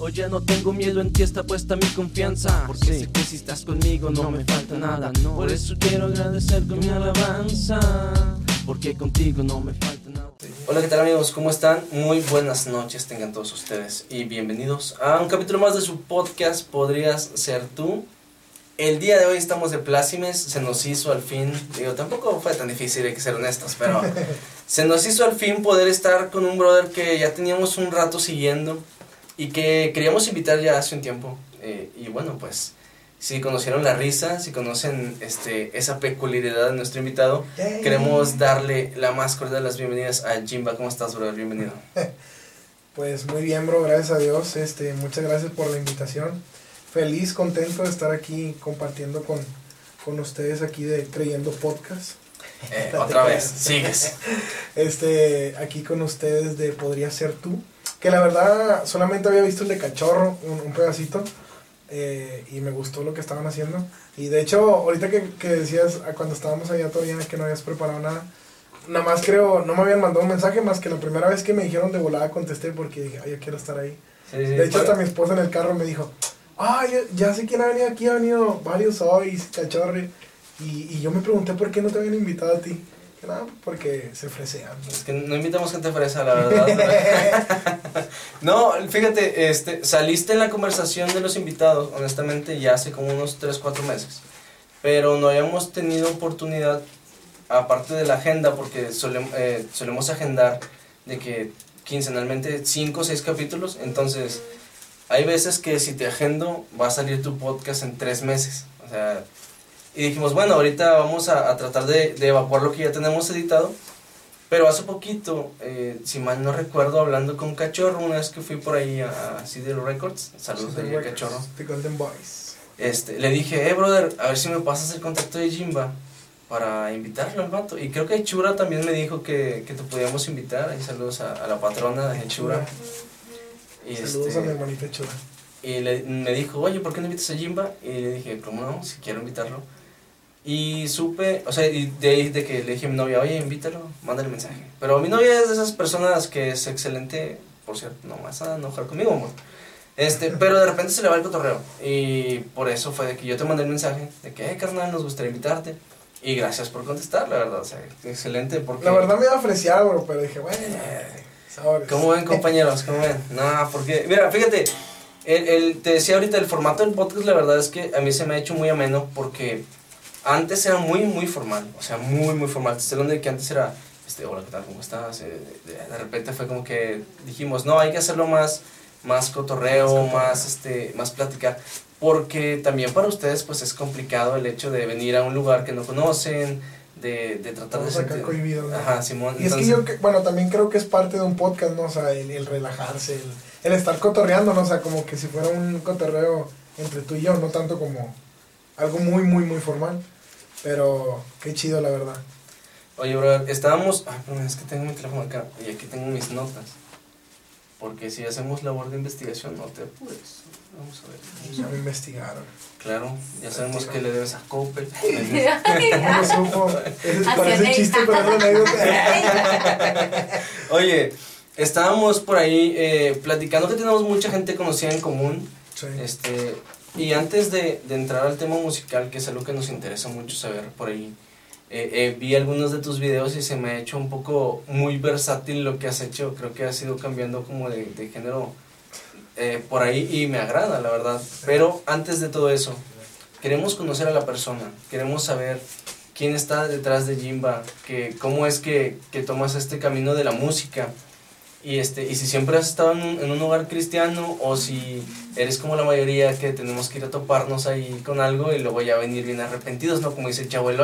Hoy ya no tengo miedo, en ti está puesta mi confianza. Porque sé que si estás conmigo no me falta nada. Por eso quiero agradecer con mi alabanza. Porque contigo no me falta nada. Hola, ¿qué tal amigos? ¿Cómo están? Muy buenas noches tengan todos ustedes y bienvenidos a un capítulo más de su podcast Podrías ser tú. El día de hoy estamos de plácimes, se nos hizo al fin, digo, tampoco fue tan difícil, hay que ser honestos, pero se nos hizo al fin poder estar con un brother que ya teníamos un rato siguiendo y que queríamos invitar ya hace un tiempo. Eh, y bueno, pues si conocieron la risa, si conocen este, esa peculiaridad de nuestro invitado, queremos darle la más cordial de las bienvenidas a Jimba. ¿Cómo estás, brother? Bienvenido. Pues muy bien, bro, gracias a Dios. Este, muchas gracias por la invitación feliz, contento de estar aquí compartiendo con, con ustedes aquí de Creyendo Podcast. Eh, otra vez, sigues. Este, aquí con ustedes de Podría Ser Tú. Que la verdad solamente había visto el de Cachorro, un, pedacito. Eh, y me gustó lo que estaban haciendo. Y de hecho, ahorita que, que decías, cuando estábamos allá todavía que no habías preparado nada, nada más creo, no me habían mandado un mensaje más que la primera vez que me dijeron de volada contesté porque dije, ay, yo quiero estar ahí. de hecho, hasta mi esposa en el carro me dijo, ah, ya, sé quién ha venido aquí, ha venido varios hoy, cachorre. Y, y yo me pregunté por qué no te habían invitado a ti. Nada, porque se fresean. Es que no invitamos gente fresa, la verdad. no, fíjate, este, saliste en la conversación de los invitados, honestamente, ya hace como unos 3, 4 meses. Pero no habíamos tenido oportunidad, aparte de la agenda, porque solemos, eh, solemos agendar de que quincenalmente 5 o 6 capítulos, entonces hay veces que si te agendo va a salir tu podcast en tres meses. O sea, y dijimos, bueno, ahorita vamos a, tratar de, evacuar lo que ya tenemos editado. Pero hace poquito, eh, si mal no recuerdo, hablando con Cachorro, una vez que fui por ahí a, CD Records, saludos a Cachorro. The Golden Boys. Este, le dije, eh, brother, a ver si me pasas el contacto de Jimba para invitarlo al vato. Y creo que Chura también me dijo que, que te podíamos invitar. Ahí saludos a, la patrona de Chura. Y Saludos este, a mi hermanita chula. Y le, me dijo, oye, ¿por qué no invitas a Jimba? Y le dije, ¿cómo no? Si quiero invitarlo. Y supe, o sea, y de ahí de que le dije a mi novia, oye, invítalo, mándale mensaje. Pero mi novia es de esas personas que es excelente, por cierto, no vas a enojar conmigo, amor. Este, pero de repente se le va el cotorreo. Y por eso fue de que yo te mandé el mensaje de que, eh, carnal, nos gustaría invitarte. Y gracias por contestar, la verdad, o sea, excelente. Porque... La verdad me iba a ofrecer, bro, pero dije, bueno. Eh, ¿Cómo ven, compañeros? ¿Cómo ven? No, porque, mira, fíjate, el, el, te decía ahorita, el formato del podcast, la verdad es que a mí se me ha hecho muy ameno porque antes era muy, muy formal, o sea, muy, muy formal. Te estoy de que antes era, este, hola, ¿qué tal? ¿Cómo estás? Eh, de, repente fue como que dijimos, no, hay que hacerlo más, más cotorreo, más, este, más platicar. Porque también para ustedes, pues es complicado el hecho de venir a un lugar que no conocen, de, de tratar de sacar cohibido, Ajá, Simón. Y es que yo, bueno, también creo que es parte de un podcast, ¿no? O sea, el, relajarse, el, el, estar cotorreando, ¿no? O sea, como que si fuera un cotorreo entre tú y yo, no tanto como algo muy, muy, muy formal. Pero qué chido, la verdad. Oye, bro, estábamos... Ay, perdón, es que tengo mi teléfono acá y aquí tengo mis notas. Porque si hacemos labor de investigación, no te apures. Vamos a ver. ya me investigaron. Claro, ya sabemos que le debes a Coppel. Parece chiste, pero Oye, estábamos por ahí eh, platicando que tenemos mucha gente conocida en común. Este, y antes de, de, entrar al tema musical, que es algo que nos interesa mucho saber por ahí, eh, eh, vi algunos de tus videos y se me ha hecho un poco muy versátil lo que has hecho. Creo que has ido cambiando como de, de género eh, por ahí y me agrada, la verdad. Pero antes de todo eso, queremos conocer a la persona, queremos saber quién está detrás de Jimba, que, cómo es que, que tomas este camino de la música. Y, este, y si siempre has estado en un, en lugar cristiano o si eres como la mayoría que tenemos que ir a toparnos ahí con algo y luego ya venir bien arrepentidos, ¿no? Como dice el chavo el.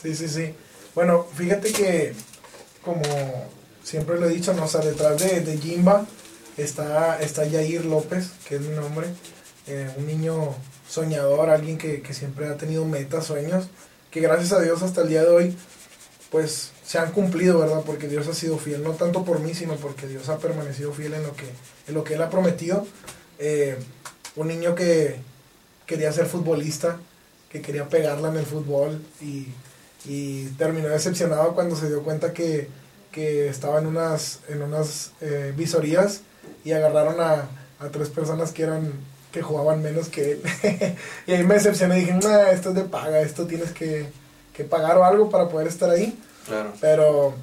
Sí, sí, sí. Bueno, fíjate que como siempre lo he dicho, ¿no? O detrás de, de Jimba está, está Yair López, que es mi nombre, eh, un niño soñador, alguien que, que, siempre ha tenido metas, sueños, que gracias a Dios hasta el día de hoy, pues se han cumplido, ¿verdad? Porque Dios ha sido fiel, no tanto por mí, sino porque Dios ha permanecido fiel en lo que, en lo que Él ha prometido. Eh, un niño que quería ser futbolista, que quería pegarla en el fútbol y, y terminó decepcionado cuando se dio cuenta que, que estaba en unas, en unas eh, visorías y agarraron a, a tres personas que eran que jugaban menos que él. y ahí me decepcioné y dije, nah, esto es de paga, esto tienes que, que pagar o algo para poder estar ahí. Claro. Pero,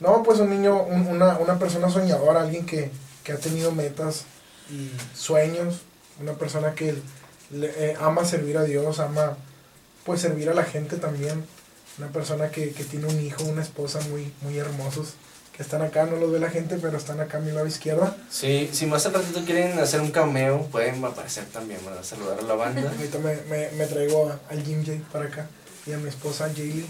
no, pues un niño, un- una, una persona soñadora, alguien que, que ha tenido metas y sueños, una persona que le- eh, ama servir a Dios, ama pues servir a la gente también, una persona que, que tiene un hijo, una esposa muy, muy hermosos, que están acá, no los ve la gente, pero están acá a mi lado izquierda. Sí, si más al ratito quieren hacer un cameo, pueden aparecer también, ¿verdad? Saludar a la banda. Ahorita me, me, me traigo a- al Jim J para acá y a mi esposa Jaylee.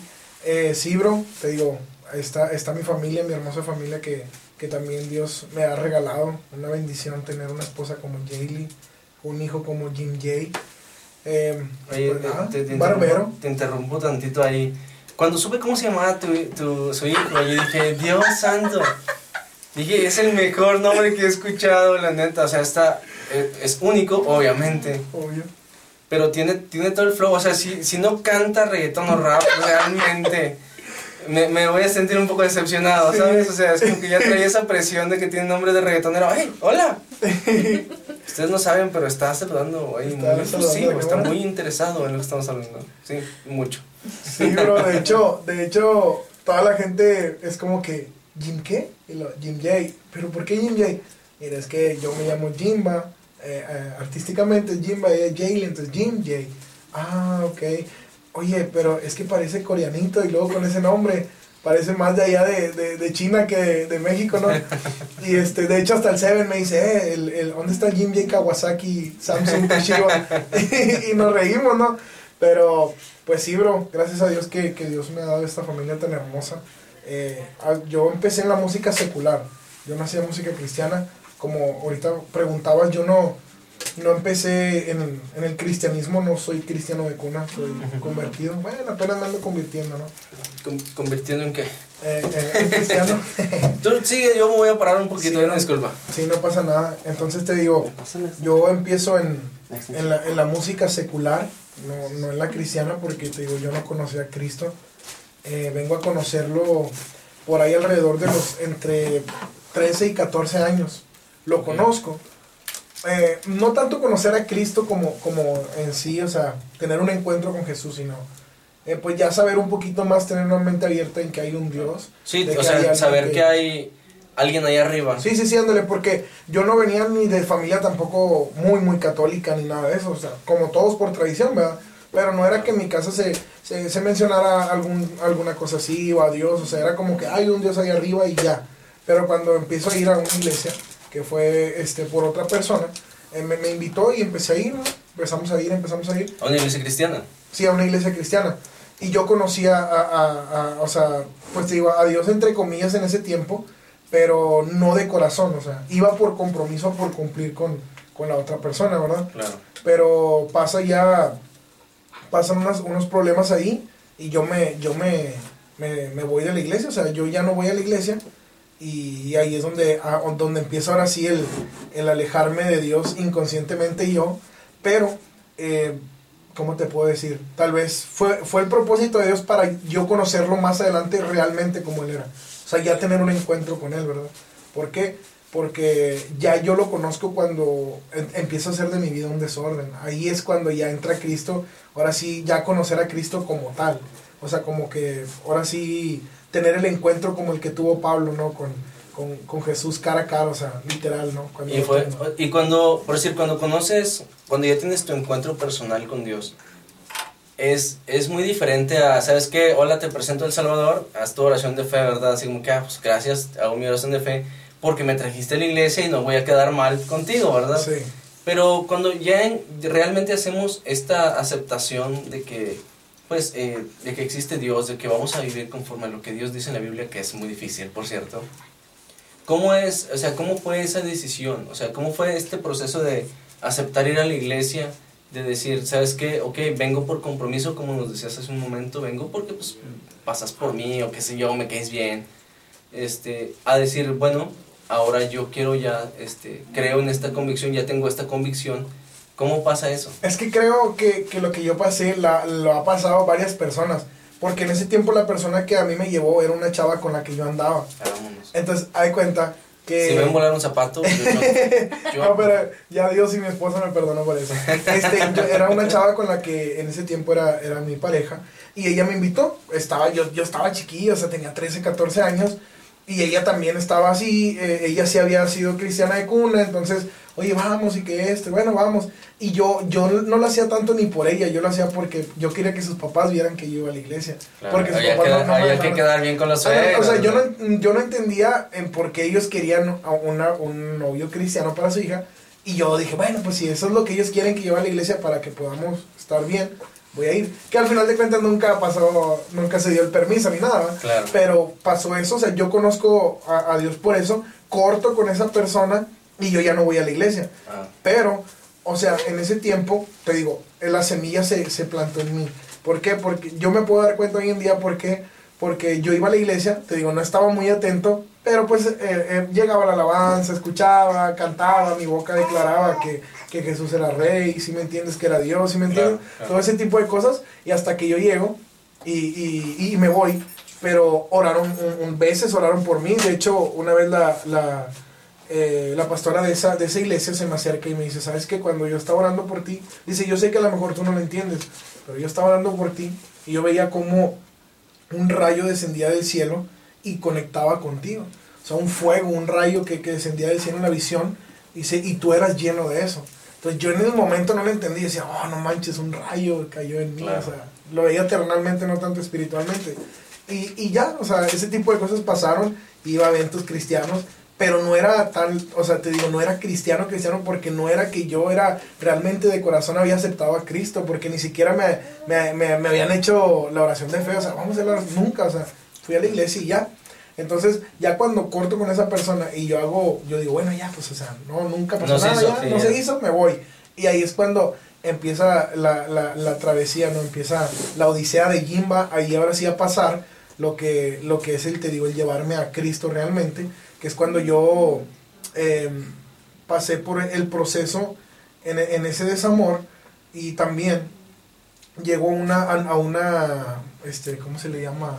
Eh, sí, bro, te digo, está, está mi familia, mi hermosa familia que, que también Dios me ha regalado. Una bendición tener una esposa como Jaylee, un hijo como Jim J. Eh, Oye, pues te, barbero. te interrumpo tantito ahí. Cuando supe cómo se llamaba tu, tu, su hijo, yo dije, Dios santo. Dije, es el mejor nombre que he escuchado, la neta. O sea, está, eh, es único, obviamente. Obvio. Pero tiene, tiene todo el flow. O sea, si, si no canta reggaetón o rap, realmente me, me voy a sentir un poco decepcionado, ¿sabes? O sea, es como que ya traía esa presión de que tiene nombre de reggaetonero. ¡Hey, hola! Ustedes no saben, pero está saludando ahí Está muy efusivo, está muy interesado en lo que estamos hablando. Sí, mucho. Sí, bro, de hecho, de hecho, toda la gente es como que, ¿Jim qué? Y lo, Jim J. ¿Pero por qué Jim J? Mira, es que yo me llamo Jimba, eh, eh, artísticamente Jimba y es Jaylee, entonces Jim J. Ah, ok. Oye, pero es que parece coreanito y luego con ese nombre, parece más de allá de, de, de China que de, de México, ¿no? Y este, de hecho hasta el Seven me dice, eh, el, el, ¿dónde está Jim J Kawasaki, Samsung, Toshiba? y, nos reímos, ¿no? Pero, pues sí, bro, gracias a Dios que, que Dios me ha dado esta familia tan hermosa. Eh, ah, yo empecé en la música secular, yo nací en música cristiana, como ahorita preguntabas, yo no, no empecé en, en el cristianismo, no soy cristiano de cuna, soy convertido, bueno, apenas me ando convirtiendo, ¿no? Con- ¿Convirtiendo en qué? Eh, eh, en cristiano, Tú sigue, yo me voy a parar un poquito, Sí, no. disculpa. sí, no pasa nada. Entonces te digo, yo empiezo en, en, la, en la música secular, no, no en la cristiana, porque te digo, yo no conocía a Cristo. Eh, vengo a conocerlo por ahí alrededor de los entre 13 y 14 años. Lo conozco. Eh, no tanto conocer a Cristo como, como en sí, o sea, tener un encuentro con Jesús, sino eh, pues ya saber un poquito más, tener una mente abierta en que hay un Dios. Sí, o que sea, saber que hay alguien ahí arriba. Sí, sí, sí, ándale, porque yo no venía ni de familia tampoco muy, muy católica ni nada de eso, o sea, como todos por tradición, ¿verdad? Pero no era que en mi casa se, se, se mencionara algún, alguna cosa así o a Dios, o sea, era como que hay un Dios ahí arriba y ya. Pero cuando empiezo a ir a una iglesia, que fue este, por otra persona, eh, me, me invitó y empecé a ir, empezamos a ir, empezamos a ir, A una iglesia cristiana. sí, a una iglesia cristiana. Y yo conocía a, a- a- o sea, pues te digo, a Dios entre comillas en ese tiempo, pero no de corazón, o sea, iba por compromiso, por cumplir con, con la otra persona, ¿verdad? Claro. Pero pasa ya, pasan unos, unos problemas ahí y yo me, yo me, me, me voy de la iglesia, o sea, yo ya no voy a la iglesia y ahí es donde, ah, donde empieza ahora sí el, el alejarme de Dios inconscientemente yo, pero, eh, ¿cómo te puedo decir? Tal vez fue, fue el propósito de Dios para yo conocerlo más adelante realmente como Él era. O sea, ya tener un encuentro con Él, ¿verdad? ¿Por qué? Porque ya yo lo conozco cuando em- empiezo a hacer de mi vida un desorden. Ahí es cuando ya entra Cristo, ahora sí, ya conocer a Cristo como tal. O sea, como que ahora sí tener el encuentro como el que tuvo Pablo, ¿no? Con, con, con Jesús cara a cara, o sea, literal, ¿no? Cuando Y, fue, y cuando, por decir, cuando conoces, cuando ya tienes tu encuentro personal con Dios, es, es muy diferente a, ¿sabes qué? Hola, te presento El Salvador, haz tu oración de fe, ¿verdad? Así como que, ah, pues gracias, hago mi oración de fe, porque me trajiste a la iglesia y no voy a quedar mal contigo, ¿verdad? Sí, Pero cuando ya en- realmente hacemos esta aceptación de que, pues, eh, de que existe Dios, de que vamos a vivir conforme a lo que Dios dice en la Biblia, que es muy difícil, por cierto. ¿Cómo es, o sea, cómo fue esa decisión? O sea, ¿cómo fue este proceso de aceptar ir a la iglesia, de decir, ¿sabes qué? Ok, vengo por compromiso, como nos decías hace un momento, vengo porque, pues, pasas por mí, o qué sé yo, me caes bien. Este, a decir, bueno, ahora yo quiero ya, este, creo en esta convicción, ya tengo esta convicción. ¿Cómo pasa eso? Es que creo que, que lo que yo pasé la, lo ha pasado a varias personas. Porque en ese tiempo la persona que a mí me llevó era una chava con la que yo andaba. Vámonos. Entonces, hay cuenta que... Si ven volar un zapato, yo, no, pero ya Dios y mi esposa me perdonó por eso. Este, yo, era una chava con la que en ese tiempo era, era mi pareja y ella me invitó. Estaba, yo, yo estaba chiquillo, o sea, tenía 13, 14 años y ella también estaba así, eh, ella sí había sido cristiana de cuna, entonces, oye, vamos y que este, bueno, vamos. Y yo, yo no lo hacía tanto ni por ella, yo lo hacía porque yo quería que sus papás vieran que yo iba a la iglesia. porque sus papás no, había que quedar bien con los suegros. O sea, yo no, yo no entendía en por qué ellos querían a una, un novio cristiano para su hija. Y yo dije, bueno, pues si eso es lo que ellos quieren que yo vaya a la iglesia para que podamos estar bien, voy a ir. Que al final de cuentas nunca pasó, nunca se dio el permiso ni nada. Pero pasó eso, o sea, yo conozco a, Dios por eso, corto con esa persona y yo ya no voy a la iglesia. Ah. Pero, o sea, en ese tiempo, te digo, la semilla se, se plantó en mí. ¿Por qué? Porque yo me puedo dar cuenta hoy en día por qué. Porque yo iba a la iglesia, te digo, no estaba muy atento, pero pues eh, eh, llegaba la alabanza, escuchaba, cantaba, mi boca declaraba que que Jesús era rey, si me entiendes que era Dios, si me entiendes, todo ese tipo de cosas, y hasta que yo llego y, y, y me voy, pero oraron, un, veces oraron por mí, de hecho, una vez la, la, eh, la pastora de esa, de esa iglesia se me acerca y me dice, ¿sabes que Cuando yo estaba orando por ti, dice, yo sé que a lo mejor tú no lo entiendes, pero yo estaba orando por ti y yo veía como un rayo descendía del cielo y conectaba contigo. O sea, un fuego, un rayo que, que descendía del cielo en la visión y, y tú eras lleno de eso. Entonces yo en el momento no lo entendí, decía, oh, no manches, un rayo cayó en mí, o sea, lo veía terrenalmente, no tanto espiritualmente. Y, y ya, o sea, ese tipo de cosas pasaron, iba a eventos cristianos, pero no era tan, o sea, te digo, no era cristiano, cristiano, porque no era que yo era realmente de corazón había aceptado a Cristo, porque ni siquiera me, me, me, me habían hecho la oración de fe, o sea, vamos a la nunca, o sea, fui a la iglesia y ya. Entonces, ya cuando corto con esa persona y yo hago, yo digo, bueno, ya, pues, o sea, no, nunca pasó nada, ya, no se hizo, me voy. Y ahí es cuando empieza la, la, la, travesía, ¿no? Empieza la odisea de Jimba, ahí ahora sí a pasar lo que, lo que es el, te digo, el llevarme a Cristo realmente, que es cuando yo em, pasé por el proceso en, en, ese desamor y también llegó una, a una, este, ¿cómo se le llama?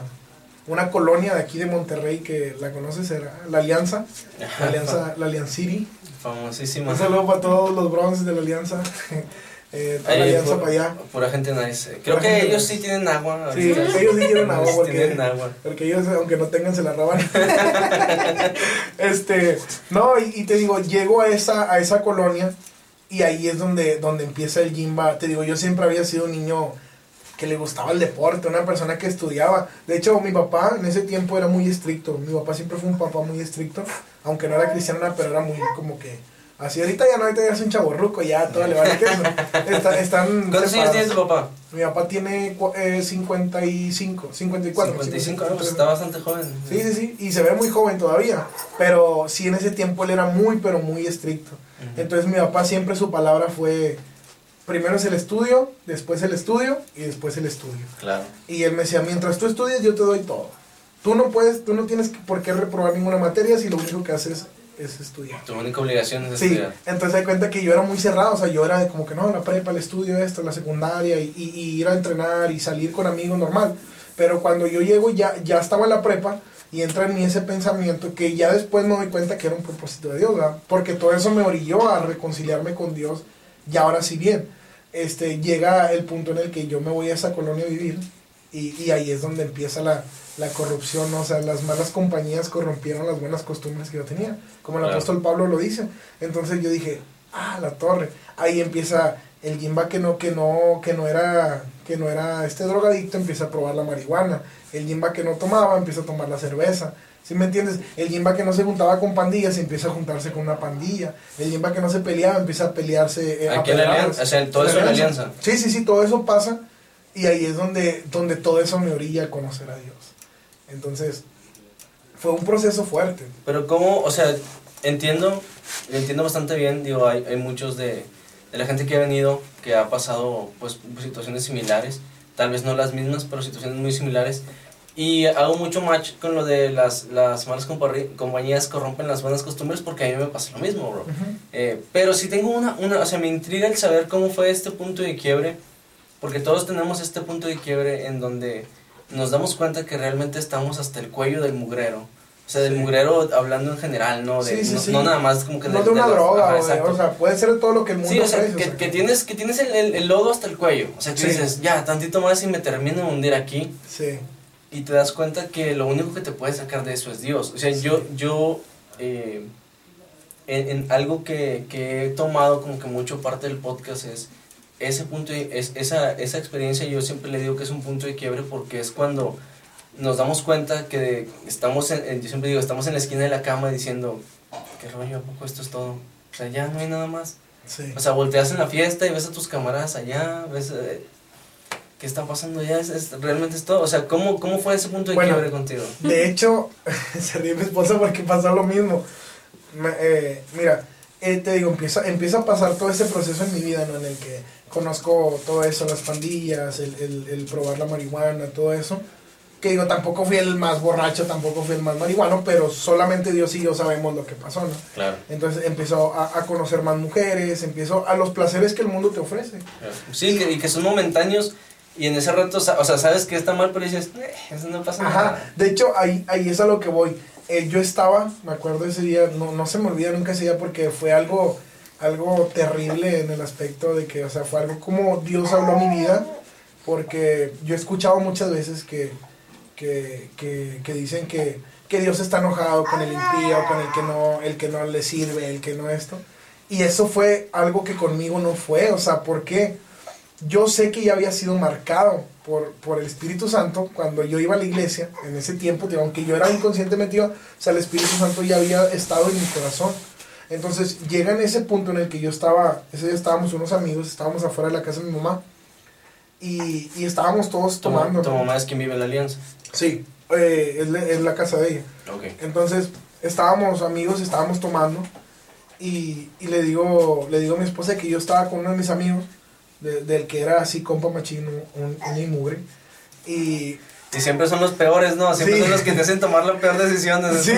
una colonia de aquí de Monterrey que la conoces, era la Alianza, la Alianza, la Alianza City. Famosísima. Un saludo para todos los Bronx de la Alianza. Eh, la alianza para allá. Pura gente nice. Creo que ellos sí tienen agua. Sí, ellos sí tienen agua. Porque, tienen agua. porque ellos, aunque no tengan, se la roban. este, no, y, y, te digo, llego a esa, a esa colonia y ahí es donde, donde empieza el Jimba. Te digo, yo siempre había sido un niño que le gustaba el deporte, una persona que estudiaba. De hecho, mi papá en ese tiempo era muy estricto. Mi papá siempre fue un papá muy estricto, aunque no era cristiano, pero era muy como que... Así ahorita ya no, ahorita ya es un chaborruco, ya todo le vale queso. Está, están ¿Cuántos años tiene tu papá? Mi papá tiene eh, 55, 54. 55, pues está bastante joven. Sí, sí, sí, y se ve muy joven todavía. Pero sí, en ese tiempo él era muy, pero muy estricto. Entonces mi papá siempre su palabra fue primero es el estudio, después el estudio y después el estudio. Claro. Y él me decía, mientras tú estudias, yo te doy todo. Tú no puedes, tú no tienes por qué reprobar ninguna materia si lo único que haces es estudiar. Tu única obligación es sí, entonces hay cuenta que yo era muy cerrado, o sea, yo era de como que no, la prepa, el estudio, esto, la secundaria, y, y, ir a entrenar y salir con amigos normal. Pero cuando yo llego ya, ya estaba en la prepa y entra en mí ese pensamiento que ya después me doy cuenta que era un propósito de Dios, ¿verdad? Porque todo eso me orilló a reconciliarme con Dios y ahora sí bien este, llega el punto en el que yo me voy a esa colonia a vivir y, y ahí es donde empieza la, la, corrupción, o sea, las malas compañías corrompieron las buenas costumbres que yo tenía, como el apóstol Pablo lo dice. Entonces yo dije, ah, la torre, ahí empieza el Jimba que no, que no, que no era, que no era este drogadicto, empieza a probar la marihuana, el Jimba que no tomaba, empieza a tomar la cerveza, ¿Sí me entiendes? El Jimba que no se juntaba con pandillas empieza a juntarse con una pandilla. El Jimba que no se peleaba empieza a pelearse. Eh, a o sea, todo eso alianza. Sí, sí, sí, todo eso pasa. Y ahí es donde, donde todo eso me orilla a conocer a Dios. Entonces, fue un proceso fuerte. Pero cómo, o sea, entiendo, entiendo bastante bien, digo, hay, hay muchos de, de la gente que ha venido, que ha pasado pues situaciones similares, tal vez no las mismas, pero situaciones muy similares y hago mucho match con lo de las, las malas compañías corrompen las buenas costumbres porque a mí me pasa lo mismo, bro. Eh, pero sí tengo una, una, o sea, me intriga el saber cómo fue este punto de quiebre, porque todos tenemos este punto de quiebre en donde nos damos cuenta que realmente estamos hasta el cuello del mugrero, O sea, del mugrero hablando en general, ¿no? De, no, nada más como que... No de, una droga, o, sea, puede ser todo lo que el mundo Sí, o sea, que, tienes, que tienes el, el, lodo hasta el cuello. O sea, que dices, ya, tantito más y me termino de hundir aquí. Sí. Y te das cuenta que lo único que te puede sacar de eso es Dios. O sea, yo, yo eh, en, algo que, que, he tomado como que mucho parte del podcast es ese punto, es, esa, esa experiencia yo siempre le digo que es un punto de quiebre porque es cuando nos damos cuenta que estamos, en, yo siempre digo, estamos en la esquina de la cama diciendo, qué rollo, ¿a poco esto es todo? O sea, ya no hay nada más. O sea, volteas en la fiesta y ves a tus camaradas allá, ves... Eh, ¿Qué está pasando ya? ¿Es, realmente es todo? O sea, ¿cómo, ¿cómo fue ese punto de quiebre contigo? De hecho, se ríe mi esposa porque pasó lo mismo. Eh, mira, eh, te digo, empieza, empieza a pasar todo ese proceso en mi vida, ¿no? En el que conozco todo eso, las pandillas, el, el, el probar la marihuana, todo eso que digo, tampoco fui el más borracho, tampoco fui el más marihuano, pero solamente Dios y yo sabemos lo que pasó, ¿no? Claro. Entonces empezó a, a conocer más mujeres, empezó a los placeres que el mundo te ofrece. Sí, y que son momentáneos, y en ese rato, o sea, sabes que está mal, pero dices, eh, eso no pasa Ajá. nada. De hecho, ahí, ahí es a lo que voy. Eh, yo estaba, me acuerdo ese día, no, no se me olvida nunca ese día porque fue algo, algo terrible en el aspecto de que, o sea, fue algo como Dios habló mi vida, porque yo he escuchado muchas veces que que, que, dicen que, que, Dios está enojado con el impío, con el que, no, el que no le sirve, el que no esto. Y eso fue algo que conmigo no fue, o sea, porque yo sé que ya había sido marcado por, por el Espíritu Santo cuando yo iba a la iglesia, en ese tiempo, aunque yo era inconscientemente, o sea, el Espíritu Santo ya había estado en mi corazón. Entonces llega en ese punto en el que yo estaba, ese día estábamos unos amigos, estábamos afuera de la casa de mi mamá y, y estábamos todos tomando. ¿Tu, mamá es quien vive en la alianza? Sí, eh, es, la casa de ella. Entonces, estábamos amigos, estábamos tomando. Y, y, le digo le digo a mi esposa que yo estaba con uno de mis amigos, del que era así compa machino, un, un. Y y siempre son los peores, ¿no? Siempre son los que te hacen tomar la peor decisión. Sí,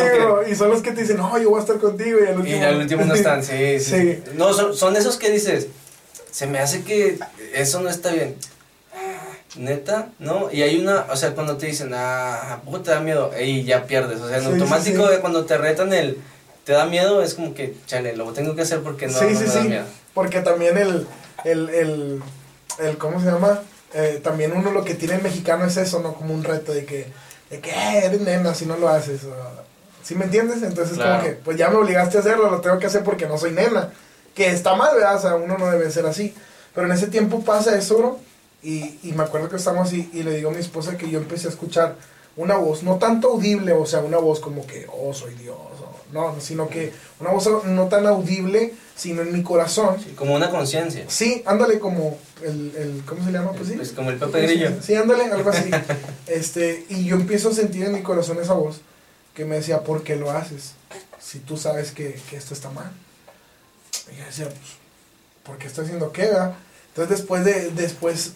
y son los que te dicen, no, yo voy a estar contigo. Y al último, y al último no están, sí, sí. No, son, son esos que dices, se me hace que eso no está bien. Neta, ¿no? Y hay una, o sea, cuando te dicen, ah, ¿a te da miedo? Y ya pierdes. O sea, en automático, de cuando te retan el, te da miedo, es como que, chale, lo tengo que hacer porque no, me da miedo. Porque también el, el, el, el, ¿cómo se llama? Eh, también uno lo que tiene el mexicano es eso, ¿no? Como un reto de que, de que eh, eres nena si no lo haces. ¿Sí me entiendes? Entonces, como que, pues ya me obligaste a hacerlo, lo tengo que hacer porque no soy nena. Que está mal, ¿verdad? O sea, uno no debe ser así. Pero en ese tiempo pasa eso, bro y, y me acuerdo que estamos así y le digo a mi esposa que yo empecé a escuchar una voz, no tanto audible, o sea, una voz como que, oh, soy Dios, no, sino que una voz no tan audible, sino en mi corazón. como una conciencia. Sí, ándale como el, el, ¿cómo se llama? Pues sí. Pues como el Pepe Grillo. Sí, ándale, algo así. este, y yo empiezo a sentir en mi corazón esa voz que me decía, ¿por qué lo haces? Si tú sabes que, que esto está mal. Y yo decía, pues, ¿por qué estoy haciendo qué? Entonces después de, después,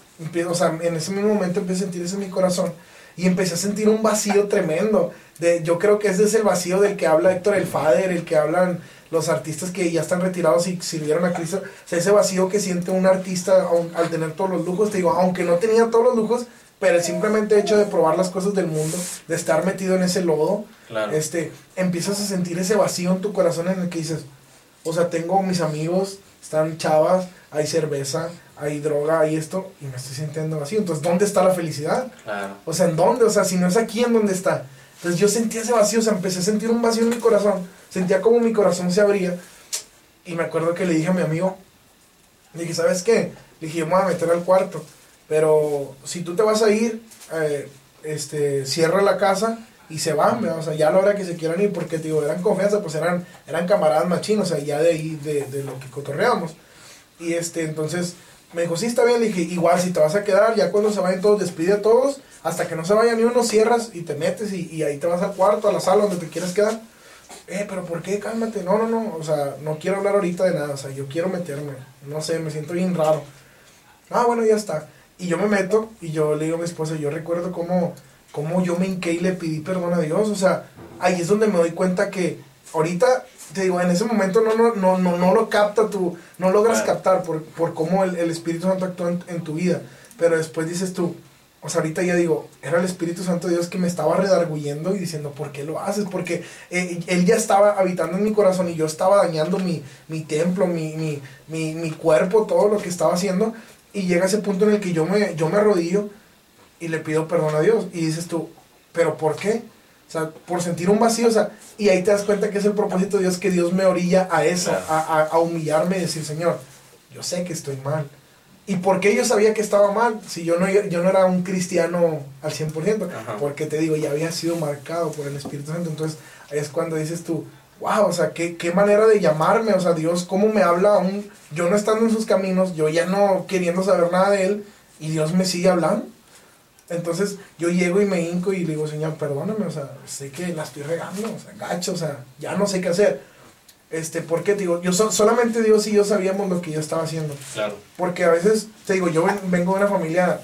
o sea, en ese mismo momento empecé a sentir eso en mi corazón y empecé a sentir un vacío tremendo. De, yo creo que ese es el vacío del que habla Héctor el Fader, el que hablan los artistas que ya están retirados y sirvieron a Cristo. O sea, ese vacío que siente un artista al tener todos los lujos, te digo, aunque no tenía todos los lujos, pero el simplemente hecho de probar las cosas del mundo, de estar metido en ese lodo, este, empiezas a sentir ese vacío en tu corazón en el que dices, o sea, tengo mis amigos, están chavas, hay cerveza, hay droga, hay esto, y me estoy sintiendo vacío. Entonces, ¿dónde está la felicidad? Claro. O sea, ¿en dónde? O sea, si no es aquí, ¿en dónde está? Entonces yo sentía ese vacío, o sea, empecé a sentir un vacío en mi corazón, sentía como mi corazón se abría, y me acuerdo que le dije a mi amigo, le dije, ¿sabes qué? Le dije, yo me voy a meter al cuarto, pero si tú te vas a ir, eh, este, cierra la casa y se van, o sea, ya a la hora que se quieran ir, porque, digo, eran confianza, pues eran, eran camaradas machinos, o sea, ya de ahí, de, de lo que cotorreamos. Y este, entonces, me dijo, sí, está bien. Le dije, igual, si te vas a quedar, ya cuando se vayan todos, despide a todos. Hasta que no se vaya ni uno, cierras y te metes y, y, ahí te vas al cuarto, a la sala donde te quieres quedar. Eh, pero ¿por qué? Cálmate. No, no, no. O sea, no quiero hablar ahorita de nada. O sea, yo quiero meterme. No sé, me siento bien raro. Ah, bueno, ya está. Y yo me meto y yo le digo a mi esposa, yo recuerdo cómo, cómo yo me hinqué y le pedí perdón a Dios. O sea, ahí es donde me doy cuenta que ahorita te digo, en ese momento no, no, no, no, no lo capta tú, no logras captar por, por cómo el, el, Espíritu Santo actúa en, tu vida. Pero después dices tú, o sea, ahorita ya digo, era el Espíritu Santo de Dios que me estaba redarguyendo y diciendo, ¿por qué lo haces? Porque eh, él ya estaba habitando en mi corazón y yo estaba dañando mi, mi templo, mi, mi, mi, mi, cuerpo, todo lo que estaba haciendo. Y llega ese punto en el que yo me, yo me arrodillo y le pido perdón a Dios. Y dices tú, ¿pero por qué? O sea, por sentir un vacío, o sea, y ahí te das cuenta que es el propósito de Dios, que Dios me orilla a eso, a, a, a humillarme y decir, Señor, yo sé que estoy mal ¿Y por qué yo sabía que estaba mal? Si yo no, yo no era un cristiano al 100%, porque te digo, ya había sido marcado por el Espíritu Santo. Entonces, ahí es cuando dices tú, wow, o sea, qué, qué manera de llamarme, o sea, Dios, cómo me habla aún, yo no estando en sus caminos, yo ya no queriendo saber nada de Él, y Dios me sigue hablando. Entonces, yo llego y me hinco y le digo, Señor, perdóname, o sea, sé que la estoy regando, o sea, gacho, o sea, ya no sé qué hacer este, ¿por qué? Digo, yo solamente Dios y yo sabíamos lo que yo estaba haciendo. Claro. Porque a veces, te digo, yo vengo de una familia,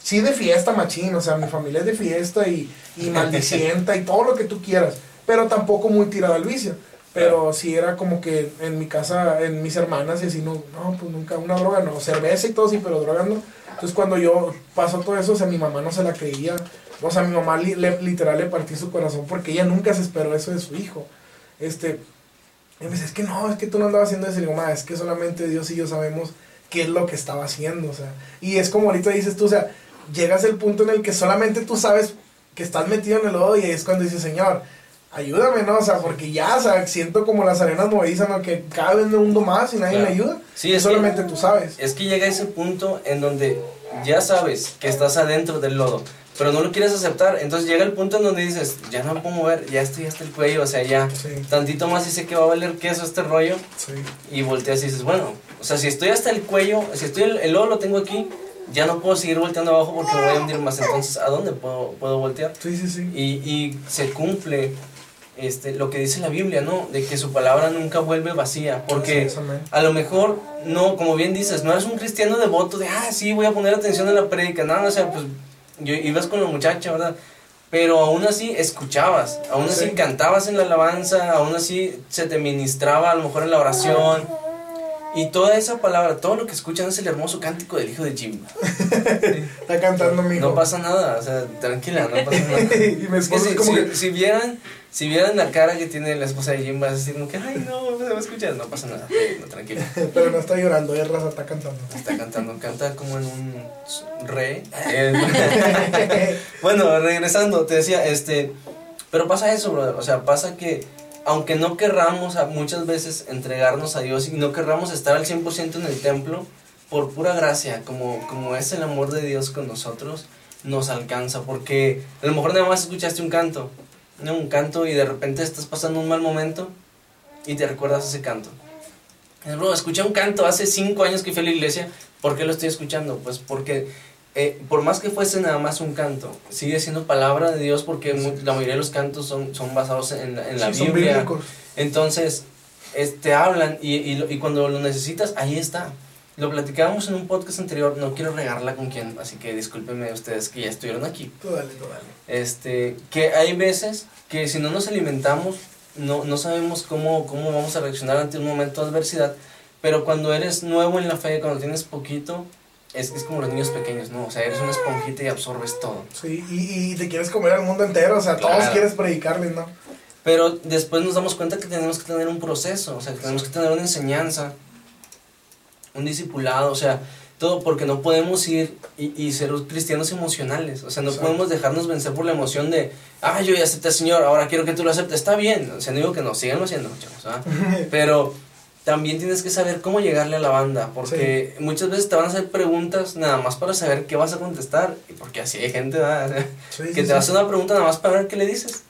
sí de fiesta, machín, o sea, mi familia es de fiesta y, y maldicienta y todo lo que tú quieras, pero tampoco muy tirada al vicio. Pero sí era como que en mi casa, en mis hermanas y así, no, no, pues nunca una droga, no, cerveza y todo, sí, pero drogando. Entonces cuando yo pasó todo eso, o sea, mi mamá no se la creía. O sea, mi mamá literal le partí su corazón porque ella nunca se esperó eso de su hijo. Este, y me dice, es que no, es que tú no andabas haciendo eso. Y digo, es que solamente Dios y yo sabemos qué es lo que estaba haciendo, o sea. Y es como ahorita dices tú, o sea, llegas al punto en el que solamente tú sabes que estás metido en el lodo y es cuando dices, Señor, ayúdame, ¿no? O sea, porque ya, o sea, siento como las arenas movedizas, ¿no? Que cada vez me hundo más y nadie me ayuda. Sí, es solamente tú sabes. Es que llega ese punto en donde ya sabes que estás adentro del lodo pero no lo quieres aceptar. Entonces llega el punto en donde dices, ya no me puedo mover, ya estoy hasta el cuello, o sea, ya tantito más y sé que va a valer queso este rollo. Y volteas y dices, bueno, o sea, si estoy hasta el cuello, si estoy el, el lodo lo tengo aquí, ya no puedo seguir volteando abajo porque me voy a hundir más. Entonces, ¿a dónde puedo, puedo voltear? Sí, sí, sí. Y, y se cumple este, lo que dice la Biblia, ¿no? De que su palabra nunca vuelve vacía. Porque a lo mejor, no, como bien dices, no eres un cristiano devoto de, ah, sí, voy a poner atención en la prédica. No, o sea, pues yo ibas con la muchacha, ¿verdad? Pero aún así escuchabas, aún así cantabas en la alabanza, aún así se te ministraba a lo mejor en la oración. Y toda esa palabra, todo lo que escuchan es el hermoso cántico del hijo de Jim. Está cantando mi hijo. No pasa nada, o sea, tranquila, no pasa nada. y me si, como que... si vieran si vieran la cara que tiene la esposa de Jim, vas a decir como que, ay, no, se va a escuchar. No pasa nada, no, tranquilo. Pero no está llorando, es raza, está cantando. Está cantando, canta como en un re. bueno, regresando, te decía, este, pero pasa eso, brother. O sea, pasa que aunque no querramos muchas veces entregarnos a Dios y no querramos estar al 100% en el templo, por pura gracia, como, como es el amor de Dios con nosotros, nos alcanza. Porque a lo mejor nada más escuchaste un canto un canto y de repente estás pasando un mal momento y te recuerdas ese canto. Bro, escuché un canto hace cinco años que fui a la iglesia. ¿Por qué lo estoy escuchando? Pues porque eh, por más que fuese nada más un canto, sigue siendo palabra de Dios porque la mayoría de los cantos son, son basados en, en la Biblia. Entonces, te hablan y, y, y, cuando lo necesitas, ahí está. Lo platicábamos en un podcast anterior, no quiero regarla con quien, así que discúlpenme ustedes que ya estuvieron aquí. Tú dale, Este, que hay veces que si no nos alimentamos, no, no sabemos cómo, cómo vamos a reaccionar ante un momento de adversidad, pero cuando eres nuevo en la fe, cuando tienes poquito, es, es como los niños pequeños, ¿no? O sea, eres una esponjita y absorbes todo. Sí, y, y te quieres comer al mundo entero, o sea, todos quieres predicarles, ¿no? Pero después nos damos cuenta que tenemos que tener un proceso, o sea, que tenemos que tener una enseñanza un discipulado, o sea, todo porque no podemos ir y, y ser cristianos emocionales, o sea, no podemos dejarnos vencer por la emoción de, ah, yo ya acepté al Señor, ahora quiero que tú lo aceptes, está bien, o sea, no digo que no, síganlo haciendo, chavos, pero también tienes que saber cómo llegarle a la banda, porque muchas veces te van a hacer preguntas nada más para saber qué vas a contestar, y porque así hay gente que te va a hacer una pregunta nada más para ver qué le dices.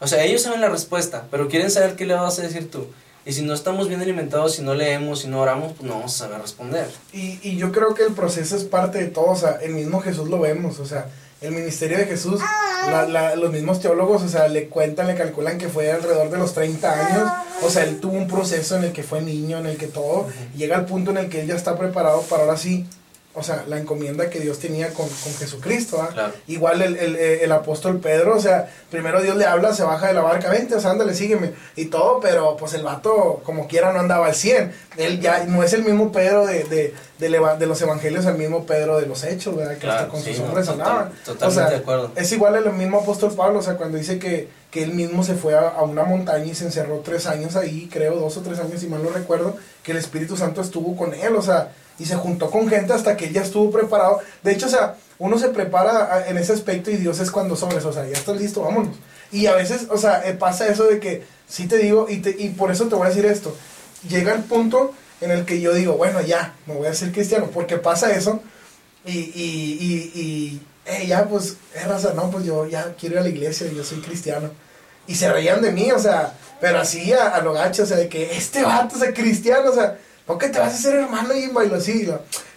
O sea, ellos saben la respuesta, pero quieren saber qué le vas a decir tú. Y si no estamos bien alimentados, si no leemos, si no oramos, pues no vamos a saber responder. Y, y yo creo que el proceso es parte de todo, o sea, el mismo Jesús lo vemos, o sea, el ministerio de Jesús, la, la, los mismos teólogos, o sea, le cuentan, le calculan que fue alrededor de los 30 años, o sea, él tuvo un proceso en el que fue niño, en el que todo, llega al punto en el que él ya está preparado para ahora sí o sea, la encomienda que Dios tenía con, con Jesucristo. Igual el, el, el, apóstol Pedro, o sea, primero Dios le habla, se baja de la barca, vente, o sea, ándale, sígueme, y todo, pero pues el vato, como quiera, no andaba al 100. Él ya no es el mismo Pedro de, de, de, los evangelios, el mismo Pedro de los hechos, ¿verdad? Que hasta con sus hombres no, Totalmente de acuerdo. Es igual el mismo apóstol Pablo, o sea, cuando dice que, que él mismo se fue a, a una montaña y se encerró tres años ahí, creo, dos o tres años, si mal no recuerdo, que el Espíritu Santo estuvo con él, o sea, y se juntó con gente hasta que ya estuvo preparado. De hecho, o sea, uno se prepara en ese aspecto y Dios es cuando sobres, o sea, ya estás listo, vámonos. Y a veces, o sea, eh, pasa eso de que, sí te digo, y, te, y por eso te voy a decir esto, llega el punto en el que yo digo, bueno, ya, me voy a hacer cristiano, porque pasa eso, y, y, y, y eh, ya, pues, es raza, no, pues yo ya quiero ir a la iglesia, yo soy cristiano. Y se reían de mí, o sea, pero así a, a lo gacho, o sea, de que este vato es cristiano, o sea, ¿por qué te vas a hacer hermano y bailo así?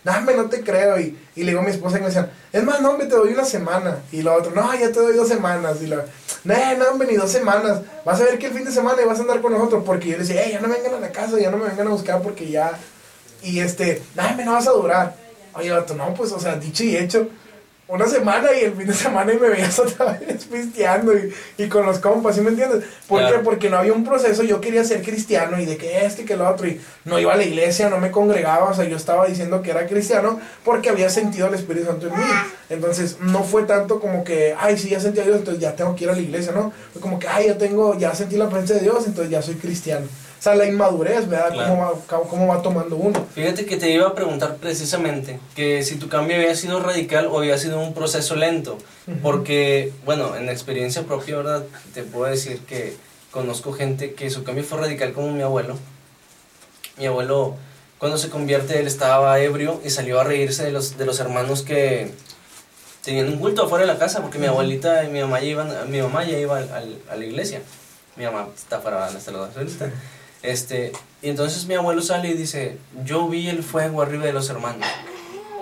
Dame, no te creo. Y, y, le digo a mi esposa y me decían, es más, no, me te doy una semana. Y lo otro, no, ya te doy dos semanas. Y lo, no, no, han venido dos semanas. Vas a ver que el fin de semana vas a andar con nosotros. Porque yo le decía, ya no vengan a la casa, ya no me vengan a buscar porque ya. Y este, dame, no vas a durar. Oye, otro, no, pues, o sea, dicho y hecho una semana y el fin de semana y me veías otra vez pisteando y, y con los compas, ¿sí me entiendes? ¿Por qué? Porque no había un proceso, yo quería ser cristiano y de que este y que lo otro y no iba a la iglesia, no me congregaba, o sea, yo estaba diciendo que era cristiano porque había sentido el Espíritu Santo en mí. Entonces, no fue tanto como que, ay, sí, ya sentí a Dios, entonces ya tengo que ir a la iglesia, ¿no? Fue como que, ay, ya tengo, ya sentí la presencia de Dios, entonces ya soy cristiano. O sea, la inmadurez, ¿verdad? ¿Cómo, va, ¿Cómo va tomando uno? Fíjate que te iba a preguntar precisamente que si tu cambio había sido radical o había sido un proceso lento. Porque, bueno, en experiencia propia, ¿verdad? Te puedo decir que conozco gente que su cambio fue radical como mi abuelo. Mi abuelo, cuando se convierte, él estaba ebrio y salió a reírse de los, de los hermanos que tenían un culto afuera de la casa porque mi abuelita y mi mamá ya iban, mi mamá ya iba a la iglesia. Mi mamá está para hasta los este, y entonces mi abuelo sale y dice, yo vi el fuego arriba de los hermanos.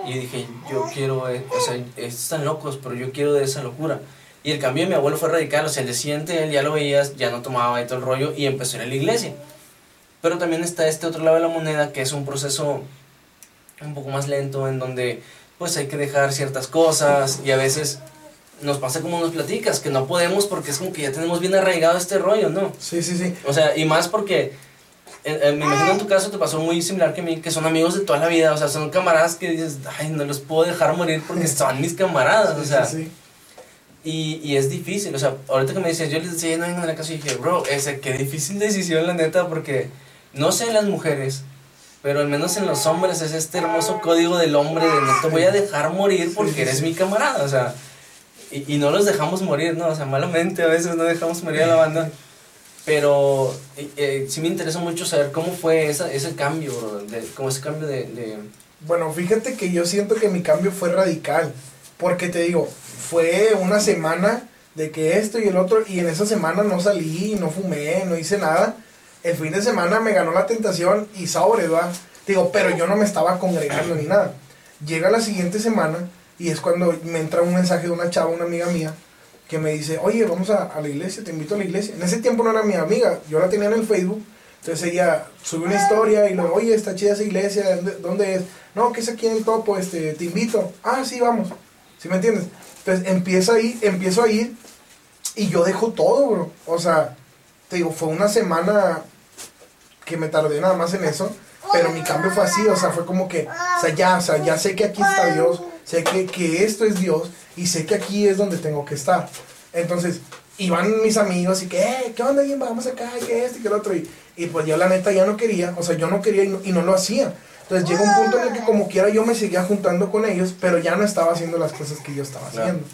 Y dije, yo quiero, eh, o sea, están locos, pero yo quiero de esa locura. Y el cambio de mi abuelo fue radical, o sea, el siguiente él ya lo veías, ya no tomaba todo el rollo y empezó a ir a la iglesia. Pero también está este otro lado de la moneda, que es un proceso un poco más lento, en donde pues hay que dejar ciertas cosas y a veces nos pasa como nos platicas, que no podemos porque es como que ya tenemos bien arraigado este rollo, ¿no? Sí, sí, sí. O sea, y más porque me imagino en tu caso te pasó muy similar que a mí, que son amigos de toda la vida, o sea, son camaradas que dices, ay, no los puedo dejar morir porque son mis camaradas, o sea. Sí, Y, y, es difícil, o sea, ahorita que me dices, yo les decía, no vengan a la casa y dije, bro, ese, qué difícil decisión, la neta, porque no sé en las mujeres, pero al menos en los hombres es este hermoso código del hombre de no te voy a dejar morir porque eres mi camarada, o sea, y, y no los dejamos morir, ¿no? O sea, malamente a veces no dejamos morir a la banda. Pero eh, sí me interesa mucho saber cómo fue esa, ese cambio, de, como ese cambio de, Bueno, fíjate que yo siento que mi cambio fue radical, porque te digo, fue una semana de que esto y el otro, y en esa semana no salí, no fumé, no hice nada. El fin de semana me ganó la tentación y sobre, ¿verdad? Digo, pero yo no me estaba congregando ni nada. Llega la siguiente semana y es cuando me entra un mensaje de una chava, una amiga mía, que me dice, oye, vamos a, a, la iglesia, te invito a la iglesia. En ese tiempo no era mi amiga, yo la tenía en el Facebook. Entonces ella sube una historia y luego, oye, está chida esa iglesia, ¿dónde es? No, que es aquí en el topo, este, te invito. Ah, sí, vamos. ¿Sí me entiendes? Entonces empieza ahí, empiezo a ir y yo dejo todo, bro. O sea, te digo, fue una semana que me tardé nada más en eso, pero mi cambio fue así, o sea, fue como que, o sea, ya, o sea, ya sé que aquí está Dios, sé que, que esto es Dios y sé que aquí es donde tengo que estar. Entonces, iban mis amigos y que, eh, ¿qué onda? Vamos acá, que este y que el otro. Y, y, pues yo la neta ya no quería, o sea, yo no quería y no, lo hacía. Entonces llegó un punto en el que como quiera yo me seguía juntando con ellos, pero ya no estaba haciendo las cosas que yo estaba haciendo.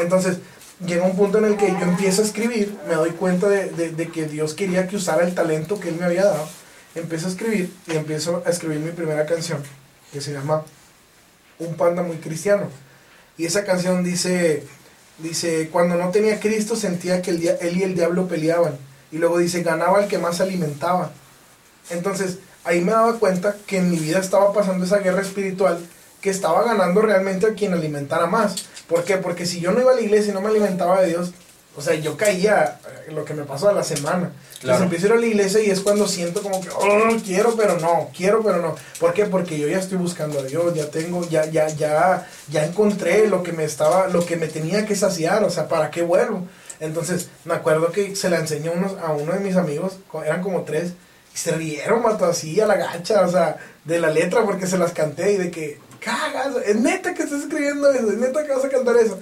Entonces llega un punto en el que yo empiezo a escribir, me doy cuenta de, de, de, que Dios quería que usara el talento que Él me había dado. Empiezo a escribir y empiezo a escribir mi primera canción, que se llama Un panda muy cristiano. Y esa canción dice, dice, cuando no tenía Cristo sentía que el él y el diablo peleaban. Y luego dice, ganaba el que más alimentaba. Entonces, ahí me daba cuenta que en mi vida estaba pasando esa guerra espiritual, que estaba ganando realmente a quien alimentara más. ¿Por qué? Porque si yo no iba a la iglesia y no me alimentaba de Dios, o sea, yo caía en lo que me pasó a la semana. Entonces empiezo a ir a la iglesia y es cuando siento como que, oh, quiero, pero no, quiero, pero no. ¿Por qué? Porque yo ya estoy buscando a Dios, ya tengo, ya, ya, ya, ya encontré lo que me estaba, lo que me tenía que saciar, o sea, ¿para qué vuelvo? Entonces, me acuerdo que se la enseñó unos, a uno de mis amigos, eran como tres, y se rieron, mato, así a la gacha, o sea, de la letra porque se las canté y de que, cagas, es neta que estás escribiendo eso, es neta que vas a cantar eso.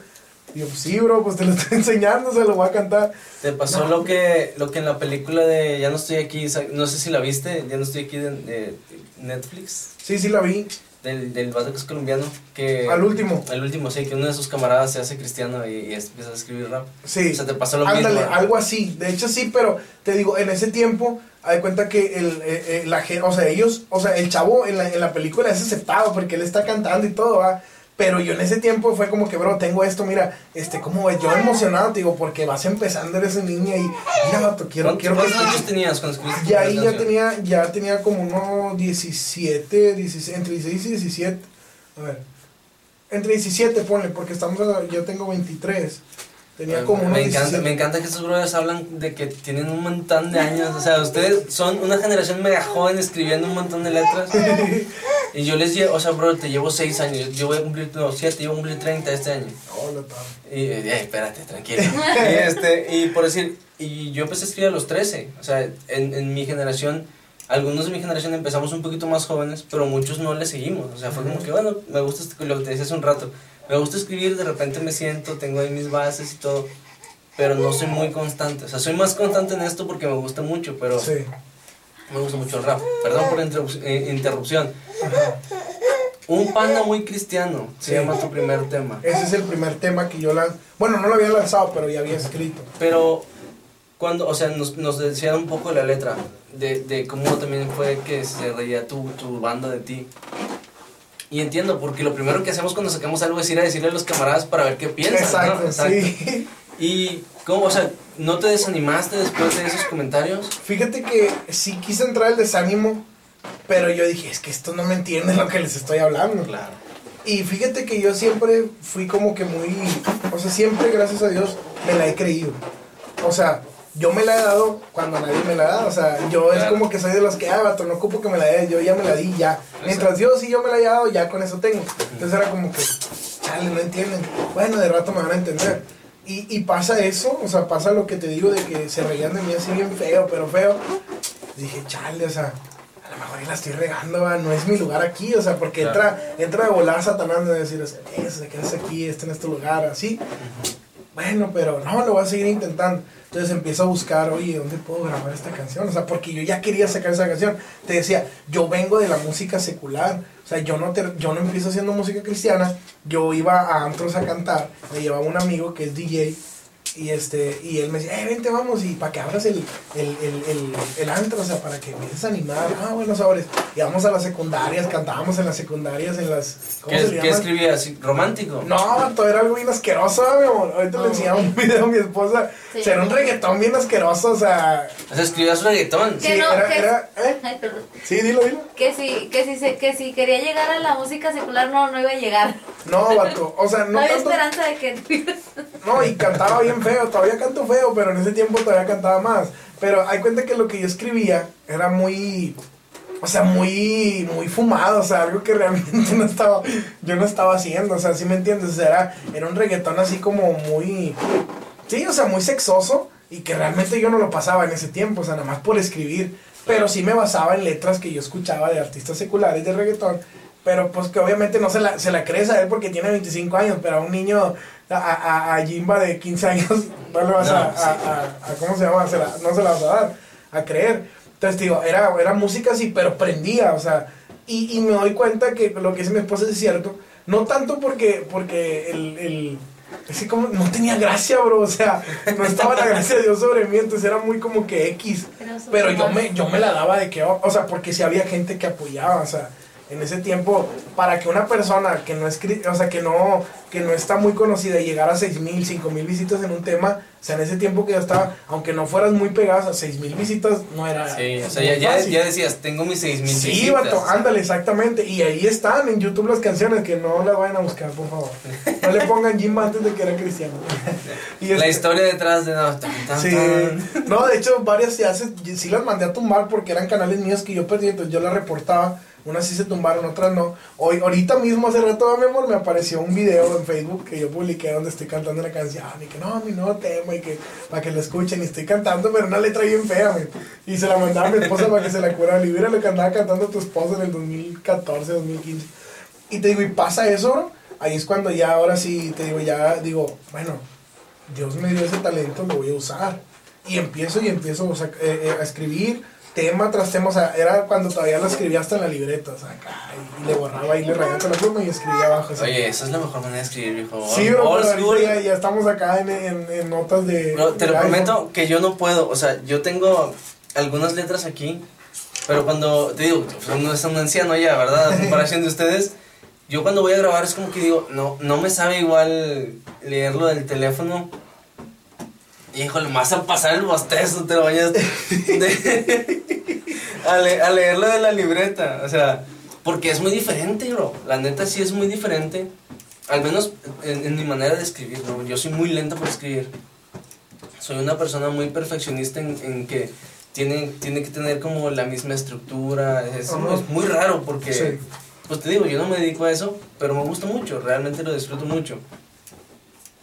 Y yo, sí, bro, pues te lo estoy enseñando, se lo voy a cantar. Te pasó lo que lo que en la película de Ya no estoy aquí, no sé si la viste, Ya no estoy aquí de, Netflix. Sí, sí la vi. Del, del vato que es colombiano. Que, al último. Al último, sí, que uno de sus camaradas se hace cristiano y, empieza a escribir rap. Sí. O sea, te pasó lo Ándale, algo así. De hecho, sí, pero te digo, en ese tiempo, hay cuenta que el, eh, eh, la, o sea, ellos, o sea, el chavo en la, en la película es aceptado porque él está cantando y todo, ¿va? Pero yo en ese tiempo fue como que, bro, tengo esto, mira, este, como yo emocionado, te digo, porque vas empezando, eres niña y, mira, quiero, quiero ¿Cuántos años tenías cuando escribiste? Ya ahí ya tenía, ya tenía como unos 17, 16, entre 16 y 17. A ver, entre 17, ponle, porque estamos, yo tengo 23. Tenía como me encanta, me encanta que estos brothers hablan de que tienen un montón de años. O sea, ustedes son una generación mega joven escribiendo un montón de letras. y yo les llevo, o sea, bro, te llevo 6 años. Yo voy a cumplir, no, 7, yo voy a cumplir 30 este año. Hola, y, eh, espérate, tranquilo. y, este, y por decir, y yo empecé a escribir a los 13. O sea, en, en mi generación algunos de mi generación empezamos un poquito más jóvenes, pero muchos no le seguimos. O sea, fue como que, bueno, me gusta lo que te decía hace un rato me gusta escribir, de repente me siento, tengo ahí mis bases y todo, pero no soy muy constante. O sea, soy más constante en esto porque me gusta mucho, pero sí. Me gusta mucho el rap. Perdón por la eh, interrupción. Un panda muy cristiano se llama tu primer tema. Ese es el primer tema que yo lanzo. Bueno, no lo había lanzado, pero ya había escrito. Pero cuando, o sea, nos, nos decía un poco la letra de, de cómo también fue que se reía tu, tu banda de ti. Y entiendo, porque lo primero que hacemos cuando sacamos algo es ir a decirle a los camaradas para ver qué piensan. Exacto, Exacto. sí. Y, ¿cómo, o sea, no te desanimaste después de esos comentarios? Fíjate que sí quise entrar el desánimo, pero yo dije, es que esto no me entiende lo que les estoy hablando. Claro. Y fíjate que yo siempre fui como que muy, o sea, siempre, gracias a Dios, me la he creído. O sea, yo me la he dado cuando nadie me la da. O sea, yo es como que soy de los que, ah, vato, no ocupo que me la dé, yo ya me la di, ya. Mientras Dios y yo me la haya dado, ya con eso tengo. Entonces era como que, chale, no entienden. Bueno, de rato me van a entender. Y, y pasa eso, o sea, pasa lo que te digo de que se reían de mí así bien feo, pero feo. Dije, chale, o sea, a lo mejor la estoy regando, no es mi lugar aquí, o sea, porque entra, entra de volar Satanás de decir, eso, se quedas aquí, este en este lugar, así. Bueno, pero no, lo voy a seguir intentando. Entonces empiezo a buscar, oye, ¿dónde puedo grabar esta canción? O sea, porque yo ya quería sacar esa canción. Te decía, yo vengo de la música secular. O sea, yo no, yo no empiezo haciendo música cristiana. Yo iba a antros a cantar. Me llevaba un amigo que es DJ y, este, y él me decía, eh, vente, vamos, y para que abras el, el, el, el, antro, o sea, para que empieces a animar. Ah, bueno, sabores. Íbamos a las secundarias, cantábamos en las secundarias, en las... ¿Cómo ¿Qué, se escribías? ¿Romántico? No, todo era algo bien asqueroso, mi amor. Ahorita le enseñaba un video a mi esposa. Sí. era un reggaetón bien asqueroso, o sea... O sea, escribías reggaetón. Sí, era, era, ¿eh? Ay, perdón. Sí, dilo, dilo. Que si, que, si, que si quería llegar a la música secular, no, no iba a llegar. No, vato, o sea, no No había esperanza de que... No, y cantaba bien feo, todavía canto feo, pero en ese tiempo todavía cantaba más. Pero hay cuenta que lo que yo escribía era muy, o sea, muy, muy fumado, o sea, algo que realmente no estaba, yo no estaba haciendo, o sea, ¿sí me entiendes? O sea, era, era un reggaetón así como muy, sí, o sea, muy sexoso y que realmente yo no lo pasaba en ese tiempo, o sea, nada más por escribir, pero sí me basaba en letras que yo escuchaba de artistas seculares de reggaetón, pero pues que obviamente no se la, se la crees a él porque tiene 25 años, pero a un niño a, a, Jimba de 15 años no le vas a, a, ¿cómo se llama? no se la vas a dar, a creer. Entonces, digo, era, era música así, pero prendía, o sea, y, y me doy cuenta que lo que dice mi esposa es cierto, no tanto porque, porque el, el así como no tenía gracia, bro, o sea, no estaba la gracia de Dios sobre mí, entonces era muy como que X, pero yo me, yo me la daba de que, o sea, porque si había gente que apoyaba, o sea, en ese tiempo, para que una persona que no escribe, o sea, que no, que no está muy conocida y llegar a 6 mil, 5 mil visitas en un tema, o sea, en ese tiempo que yo estaba, aunque no fueras muy pegadas a 6 mil visitas, no era. Sí, o sea, ya, ya, ya decías, tengo mis 6000 Sí, visitas. vato, ándale, exactamente. Y ahí están en YouTube las canciones, que no las vayan a buscar, por favor. No le pongan Jimba antes de que era cristiano. Y La este- historia detrás de. No, tan, tan, Sí, no, de hecho varias se hace, sí las mandé a tumbar porque eran canales míos que yo perdí, entonces yo las reportaba, unas sí se tumbaron, otras no. Hoy, ahorita mismo, hace rato, mi amor, me apareció un video Facebook que yo publiqué donde estoy cantando una canción y que no, mi nuevo tema y que para que lo escuchen y estoy cantando, pero una letra bien fea. Y se la mandaba a mi esposa para que se la curara. Y mira lo que andaba cantando tu esposa en el 2014, 2015. Y te digo, y pasa eso. Ahí es cuando ya, ahora sí, te digo, ya digo, bueno, Dios me dio ese talento, lo voy a usar. Y empiezo y empiezo eh, eh, a escribir tema tras tema. O sea, era cuando todavía lo escribía hasta en la libreta, o sea, acá, y, le borraba y le rayaba con la pluma y escribía abajo. Oye, esa es la mejor manera de escribir, viejo. sí, bro, pero school. ya, ya estamos acá en, en, en notas de. Bro, te de lo iPhone. prometo que yo no puedo. O sea, yo tengo algunas letras aquí, pero cuando te digo, uno es un anciano ya, ¿verdad? A comparación de ustedes. Yo cuando voy a grabar es como que digo, no, no me sabe igual leerlo del teléfono. Híjole, más a pasar el bostezo, te lo vayas de- a, le- a leerlo de la libreta. O sea, porque es muy diferente, bro. La neta sí es muy diferente. Al menos en, en mi manera de escribir, bro. Yo soy muy lento para escribir soy una persona muy perfeccionista en, en que tiene, tiene que tener como la misma estructura. Es, Ajá. es muy raro porque, Sí. pues te digo, yo no me dedico a eso, pero me gusta mucho, realmente lo disfruto mucho.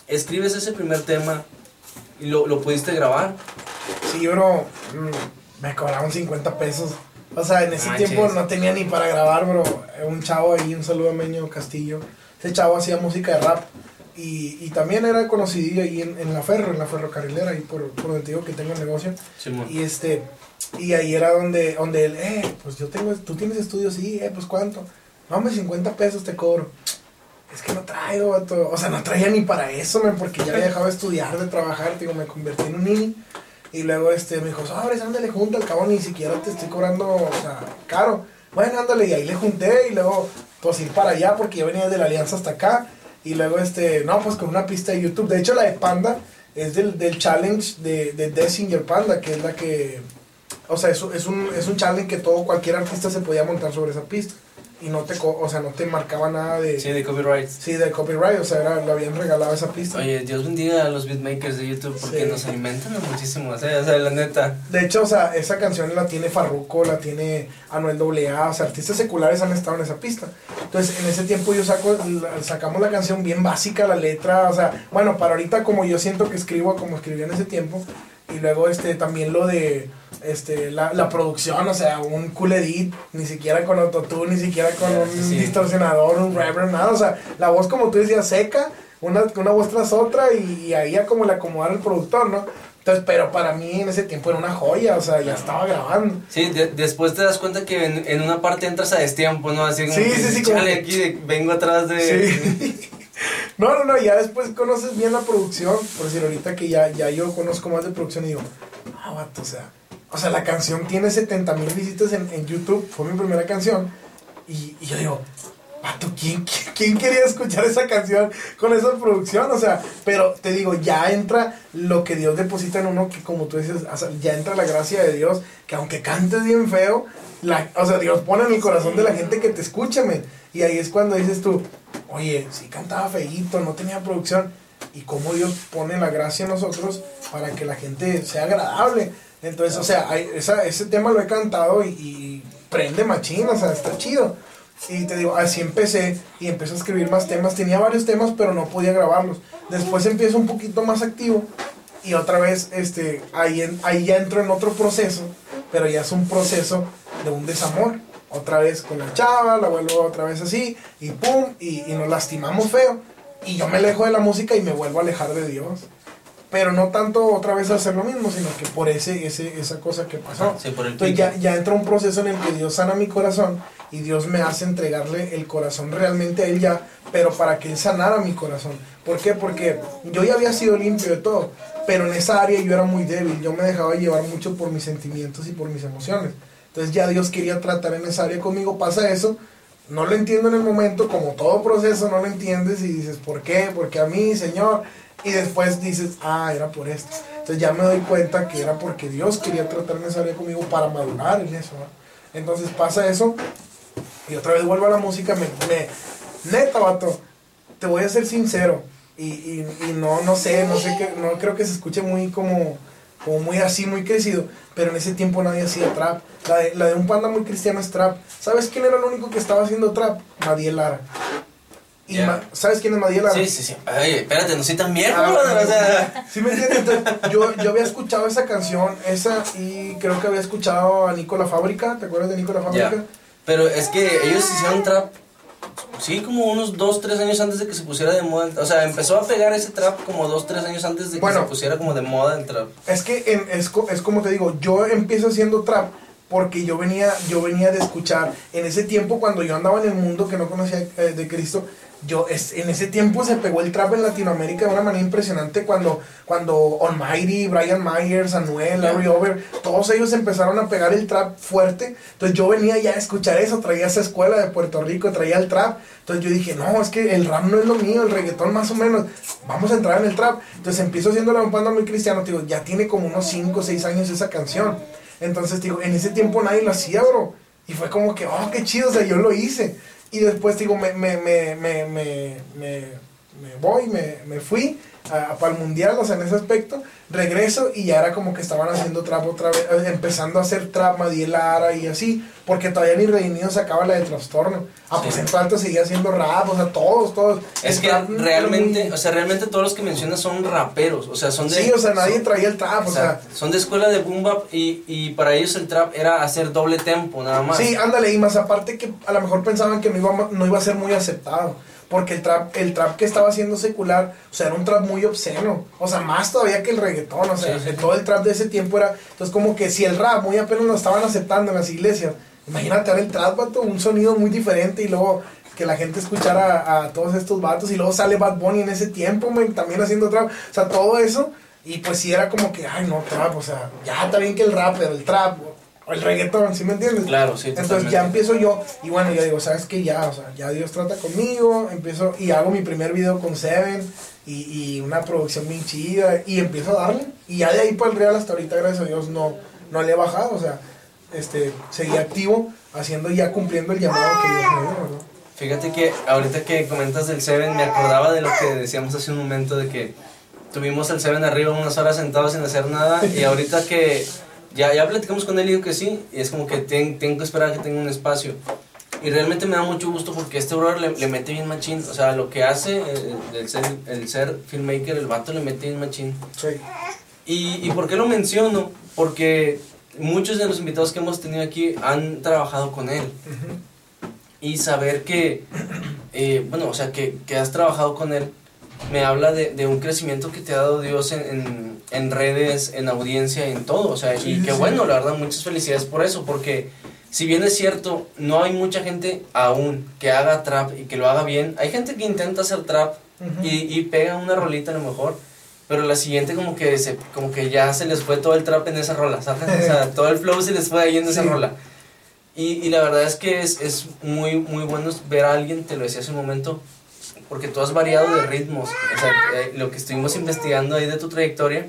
Escribes ese primer tema y lo, lo pudiste grabar. Sí, bro, mm, me cobraron 50 pesos. O sea, en ese Manches. tiempo no tenía ni para grabar, bro. Un chavo ahí, un saludo a Meño Castillo. Ese chavo hacía música de rap. Y, y también era conocidillo ahí en, en la ferro, en la ferrocarrilera, ahí por, por donde te digo que tengo el negocio. Simón. Y este, y ahí era donde, donde él, eh, pues yo tengo, tú tienes estudios, sí, eh, pues cuánto. Hombre, 50 pesos te cobro. Es que no traigo, vato. O sea, no traía ni para eso, man, porque ya había dejado de estudiar, de trabajar, digo, me convertí en un nini. Y luego este, me dijo, sobres, ándale, junta, al cabo ni siquiera te estoy cobrando, o sea, caro. Bueno, ándale, y ahí le junté y luego, pues ir para allá, porque yo venía de la alianza hasta acá. Y luego, este, no, pues con una pista de YouTube. De hecho, la de Panda es del, del challenge de, de Desinger Panda, que es la que, o sea, es, es, un, es un challenge que todo, cualquier artista se podía montar sobre esa pista. Y no te, co- o sea, no te marcaba nada de, Sí, de copyright. sí, de copyright, o sea, era, le habían regalado esa pista. Oye, Dios bendiga a los beatmakers de YouTube porque Sí. nos alimentan muchísimo, o sea, o sea, la neta. De hecho, o sea, esa canción la tiene Farruko, la tiene Anuel AA, o sea, artistas seculares han estado en esa pista. Entonces, en ese tiempo yo saco, sacamos la canción bien básica, la letra, o sea, bueno, para ahorita como yo siento que escribo como escribía en ese tiempo, y luego este también lo de este la, la producción, o sea, un cool edit, ni siquiera con autotune, ni siquiera con un sí, distorsionador, un reverb, nada, o sea, la voz como tú decías, seca, una, una voz tras otra, y, y ahí ya como le acomodar el productor, ¿no? Entonces, pero para mí en ese tiempo era una joya, o sea, ya estaba grabando. Sí, de- después te das cuenta que en, en una parte entras a destiempo, ¿no? Así como Sí, que, sí, sí, como aquí de- vengo atrás de... Sí. No, no, no, ya después conoces bien la producción, por decir ahorita que ya, ya yo conozco más de producción y digo, ah, vato, o sea, o sea, la canción tiene 70 mil visitas en, en YouTube, fue mi primera canción, y, y yo digo, vato, ¿quién, quién, quién quería escuchar esa canción con esa producción? O sea, pero te digo, ya entra lo que Dios deposita en uno, que como tú dices, o sea, ya entra la gracia de Dios, que aunque cantes bien feo, la, o sea, Dios pone en el corazón de la gente que te escucha, men. Y ahí es cuando dices tú, oye, sí cantaba feíto, no tenía producción. Y cómo Dios pone la gracia en nosotros para que la gente sea agradable. Entonces, o sea, ese tema lo he cantado y, prende machín, o sea, está chido. Y te digo, así empecé y empecé a escribir más temas. Tenía varios temas, pero no podía grabarlos. Después empiezo un poquito más activo y otra vez, este, ahí, ahí ya entro en otro proceso, pero ya es un proceso de un desamor. Otra vez con la chava, la vuelvo otra vez así, y pum, y nos lastimamos feo. Y yo me alejo de la música y me vuelvo a alejar de Dios. Pero no tanto otra vez hacer lo mismo, sino que por ese, ese, esa cosa que pasó. Sí, por el Entonces ya, ya entra un proceso en el que Dios sana mi corazón y Dios me hace entregarle el corazón realmente a Él ya, pero para que Él sanara mi corazón. ¿Por qué? Porque yo ya había sido limpio de todo, pero en esa área yo era muy débil, yo me dejaba llevar mucho por mis sentimientos y por mis emociones. Entonces ya Dios quería tratar en esa área conmigo, pasa eso, no lo entiendo en el momento, como todo proceso no lo entiendes y dices, ¿por qué? Porque a mí, Señor. Y después dices, ah, era por esto. Entonces ya me doy cuenta que era porque Dios quería tratarme esa área conmigo para madurar en eso. Entonces pasa eso y otra vez vuelvo a la música, me, me neta, vato, te voy a ser sincero y, y, y no, no sé, no sé, que, no creo que se escuche muy como como muy así, muy crecido, pero en ese tiempo nadie hacía trap. La de, la de un panda muy cristiano es trap. ¿Sabes quién era el único que estaba haciendo trap? Madiel Lara. Y. Ma- ¿Sabes quién es Madiel Lara? Sí, sí, sí. Ay, espérate, no soy tan viejo, Ah, o sea. ¿Sí me entiendes? Entonces, yo, yo había escuchado esa canción, esa, y creo que había escuchado a Nico La Fábrica. ¿Te acuerdas de Nico La Fábrica? Ya. Pero es que ellos hicieron trap, sí, como unos 2, 3 años antes de que se pusiera de moda. O sea, empezó a pegar ese trap como 2, 3 años antes de que Bueno. se pusiera como de moda el trap. Es que en- es, es como te digo, yo empiezo haciendo trap porque yo venía, yo venía de escuchar, en ese tiempo cuando yo andaba en el mundo que no conocía eh, de Cristo, yo es- en ese tiempo se pegó el trap en Latinoamérica de una manera impresionante cuando, cuando Almighty, Brian Myers, Anuel, Larry Over, todos ellos empezaron a pegar el trap fuerte. Entonces yo venía ya a escuchar eso, traía esa escuela de Puerto Rico, traía el trap. Entonces yo dije, no, es que el rap no es lo mío, el reggaetón más o menos, vamos a entrar en el trap. Entonces empiezo haciendo la banda muy cristiano, digo, ya tiene como unos 5 o 6 años esa canción. Entonces digo, en ese tiempo nadie lo hacía, bro. Y fue como que, oh, qué chido, o sea, yo lo hice. Y después digo, me, me, me, me, me, me, voy, me, me fui a- para el mundial, o sea, en ese aspecto, regreso y ya era como que estaban haciendo trap otra vez, eh, empezando a hacer trap, Madiel Lara y así, porque todavía ni Redimido sacaba la de trastorno. Ah, pues Sí. en falta seguía haciendo rap, o sea, todos, todos. Es El que trap, realmente, muy- o sea, realmente todos los que mencionas son raperos, o sea, son de... Sí, o sea, nadie son- traía el trap, o sea. Exacto. son de escuela de boom bap y, y para ellos el trap era hacer doble tempo, nada más. Sí, ándale, y más aparte que a lo mejor pensaban que no iba, a- no iba a ser muy aceptado. Porque el trap, el trap que estaba haciendo secular, o sea, era un trap muy obsceno. O sea, más todavía que el reggaetón. O sea, Sí, sí. todo el trap de ese tiempo era. Entonces, como que si el rap muy apenas lo estaban aceptando en las iglesias, imagínate ahora el trap, vato, un sonido muy diferente y luego que la gente escuchara a, a todos estos vatos y luego sale Bad Bunny en ese tiempo, también haciendo trap. O sea, todo eso. Y pues sí era como que, ay, no, trap, o sea, ya está bien que el rap, pero el trap, el reggaetón, ¿sí me entiendes? Claro, sí, Entonces totalmente. ya empiezo yo y bueno, yo digo, ¿sabes qué? Ya, o sea, ya Dios trata conmigo, empiezo y hago mi primer video con Seven y, y una producción bien chida y empiezo a darle. Y ya de ahí para el real hasta ahorita, gracias a Dios, no, no le he bajado, o sea, este, seguí activo, haciendo y ya cumpliendo el llamado que Dios me dio, ¿verdad? Fíjate que ahorita que comentas del Seven, me acordaba de lo que decíamos hace un momento de que tuvimos el Seven arriba unas horas sentados sin hacer nada y ahorita que ya, ya platicamos con él y dijo que sí, y es como que ten- tengo que esperar a que tenga un espacio. Y realmente me da mucho gusto porque este brother le, le mete bien machín, o sea, lo que hace el, el ser, el ser filmmaker, el vato le mete bien machín. Sí. ¿Y, ¿Y por qué lo menciono? Porque muchos de los invitados que hemos tenido aquí han trabajado con él. Y saber que, eh, bueno, o sea, que, que has trabajado con él, me habla de, de un crecimiento que te ha dado Dios en, en, en redes, en audiencia, en todo. O sea, y sí. bueno, la verdad, muchas felicidades por eso, porque si bien es cierto, no hay mucha gente aún que haga trap y que lo haga bien. Hay gente que intenta hacer trap y, y pega una rolita a lo mejor, pero la siguiente como que se, como que ya se les fue todo el trap en esa rola, ¿sabes? O sea, todo el flow se les fue ahí en esa rola. Y, y la verdad es que es, es muy, muy bueno ver a alguien, te lo decía hace un momento, porque tú has variado de ritmos. O sea, eh, lo que estuvimos investigando ahí de tu trayectoria,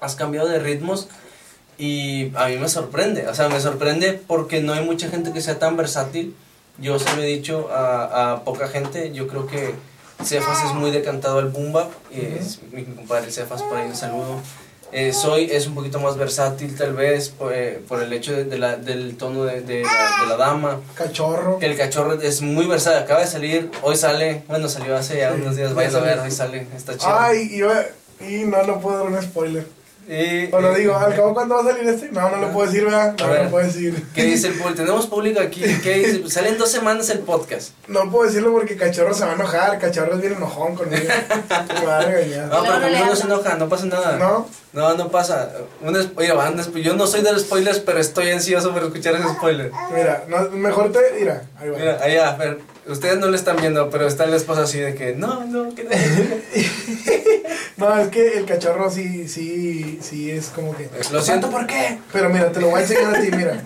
has cambiado de ritmos y a mí me sorprende. O sea, me sorprende porque no hay mucha gente que sea tan versátil. Yo se lo he dicho a, a poca gente. Yo creo que Cefas es muy decantado al boom bap. y es mi compadre Cefas, por ahí un saludo. Eh, soy es un poquito más versátil tal vez por, eh, por el hecho de, de la, del tono de, de la, de la dama. Cachorro. Que el cachorro es muy versátil, acaba de salir, hoy sale, bueno salió hace ya Sí, unos días, ya vayan a ver, hoy sale, está chido. Ay, iba, y no, no puedo dar un spoiler. Y- O lo digo, al cabo, ¿cuándo va a salir este? No, no lo puedo decir, ¿verdad? No, ver. no puedo decir. ¿Qué dice el público? Tenemos público aquí. ¿Qué dice? Pues Sale en dos semanas el podcast. No puedo decirlo porque Cachorro se va a enojar. Cachorro es bien enojón conmigo. Me va a regañar. No, pero conmigo no se enoja, no pasa nada. ¿No? No, no pasa. Un Oye, van, después- yo no soy de los spoilers, pero estoy ansioso por escuchar ese spoiler. Mira, no, mejor te. Mira, ahí va. Mira, allá, a ver, ustedes no lo están viendo, pero está la esposa así de que, no, no, que no. No, es que el cachorro sí, sí, sí es como que. Lo siento, ¿por qué? Pero mira, te lo voy a enseñar a ti, mira.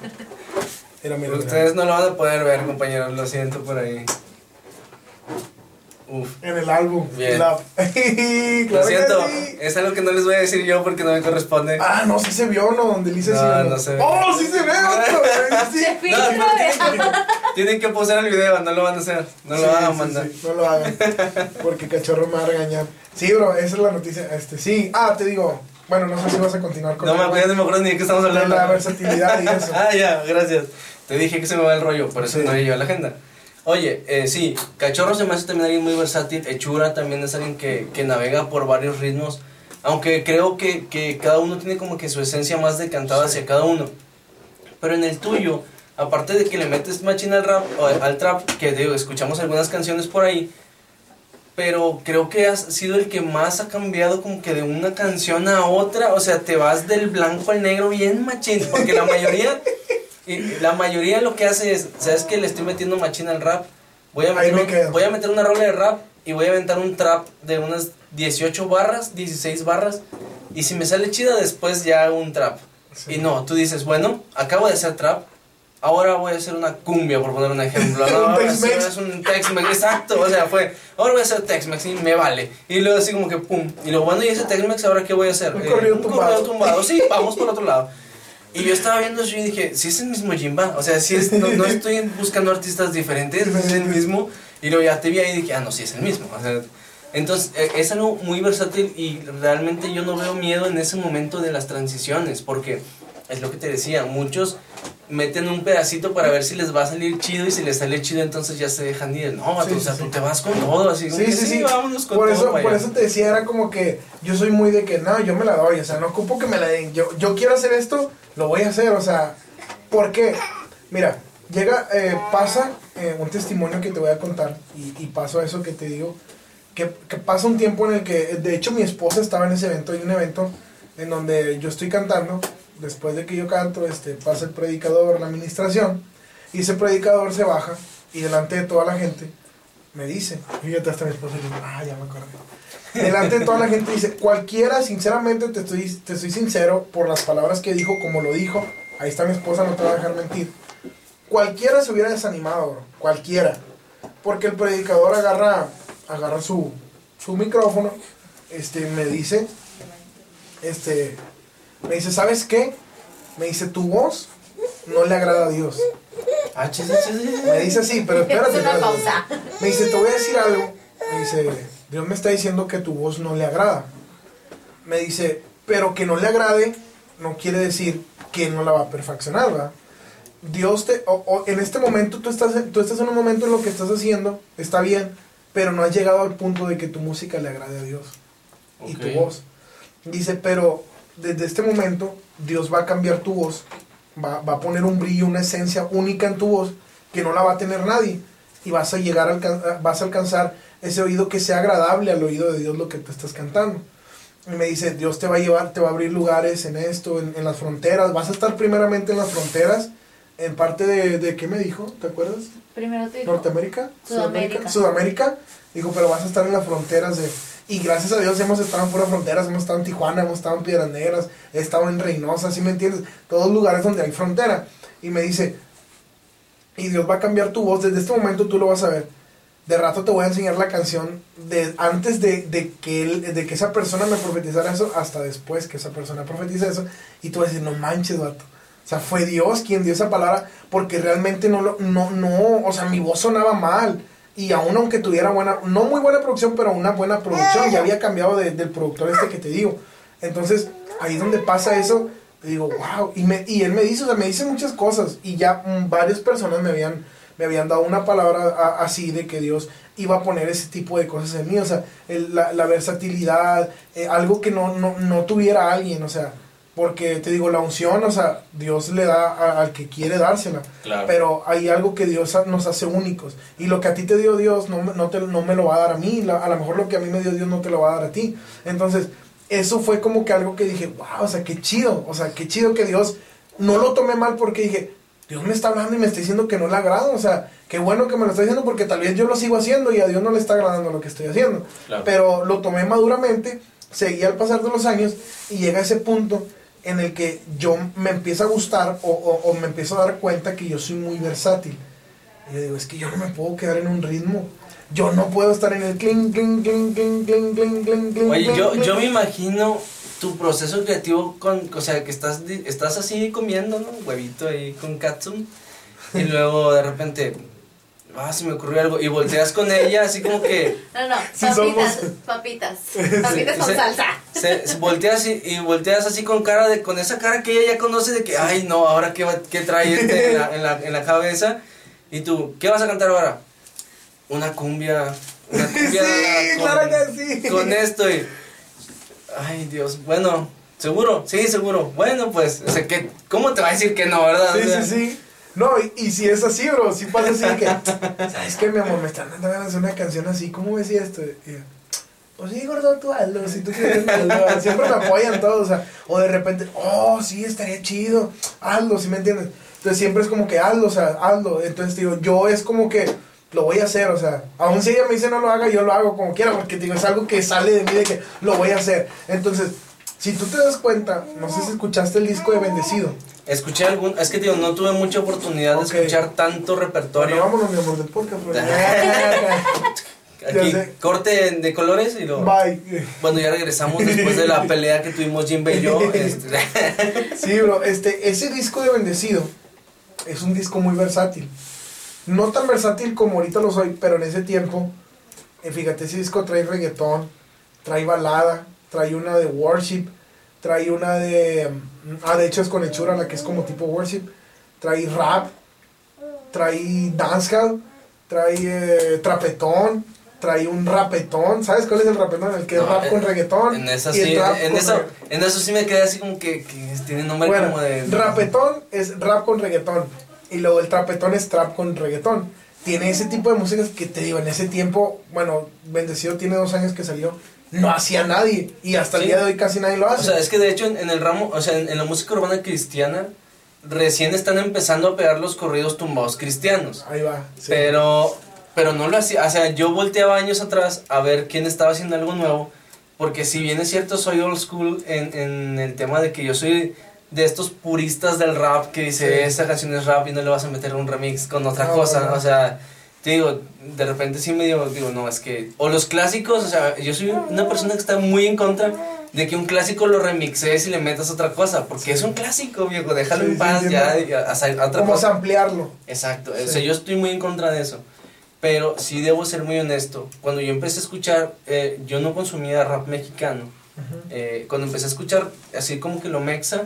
Mira, mira, mira. Ustedes no lo van a poder ver, compañeros, lo siento por ahí. Uf. En el álbum. Bien. Lo Claro que siento, sí. es algo que no les voy a decir yo porque no me corresponde. Ah, no, sí se vio, ¿no? Donde dice No, sí. no se ve. ¡Oh, sí se ve! Sí. Se No, filtra, pero tienen, tienen que posar el video, no lo van a hacer, no Sí, lo van a sí, mandar. sí, no lo hagan. Porque cachorro me va a regañar. Sí, bro, esa es la noticia. Este, sí. Ah, te digo. Bueno, no sé si vas a continuar con No me acuerdo, no me acuerdo ni de qué estamos de hablando. la versatilidad y eso. Ah, ya, gracias. Te dije que se me va el rollo, por eso Sí. no he llevado la agenda. Oye, eh, sí, Cachorro se me hace también alguien muy versátil. Hechura también es alguien que, que navega por varios ritmos. Aunque creo que, que cada uno tiene como que su esencia más decantada hacia cada uno. Pero en el tuyo, aparte de que le metes machina al rap, al trap, que digo, escuchamos algunas canciones por ahí, pero creo que has sido el que más ha cambiado como que de una canción a otra, o sea, te vas del blanco al negro bien machín, porque la mayoría, y la mayoría lo que hace es, ¿sabes que Le estoy metiendo machín al rap, voy a, meter un- voy a meter una rola de rap y voy a aventar un trap de unas 18 barras, 16 barras, y si me sale chida después ya hago un trap. Sí. Y no, tú dices, bueno, acabo de hacer trap, ahora voy a hacer una cumbia, por poner un ejemplo. No, Tex-Mex. es un Tex-Mex, exacto. O sea, fue, ahora voy a hacer Tex-Mex y me vale. Y luego así como que, pum. Y luego, bueno, ¿y ese Tex-Mex ahora qué voy a hacer? Un corrido un tumbado. tumbado. Sí, vamos por otro lado. Y yo estaba viendo eso y dije, sí es el mismo Jimba. O sea, sí es, no, no estoy buscando artistas diferentes, es el mismo. Y luego ya te vi ahí y dije, ah, no, sí es el mismo. O sea, entonces, eh, es algo muy versátil y realmente yo no veo miedo en ese momento de las transiciones, porque es lo que te decía, muchos meten un pedacito para ver si les va a salir chido y si les sale chido entonces ya se dejan ir. No, Sí, o sea, sí, tú sí. te vas con todo, así Sí, que, sí, sí. vámonos con Por todo eso, por allá". eso te decía, era como que yo soy muy de que, no, yo me la doy, o sea, no ocupo que me la den. Yo, yo quiero hacer esto, lo voy a hacer, o sea, ¿por qué? Mira, llega, eh, pasa eh, un testimonio que te voy a contar y, y paso a eso que te digo, que, pasa un tiempo en el que, de hecho, mi esposa estaba en ese evento, hay un evento en donde yo estoy cantando, después de que yo canto, este, pasa el predicador, la administración, y ese predicador se baja y delante de toda la gente me dice, fíjate hasta mi esposa digo, ah, ya me acordé. Delante de toda la gente dice, cualquiera, sinceramente, te estoy, te estoy sincero por las palabras que dijo, como lo dijo, ahí está mi esposa, no te va a dejar mentir. Cualquiera se hubiera desanimado, bro, cualquiera. Porque el predicador agarra, agarra su, su micrófono, este, me dice, este, me dice, ¿sabes qué? Me dice, tu voz no le agrada a Dios. Ah, chis, chis, chis. Me dice así, pero espérate. Es una pausa. Me dice, te voy a decir algo. Me dice, Dios me está diciendo que tu voz no le agrada. Me dice, pero que no le agrade no quiere decir que no la va a perfeccionar, ¿verdad? Dios te, o- o en este momento tú estás, tú estás en un momento en lo que estás haciendo, está bien, pero no has llegado al punto de que tu música le agrade a Dios y tu voz. Dice, pero desde este momento Dios va a cambiar tu voz, va, va a poner un brillo, una esencia única en tu voz que no la va a tener nadie y vas a llegar a vas a alcanzar ese oído que sea agradable al oído de Dios lo que te estás cantando. Y me dice, Dios te va a llevar, te va a abrir lugares en esto, en, en las fronteras, vas a estar primeramente en las fronteras, en parte de, de ¿qué me dijo? ¿Te acuerdas? Primero te dijo. Norteamérica, Sudamérica. Sudamérica, dijo, pero vas a estar en las fronteras de... Y gracias a Dios hemos estado en puras fronteras, hemos estado en Tijuana, hemos estado en Piedras Negras, he estado en Reynosa, ¿sí me entiendes? Todos lugares donde hay frontera. Y me dice, y Dios va a cambiar tu voz, desde este momento tú lo vas a ver. De rato te voy a enseñar la canción de antes de, de que él, de que esa persona me profetizara eso, hasta después que esa persona profetiza eso, y tú vas a decir, no manches, vato. O sea, fue Dios quien dio esa palabra porque realmente no lo, no, no, o sea, mi voz sonaba mal. Y aún aunque tuviera buena, no muy buena producción, pero una buena producción, ya había cambiado de- del productor este que te digo. Entonces, ahí es donde pasa eso, digo, wow. Y, me, y él me dice, o sea, me dice muchas cosas. Y ya mm, varias personas me habían, me habían dado una palabra así de que Dios iba a poner ese tipo de cosas en mí. O sea, el- la, la versatilidad, eh, algo que no, no, no tuviera alguien, o sea. Porque te digo, la unción, o sea, Dios le da a- al que quiere dársela. Claro. Pero hay algo que Dios nos hace únicos. Y lo que a ti te dio Dios no, me- no, te, no me lo va a dar a mí. La- a lo mejor lo que a mí me dio Dios no te lo va a dar a ti. Entonces, eso fue como que algo que dije, wow, o sea, qué chido. O sea, qué chido que Dios no lo tomé mal porque dije, Dios me está hablando y me está diciendo que no le agrado. O sea, qué bueno que me lo está diciendo porque tal vez yo lo sigo haciendo y a Dios no le está agradando lo que estoy haciendo. Claro. Pero lo tomé maduramente, seguí al pasar de los años y llega ese punto en el que yo me empiezo a gustar o, o- o me empiezo a dar cuenta que yo soy muy versátil. Y yo digo, es que yo no me puedo quedar en un ritmo. Yo no puedo estar en el cling, cling, cling, cling, cling, cling, cling, cling. Oye, yo, yo me imagino tu proceso creativo con, o sea, que estás, estás así comiendo, ¿no? Huevito ahí con katsum. Y luego de repente, ah, se me ocurrió algo. Y volteas con ella así como que... No, no, Sí, papitas, somos- papitas. Papitas con se- salsa. se- se volteas y, y volteas así con cara de con esa cara que ella ya conoce de que ay no ahora qué, va- qué trae este en la, en, la, en la cabeza y tú qué vas a cantar ahora una cumbia una cumbia Sí, claro que sí. con esto y ay Dios bueno seguro sí seguro bueno pues o sea que cómo te va a decir que no verdad Sí, O sea, sí, sí. No, y, y si es así, bro, si pasa así de que, ¿sabes qué, mi amor? Me están dando ganas de una canción así, ¿cómo ves esto? Y yo, pues sí, gordo, tú hazlo, si tú quieres hazlo. Siempre me apoyan todos, o sea, o de repente, oh, sí, estaría chido, hazlo, ¿sí me entiendes? Entonces siempre es como que hazlo, o sea, hazlo. Entonces, digo, yo es como que lo voy a hacer, o sea, aun si ella me dice no lo haga, yo lo hago como quiera, porque digo, es algo que sale de mí de que lo voy a hacer. Entonces, si tú te das cuenta, no sé si escuchaste el disco de Bendecido. escuché algún es que digo no tuve mucha oportunidad de escuchar tanto Bueno, repertorio vámonos, mi amor, del podcast. aquí corte de colores y luego Bye. Bueno, ya regresamos después de la pelea que tuvimos Jimbe y yo. este, Sí, bro, este, ese disco de Bendecido es un disco muy versátil. No tan versátil como ahorita lo soy, pero en ese tiempo, eh, fíjate, ese disco trae reggaetón, trae balada, trae una de worship, trae una de... Ah, de hecho es con hechura, la que es como tipo worship, trae rap, trae dancehall, trae eh, trapetón, trae un rapetón, ¿sabes cuál es el rapetón? El que es rap eh, con reggaetón. en esa sí, en eso, en sí me quedé así como que, que tiene nombre Bueno, como de. rapetón es rap con reggaetón. Y luego el trapetón es trap con reggaetón. Tiene ese tipo de músicas que te digo, en ese tiempo, bueno, Bendecido tiene dos años que salió, no hacía nadie. Y hasta el día de hoy casi nadie lo hace. O sea, es que de hecho en, en el ramo, o sea, en, en la música urbana cristiana, recién están empezando a pegar los corridos tumbados cristianos. Ahí va. sí. Pero, pero no lo hacía, o sea, yo volteaba años atrás a ver quién estaba haciendo algo nuevo, porque si bien es cierto, soy old school en, en el tema de que yo soy de estos puristas del rap que dice, Sí. esta canción es rap y no le vas a meter un remix con otra No, cosa, no. o sea, te digo, de repente sí me digo, no, es que, o los clásicos, o sea, yo soy una persona que está muy en contra de que un clásico lo remixes y le metas otra cosa, porque es un clásico, viejo, déjalo Sí, en sí, paz, ya, entiendo. ya, haz- otra Como cosa. ampliarlo. Exacto, Sí. o sea, yo estoy muy en contra de eso. Pero sí debo ser muy honesto. Cuando yo empecé a escuchar, eh, yo no consumía rap mexicano. Eh, cuando empecé a escuchar así como que lo mexa,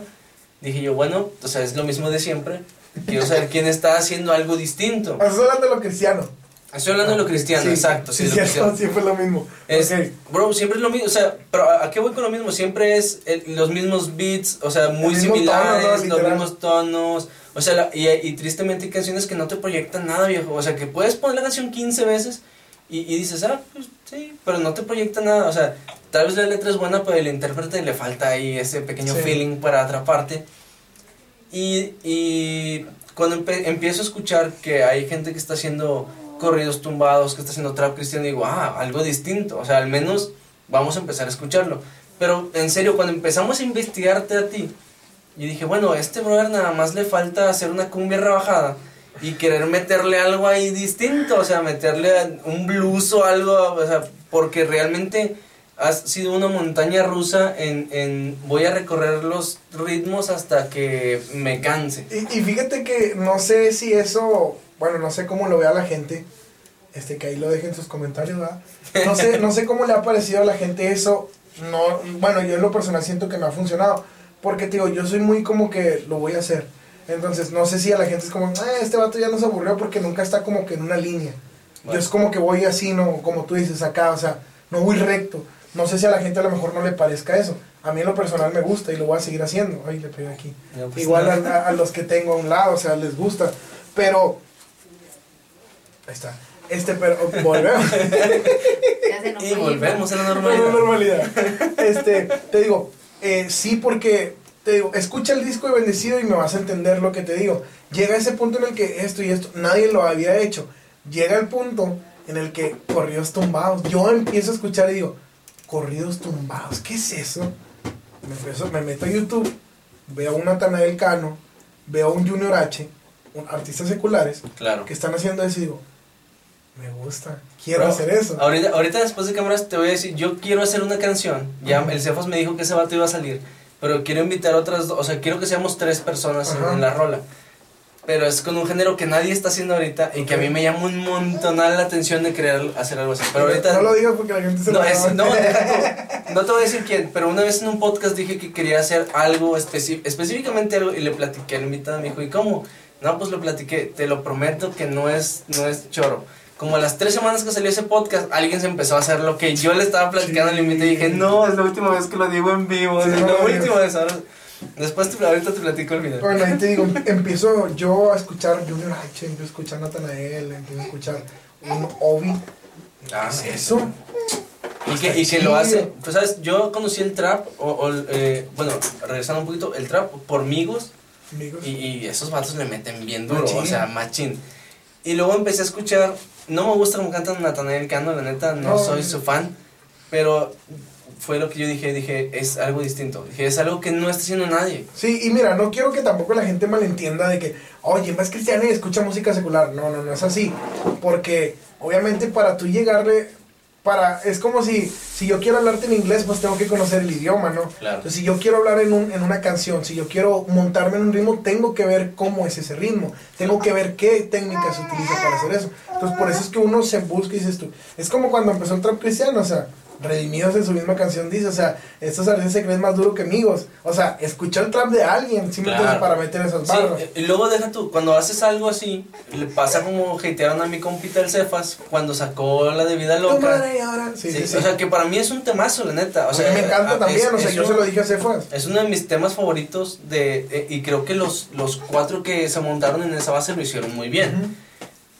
dije yo, bueno, o sea, es lo mismo de siempre. Quiero saber quién está haciendo algo distinto. Estás hablando de lo cristiano. Estoy hablando de lo cristiano, Sí, exacto. Sí, Sí, lo cristiano. siempre es lo mismo. Es, Ok. Bro, siempre es lo mismo, o sea, pero ¿a qué voy con lo mismo? Siempre es el- los mismos beats, o sea, muy mismo tono, similares, ¿no? los mismos tonos, o sea, la- y, y tristemente hay canciones que no te proyectan nada, viejo, o sea, que puedes poner la canción 15 veces y, y dices, ah, pues sí, pero no te proyecta nada, o sea, tal vez la letra es buena, pero el intérprete le falta ahí ese pequeño feeling para atraparte. Y, y cuando empe- empiezo a escuchar que hay gente que está haciendo corridos tumbados, que está haciendo trap cristiano, digo, ah, algo distinto. O sea, al menos vamos a empezar a escucharlo. Pero en serio, cuando empezamos a investigarte a ti, yo dije, bueno, a este brother nada más le falta hacer una cumbia rebajada y querer meterle algo ahí distinto, o sea, meterle un blues o algo, o sea, porque realmente has sido una montaña rusa en, en voy a recorrer los ritmos hasta que me canse. Y, y fíjate que no sé si eso, bueno, no sé cómo lo vea la gente, este que ahí lo dejen en sus comentarios, ¿verdad? No sé, no sé cómo le ha parecido a la gente eso, no, bueno, yo en lo personal siento que me ha funcionado, porque te digo, yo soy muy como que lo voy a hacer, entonces no sé si a la gente es como, "Ah, este vato ya nos aburrió porque nunca está como que en una línea, yo es como que voy así, no, como tú dices acá, o sea, no voy recto, no sé si a la gente a lo mejor no le parezca eso, a mí en lo personal me gusta y lo voy a seguir haciendo, ay, le pegué aquí. No, pues, Igual no. a, a- a los que tengo a un lado, o sea, les gusta. Pero. Ahí está. Este, pero. Volvemos. Ya se nos Y volvemos a la No, normalidad. no, normalidad. Este, te digo, eh, sí, porque. Te digo, escucha el disco de Bendecido y me vas a entender lo que te digo. Llega ese punto en el que esto y esto, nadie lo había hecho. Llega el punto en el que corridos tumbados. Yo empiezo a escuchar y digo, corridos tumbados, ¿qué es eso? Me, empiezo- me meto a YouTube veo a un Natanael Cano, veo a un Junior H, un- artistas seculares, Claro. que están haciendo eso y digo, me gusta, quiero Bro, hacer eso. Ahorita, ahorita después de cámaras te voy a decir, yo quiero hacer una canción. Ya el Cefas me dijo que ese vato iba a salir. Pero quiero invitar otras dos, o sea, quiero que seamos tres personas en, en la rola. Pero es con un género que nadie está haciendo ahorita y que a mí me llama un montón la atención de querer hacer algo así. Pero ahorita... No lo digas porque la gente se No, lo va a es- no, tú. no te voy a decir quién, pero una vez en un podcast dije que quería hacer algo específicamente algo y le platiqué al invitado, me dijo, ¿y cómo? No, pues lo platiqué, te lo prometo que no es, no es choro. Como a las tres semanas que salió ese podcast, alguien se empezó a hacer lo que yo le estaba platicando al invitado y dije, no, es la última vez que lo digo en vivo, Sí, es no la última vez. Ahora, después te, ahorita te platico el video. Bueno, ahí te digo, empiezo yo a escuchar Junior H, empiezo a escuchar Natanael, empiezo a escuchar un Obi. Ah, ¿Qué es eso? Y que, y Está lo hace, pues sabes, yo conocí el trap, o, o, eh, bueno, regresando un poquito, el trap por Migos, Amigos. Y, y esos vatos le meten bien duro, Machín. o sea, machín. Y luego empecé a escuchar, no me gusta cómo canta Natanael Cano, la neta, no, No, soy su fan, pero fue lo que yo dije, dije, es algo distinto, dije, es algo que no está haciendo nadie. Sí, y mira, no quiero que tampoco la gente malentienda de que, oye, más cristiana y escucha música secular. No, no, no es así. Porque, obviamente, para tú llegarle, para, es como si, si yo quiero hablarte en inglés, pues tengo que conocer el idioma, ¿no? Claro. Entonces, si yo quiero hablar en, un, en una canción, si yo quiero montarme en un ritmo, tengo que ver cómo es ese ritmo. Tengo que ver qué técnicas se utiliza para hacer eso. Entonces, por eso es que uno se busca y dices tú. Es como cuando empezó el trap cristiano, o sea, Redimidos en su misma canción dice, o sea, estos artistas se creen más duro que amigos. O sea, escuchó el trap de alguien, simplemente Claro. para meter esas Sí, barras. y luego deja tú, cuando haces algo así, le pasa como hatearon a mi compita el Cefas cuando sacó la de vida Tu loca. madre y ahora. Sí, Sí, sí, sí. O sea, que para mí es un temazo, la neta. O A mí sea, me encanta a- también, es- o sea, yo un- se lo dije a Cefas. Es uno de mis temas favoritos de, eh, y creo que los, los cuatro que se montaron en esa base lo hicieron muy bien.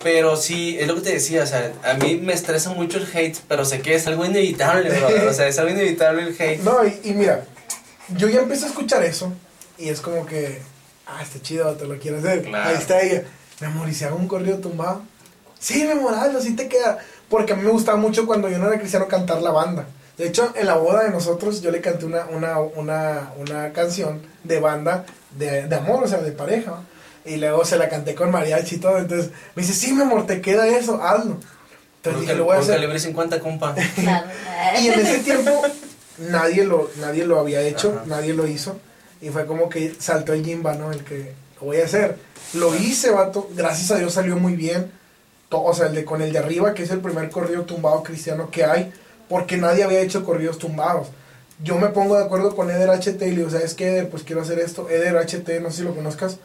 Pero sí, es lo que te decía, o sea, a mí me estresa mucho el hate, pero sé que es algo inevitable, o sea, es algo inevitable el hate. No, y, y mira, yo ya empecé a escuchar eso y es como que, ah, está chido, te lo quiero hacer. Claro. Ahí está ella. Mi amor, ¿y si hago un corrido tumbado? Sí, mi amor, hazlo, sí te queda. Porque a mí me gustaba mucho cuando yo no era cristiano cantar la banda. De hecho, en la boda de nosotros yo le canté una, una, una, una canción de banda de, de amor, o sea, de pareja. Y luego se la canté con mariachi y todo. Entonces me dice, sí, mi amor, te queda eso, hazlo. Entonces dije, lo voy a hacer. calibre 50, compa. Y en ese tiempo nadie lo, nadie lo había hecho, Ajá. nadie lo hizo. Y fue como que saltó el Jimba, ¿no? El que lo voy a hacer. Lo hice, vato. Gracias a Dios salió muy bien. To- o sea, el de con el de arriba, que es el primer corrido tumbado cristiano que hay. Porque nadie había hecho corridos tumbados. Yo me pongo de acuerdo con Eder HT y le digo, ¿sabes qué, Eder? Pues quiero hacer esto. Eder HT, no sé si lo conozcas.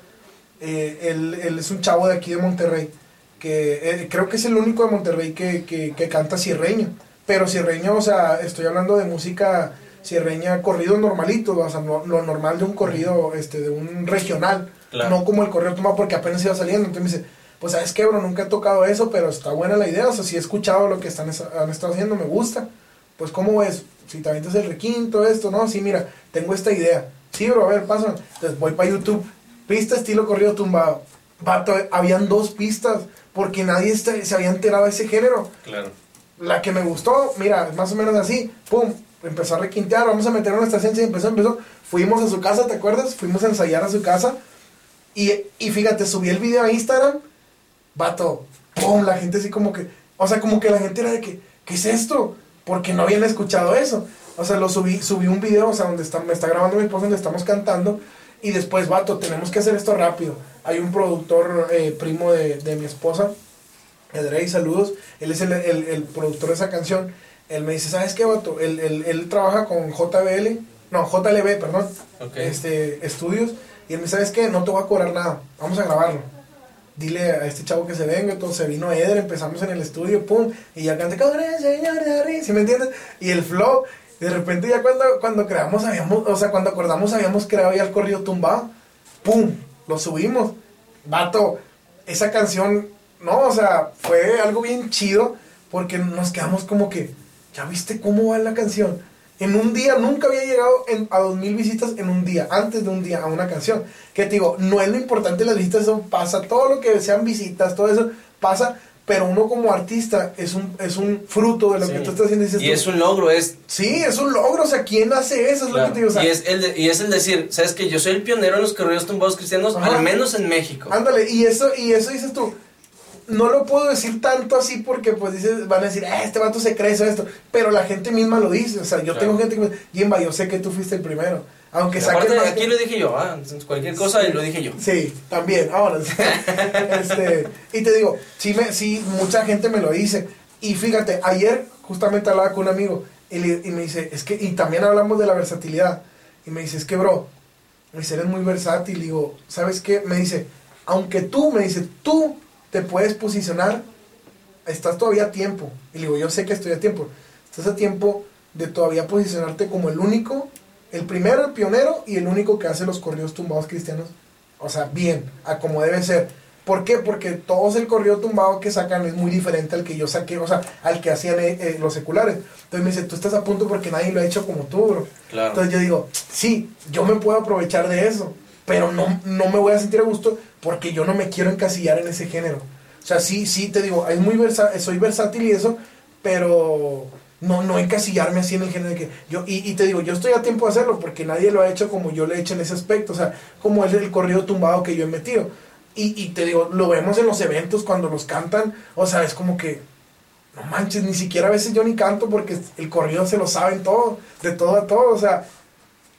Eh, él, él es un chavo de aquí de Monterrey. Que eh, creo que es el único de Monterrey que, que, que canta cierreño. Pero cierreño, o sea, estoy hablando de música cierreña, corrido normalito, o sea, no- lo normal de un corrido, este, de un regional. Claro. No como el corrido tumbado porque apenas iba saliendo. Entonces me dice, pues sabes qué, bro, nunca he tocado eso, pero está buena la idea. O sea, si he escuchado lo que están, han estado haciendo, me gusta. Pues, ¿cómo ves? Si te avientas el requinto, esto, no, sí, mira, tengo esta idea. Sí, bro, a ver, pásame. Entonces voy para YouTube, pista estilo corrido tumbado. Vato, habían dos pistas, porque nadie este- se había enterado de ese género. Claro. La que me gustó, mira, más o menos así, pum, empezó a requintear, vamos a meter una estación, y empezó, empezó. Fuimos a su casa, ¿te acuerdas? Fuimos a ensayar a su casa. Y, y fíjate, subí el video a Instagram, vato, pum, la gente así como que, o sea, como que la gente era de que, ¿qué es esto? Porque no habían escuchado eso. O sea, lo subí, subí un video, o sea, donde está, me está grabando mi esposa, donde estamos cantando. Y después, vato, tenemos que hacer esto rápido. Hay un productor eh, primo de, de mi esposa, Edrey, saludos. Él es el, el- el productor de esa canción. Él me dice, ¿sabes qué, vato? Él, él- él trabaja con JBL, no, JLB, perdón, este, estudios. Y él me dice, ¿sabes qué? No te voy a cobrar nada. Vamos a grabarlo. Dile a este chavo que se venga. Entonces se vino Eder, empezamos en el estudio, pum. Y ya canté, el señor de arriba", ¿sí me entiendes? Y el flow. De repente ya cuando, cuando creamos, habíamos, o sea, cuando acordamos, habíamos creado ya el corrido tumbado. ¡Pum! Lo subimos. Vato, esa canción, no, o sea, fue algo bien chido porque nos quedamos como que, ¿ya viste cómo va la canción? En un día, nunca había llegado en- a 2000 visitas en un día, antes de un día, a una canción. Que te digo, no es lo importante las visitas, eso pasa, todo lo que sean visitas, todo eso pasa, pero uno como artista es un, es un fruto de lo Sí. que tú estás haciendo. dices Y es un logro, es Sí, es un logro, o sea, ¿quién hace eso? Es lo que te digo, o sea, y, es el de- y es el decir, ¿sabes que Yo soy el pionero en los corridos tumbados cristianos, Ajá. al menos en México. Ándale, y eso, y eso dices tú. No lo puedo decir tanto así porque pues dices, van a decir, "Ah, este vato se cree eso, esto. Pero la gente misma lo dice. O sea, yo Claro. tengo gente que me dice, Jimba, yo sé que tú fuiste el primero. Aunque más aquí lo dije yo, ah, cualquier cosa Sí. lo dije yo. Sí, también, ahora. este, y te digo, sí, me, sí, mucha gente me lo dice. Y fíjate, ayer justamente hablaba con un amigo y, le- y me dice, es que, y también hablamos de la versatilidad. Y me dice, es que, bro, me dice, eres muy versátil. Y digo, ¿sabes qué? Me dice, aunque tú, me dice, tú te puedes posicionar, estás todavía a tiempo. Y digo, yo sé que estoy a tiempo. Estás a tiempo de todavía posicionarte como el único, el primero, el pionero y el único que hace los corridos tumbados cristianos. O sea, bien, a como debe ser. ¿Por qué? Porque todos el corrido tumbado que sacan es muy diferente al que yo saqué, o sea, al que hacían eh, eh, los seculares. Entonces me dice, tú estás a punto porque nadie lo ha hecho como tú, bro. Claro. Entonces yo digo, sí, yo me puedo aprovechar de eso, pero no, no me voy a sentir a gusto porque yo no me quiero encasillar en ese género. O sea, sí, sí, te digo, es muy versa soy versátil y eso, pero no, no encasillarme así en el género de que yo, y, te digo, yo estoy a tiempo de hacerlo porque nadie lo ha hecho como yo lo he hecho en ese aspecto, o sea, como es el corrido tumbado que yo he metido. Y, y te digo, lo vemos en los eventos cuando los cantan, o sea, es como que, no manches, ni siquiera a veces yo ni canto porque el corrido se lo saben todo, de todo a todo, o sea,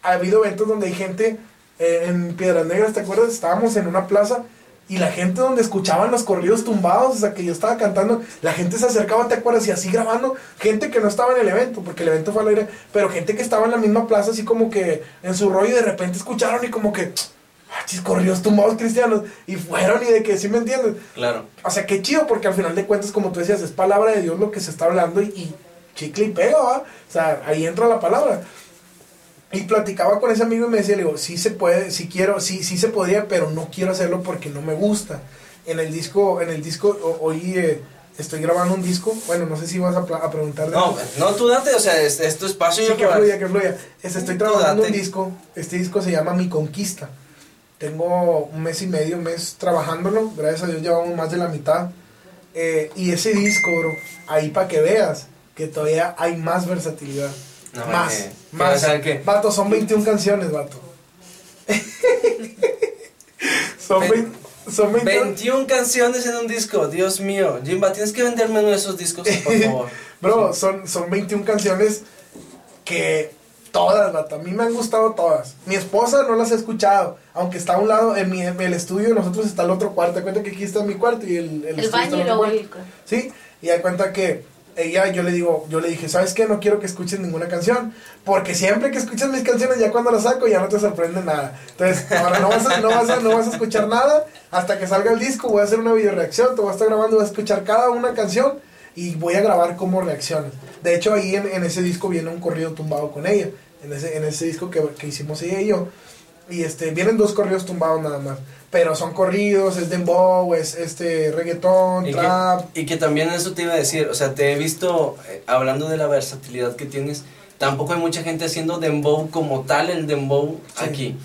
ha habido eventos donde hay gente eh, en Piedras Negras, ¿te acuerdas? Estábamos en una plaza y la gente donde escuchaban los corridos tumbados, o sea, que yo estaba cantando, la gente se acercaba, ¿te acuerdas? Y así grabando, gente que no estaba en el evento, porque el evento fue al aire, pero gente que estaba en la misma plaza, así como que en su rollo y de repente escucharon y como que, ah, chis, corridos tumbados cristianos, y fueron y de que, ¿sí me entiendes? Claro. O sea, qué chido, porque al final de cuentas, como tú decías, es palabra de Dios lo que se está hablando y, y chicle y pega, ¿va? O sea, ahí entra la palabra. Y platicaba con ese amigo y me decía, le digo, sí se puede, sí quiero, sí, sí se podría, pero no quiero hacerlo porque no me gusta. En el disco, en el disco, hoy eh, estoy grabando un disco, bueno, no sé si vas a, a preguntar de No, no, tú date, o sea, es, es tu espacio. Sí, que para- fluya, que fluya. Estoy trabajando un disco. Este disco se llama Mi Conquista. Tengo un mes y medio, un mes trabajándolo. Gracias a Dios llevamos más de la mitad. Eh, y ese disco, bro, ahí para que veas que todavía hay más versatilidad. No, más, eh, más. o sea, que- Vato, son 21 canciones, vato. son, Ve- son 21 21 canciones en un disco, Dios mío. Jimba, tienes que venderme uno de esos discos, por favor. Bro, son, son 21 canciones que todas, vato, a mí me han gustado todas. Mi esposa no las ha escuchado, aunque está a un lado, en, mi, en el estudio nosotros está el otro cuarto. Te cuenta que aquí está mi cuarto y el, El baño y luego el... Sí, y da cuenta que ella, yo le digo, yo le dije, ¿sabes qué? No quiero que escuches ninguna canción, porque siempre que escuchas mis canciones, ya cuando las saco, ya no te sorprende nada. Entonces, ahora no vas a, no vas a, no vas a escuchar nada hasta que salga el disco, voy a hacer una video reacción, te voy a estar grabando, voy a escuchar cada una canción y voy a grabar cómo reaccionas. De hecho, ahí en, en ese disco viene un corrido tumbado con ella, en ese, en ese disco que, que hicimos ella y yo. Y este, vienen dos corridos tumbados nada más. Pero son corridos, es dembow, es este reggaetón, Y trap. que, y que también eso te iba a decir, o sea, te he visto eh, hablando de la versatilidad que tienes, tampoco hay mucha gente haciendo dembow como tal el dembow Sí. aquí.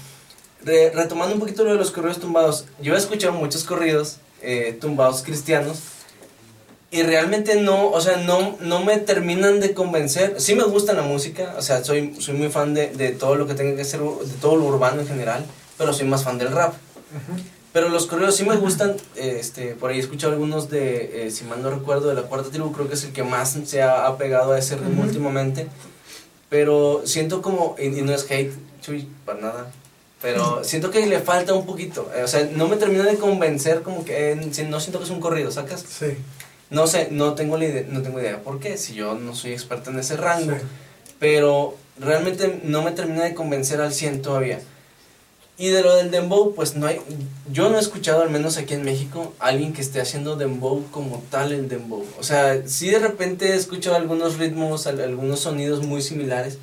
Re- retomando un poquito lo de los corridos tumbados, yo he escuchado muchos corridos eh, tumbados cristianos y realmente no, o sea, no, no me terminan de convencer. Sí me gusta la música, o sea, soy, soy muy fan de, de todo lo que tenga que ser, de todo lo urbano en general, pero soy más fan del rap. Pero los corridos sí me gustan, eh, este, por ahí he escuchado algunos de, eh, si mal no recuerdo, de la cuarta tribu, creo que es el que más se ha apegado a ese ritmo Ujú. últimamente. Pero siento como, y, y no es hate, chuy, para nada, pero siento que le falta un poquito, eh, o sea, no me termina de convencer como que, eh, no siento que es un corrido, ¿sacas? Sí. No sé, no tengo, la idea, no tengo idea por qué, si yo no soy experto en ese rango, Sí. pero realmente no me termina de convencer al 100 todavía. Y de lo del dembow, pues no hay, yo no he escuchado, al menos aquí en México, alguien que esté haciendo dembow como tal el dembow. O sea, sí de repente he escuchado algunos ritmos, al- algunos sonidos muy similares,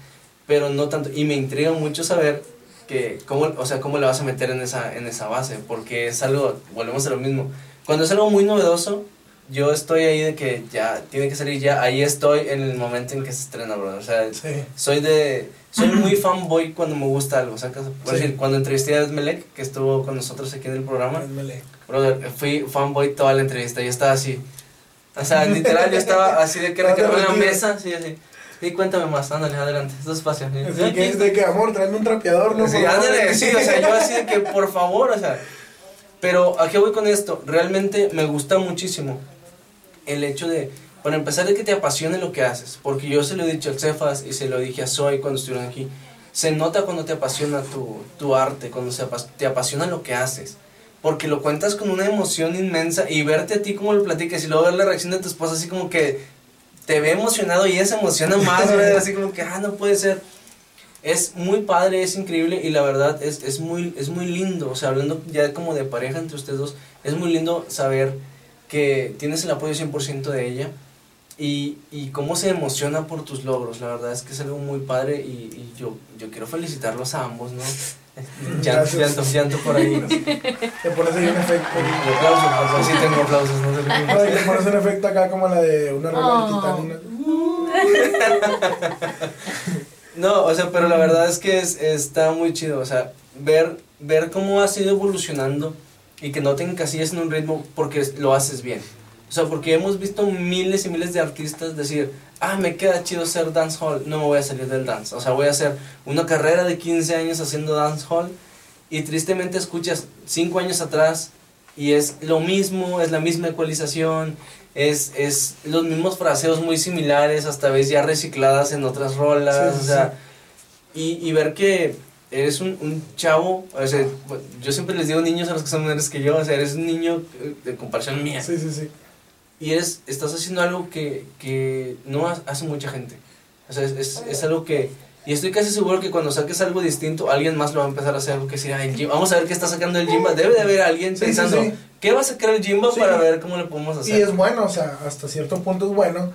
pero no tanto. Y me intriga mucho saber que, cómo, o sea, cómo le vas a meter en esa, en esa base, porque es algo, volvemos a lo mismo. Cuando es algo muy novedoso, yo estoy ahí de que ya tiene que salir ya, ahí estoy en el momento en que se estrena, bro. O sea, Sí. soy de soy muy fanboy cuando me gusta algo ¿sacas? por Sí. decir cuando entrevisté a Esmelec que estuvo con nosotros aquí en el programa brother fui fanboy toda la entrevista yo estaba así O sea, literal, yo estaba así de que reclinado en la mesa, así, así. Sí, cuéntame más, ándale, adelante, esto es fácil. Así que es de que, amor, tráeme un trapeador, ¿no? Sí, ándale, sí, o sea, yo así de que por favor, o sea. Pero ¿a qué voy con esto? Realmente me gusta muchísimo el hecho de, para empezar, de que te apasione lo que haces. Porque yo se lo he dicho al Cefas y se lo dije a Zoe cuando estuvieron aquí. Se nota cuando te apasiona tu, tu arte, cuando se te apasiona lo que haces. Porque lo cuentas con una emoción inmensa y verte a ti como lo platicas y luego ver la reacción de tu esposa así como que te ve emocionado y ella se emociona más. Así como que, ah, no puede ser. Es muy padre, es increíble y la verdad es, es, muy, es muy lindo, o sea, hablando ya como de pareja entre ustedes dos, es muy lindo saber que tienes el apoyo 100% de ella y, y cómo se emociona por tus logros, la verdad es que es algo muy padre y, y yo, yo quiero felicitarlos a ambos, ¿no? Llanto, llanto, llanto por ahí. Te pones ahí un efecto. Y aplausos, aplausos, sí tengo aplausos, no. No, y te pones un efecto acá como la de una rola de Oh. No, o sea, pero la verdad es que es, está muy chido, o sea, ver, ver cómo has ido evolucionando y que no te encasilles en un ritmo porque lo haces bien. O sea, porque hemos visto miles y miles de artistas decir, ah, me queda chido hacer dancehall, no me voy a salir del dance. O sea, voy a hacer una carrera de 15 años haciendo dancehall y tristemente escuchas 5 años atrás y es lo mismo, es la misma ecualización, es, es los mismos fraseos muy similares, hasta vez ya recicladas en otras rolas, Sí, o sea, y, y ver que eres un, un chavo, o sea, yo siempre les digo niños a los que son menores que yo, o sea, eres un niño eh, de comparación mía, Sí, sí, sí. Y eres, estás haciendo algo que, que no ha- hace mucha gente, o sea, es, es, es algo que, y estoy casi seguro que cuando saques algo distinto, alguien más lo va a empezar a hacer, algo que sea el Jimba, vamos a ver qué está sacando el Jimba, debe de haber alguien Sí, pensando, sí. ¿qué va a sacar el Jimba Sí. para ver cómo le podemos hacer? Y es bueno, o sea, hasta cierto punto es bueno.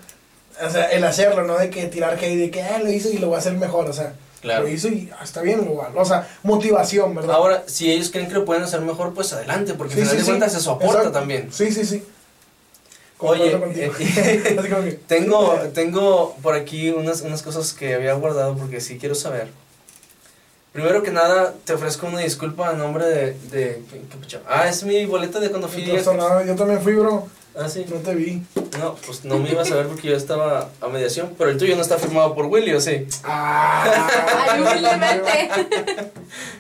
O sea, el hacerlo, no de que tirar hate de que ah, lo hizo y lo va a hacer mejor, o sea, Claro. lo hizo y ah, está bien, va- o sea, motivación, ¿verdad? Ahora, si ellos creen que lo pueden hacer mejor, pues adelante, porque Sí, al final sí, de sí. cuentas eso aporta Exacto. también. Sí, sí, sí. Oye, eh, Tengo, tengo por aquí unas, unas cosas que había guardado porque sí quiero saber. Primero que nada, te ofrezco una disculpa a nombre de... de. Ah, es mi boleta de cuando fui... entonces, yo también fui, bro. Ah, sí. No te vi. No, pues no me ibas a ver porque yo estaba a mediación, pero el tuyo no está firmado por Willy, ¿o sí? Ah, Ay, humildemente.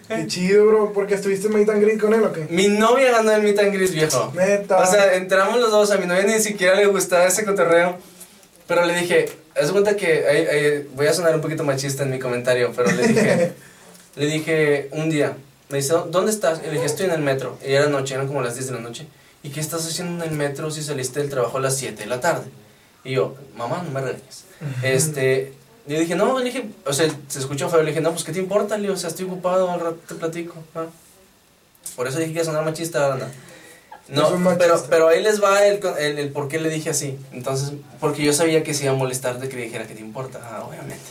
Qué chido, bro. Porque estuviste en Meet and Greet con él o qué? Mi novia ganó el meet and greet, viejo. Neta. O sea, entramos los dos, a mi novia ni siquiera le gustaba ese cotorreo. Pero le dije, haz cuenta que ahí- ahí- voy a sonar un poquito machista en mi comentario, pero le dije, le dije un día, me dice, ¿dónde estás? Y le dije, estoy en el metro. Y era noche, eran como las 10 de la noche. ¿Y qué estás haciendo en el metro si saliste del trabajo a las 7 de la tarde? Y yo, mamá, no me regañes. Este, yo dije, no, le dije, o sea, se escuchó feo, le dije, no, pues, ¿qué te importa? Le digo, o sea, estoy ocupado, al rato te platico. ah". Por eso dije que iba a sonar machista, banda. No, machista. pero, pero ahí les va el, el, el por qué le dije así. Entonces, porque yo sabía que se iba a molestar de que le dijera que te importa. Ah, obviamente.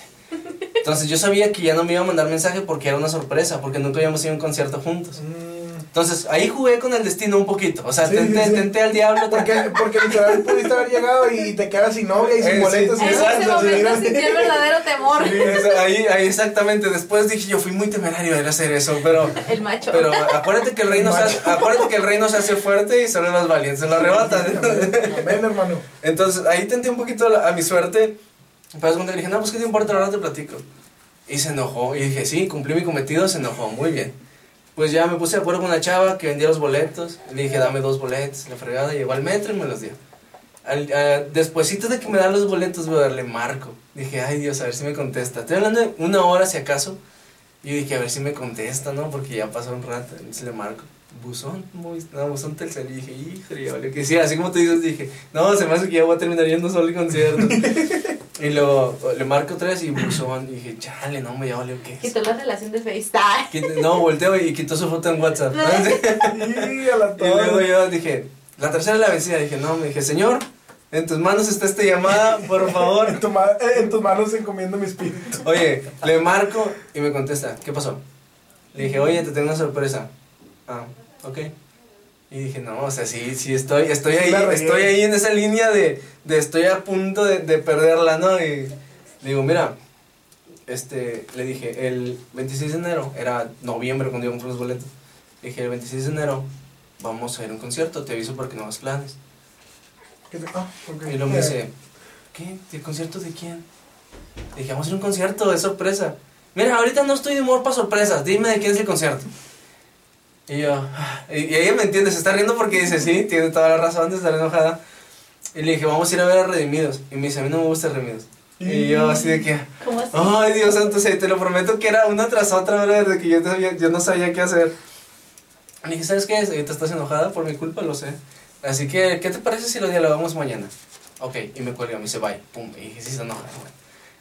Entonces, yo sabía que ya no me iba a mandar mensaje porque era una sorpresa, porque nunca habíamos ido a un concierto juntos. Mm, Entonces, ahí jugué con el destino un poquito. O sea, Sí, tenté, sí, sí. tenté al diablo. Porque, porque literal pudiste haber llegado y te quedas sin novia y Eh, sin sí. boletos. y En nada, ese momento el verdadero temor. Ahí, ahí exactamente. Después dije, yo fui muy temerario de hacer eso, pero... El macho. Pero acuérdate que el reino se hace, acuérdate que el reino se hace fuerte y solo los valientes lo arrebatan. Amén, hermano. Entonces ahí tenté un poquito la- a mi suerte. Pero cuando le dije, no, pues qué te importa, ahora te platico. Y se enojó. Y dije, sí, cumplí mi cometido, se enojó, muy bien. Pues ya me puse de acuerdo con una chava que vendía los boletos. Le dije, dame dos boletos. La fregada llegó al metro y me los dio. Al, a- despuesito de que me dan los boletos, voy a darle marco. Dije, ay Dios, a ver si me contesta. Estoy hablando de una hora si acaso. Y dije, a ver si me contesta, ¿no? Porque ya pasó un rato. Entonces le marco. Buzón, no, buzón Telcel. Y dije, híjole, ya valió que sí. Así como tú dices, dije, no, se me hace que ya voy a terminar yendo solo al concierto. y luego le marco otra vez y buzón. Y dije, chale, no, me ya valió que Quitó la relación de FaceTime. No, volteo y quitó su foto en WhatsApp. Y a la Y luego yo dije, la tercera es la vencida. Dije, no, me dije, señor, en tus manos está esta llamada, por favor. En, tu ma- eh, en tus manos encomiendo mi espíritu. Oye, le marco y me contesta, ¿qué pasó? Le dije, oye, te tengo una sorpresa. Ah, ok. Y dije, no, o sea, sí, sí, estoy, estoy ahí, estoy ahí en esa línea de, de estoy a punto de, de perderla, ¿no? Y le digo, mira, este, le dije, el 26 de enero, era noviembre cuando yo compré los boletos. Le dije, el 26 de enero vamos a ir a un concierto, te aviso para que no hagas planes. ¿Qué te- ah, ok. Y luego me dice, ¿qué? ¿El concierto de quién? Le dije, vamos a ir a un concierto, de sorpresa. Mira, ahorita no estoy de humor para sorpresas, dime de quién es el concierto. Y yo, y, y ella me entiende, se está riendo porque dice, sí, tiene toda la razón de estar enojada. Y le dije, vamos a ir a ver a Redimidos. Y me dice, a mí no me gusta Redimidos. Y yo así de que, ¿Cómo así? ay Dios santo, te lo prometo que era una tras otra, ¿verdad? De que yo, no sabía- yo no sabía qué hacer. Le dije, ¿sabes qué? Ahorita estás enojada por mi culpa, lo sé. Así que, ¿qué te parece si lo dialogamos mañana? Ok, y me cuelga, me dice, bye. Pum, y dije, sí, está enojada, güey.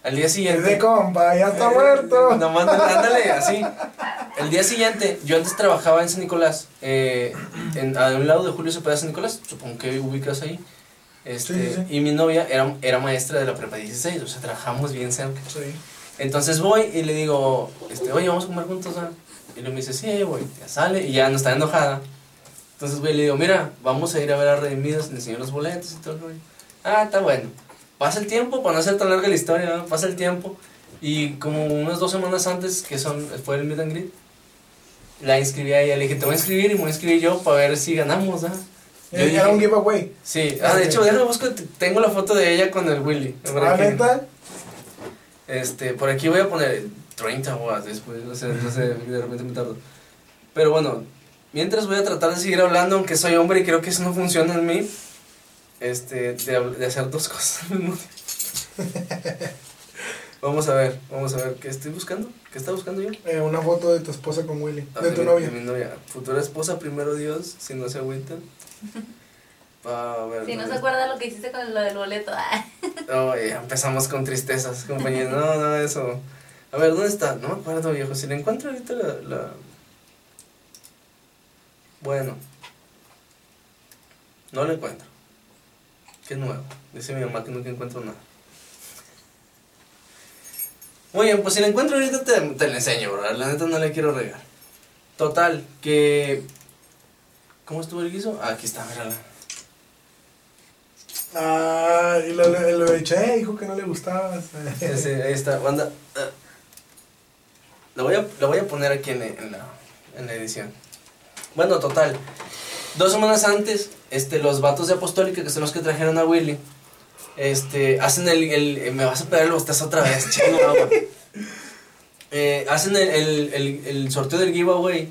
Al día Es siguiente... de compa, ya está Eh, muerto. Nomás, ándale, así. El día siguiente, yo antes trabajaba en San Nicolás, eh, en, a un lado de Julio Cepeda San Nicolás, supongo que ubicas ahí. Este, Sí, sí, sí. Y mi novia era, era maestra de la prepa 16, o sea, trabajamos bien cerca. Sí. Entonces voy y le digo, este, oye, vamos a comer juntos, ¿ah? Y luego me dice, sí, voy. Ya sale y ya no está enojada. Entonces voy y le digo, mira, vamos a ir a ver a Redimidos, le enseño los boletos y todo rollo. Ah, está bueno. Pasa el tiempo, para no hacer tan larga la historia, ¿no? pasa el tiempo. Y como unas dos semanas antes, que son, fue el meet and greet, la inscribí a ella. Le dije, te voy a inscribir y me voy a inscribir yo para ver si ganamos, ¿ah? Yo Era un giveaway. Sí, ah, de hecho, déjame buscar, tengo la foto de ella con el Willy. Por Ah, neta. Este, por aquí voy a poner 30 watts después, no sé, no sé, de repente me tardo. Pero bueno, mientras voy a tratar de seguir hablando, aunque soy hombre y creo que eso no funciona en mí, este, de, hacer dos cosas al mismo tiempo. Vamos a ver, vamos a ver, ¿qué estoy buscando? ¿Qué está buscando yo? Eh, una foto de tu esposa con Willy. Ah, De tu mi- novia. De mi novia. Futura esposa, primero Dios, si no se agüitan. A ver, Si no se ¿dónde- acuerda lo que hiciste con lo del boleto. ah. No, ya empezamos con tristezas, compañeros. No, no, eso. A ver, ¿dónde está? No me acuerdo, viejo. Si le encuentro ahorita la, la... Bueno. No lo encuentro. Qué nuevo. Dice mi mamá que nunca encuentro nada. Muy bien, pues si la encuentro ahorita te, te la enseño, bro. La neta no le quiero regar. Total, que... ¿Cómo estuvo el guiso? Ah, aquí está, mírala. Ah, y lo, lo, lo eché, dijo que no le gustaba. Sí, sí, ahí está, banda. Ah. Lo voy a, lo voy a poner aquí en, en la, en la edición. Bueno, total. Dos semanas antes, este, los vatos de Apostólica, que son los que trajeron a Willy, este, hacen el, el- me vas a pegar el bostezo otra vez, chingo. Eh, hacen el, el, el, sorteo del giveaway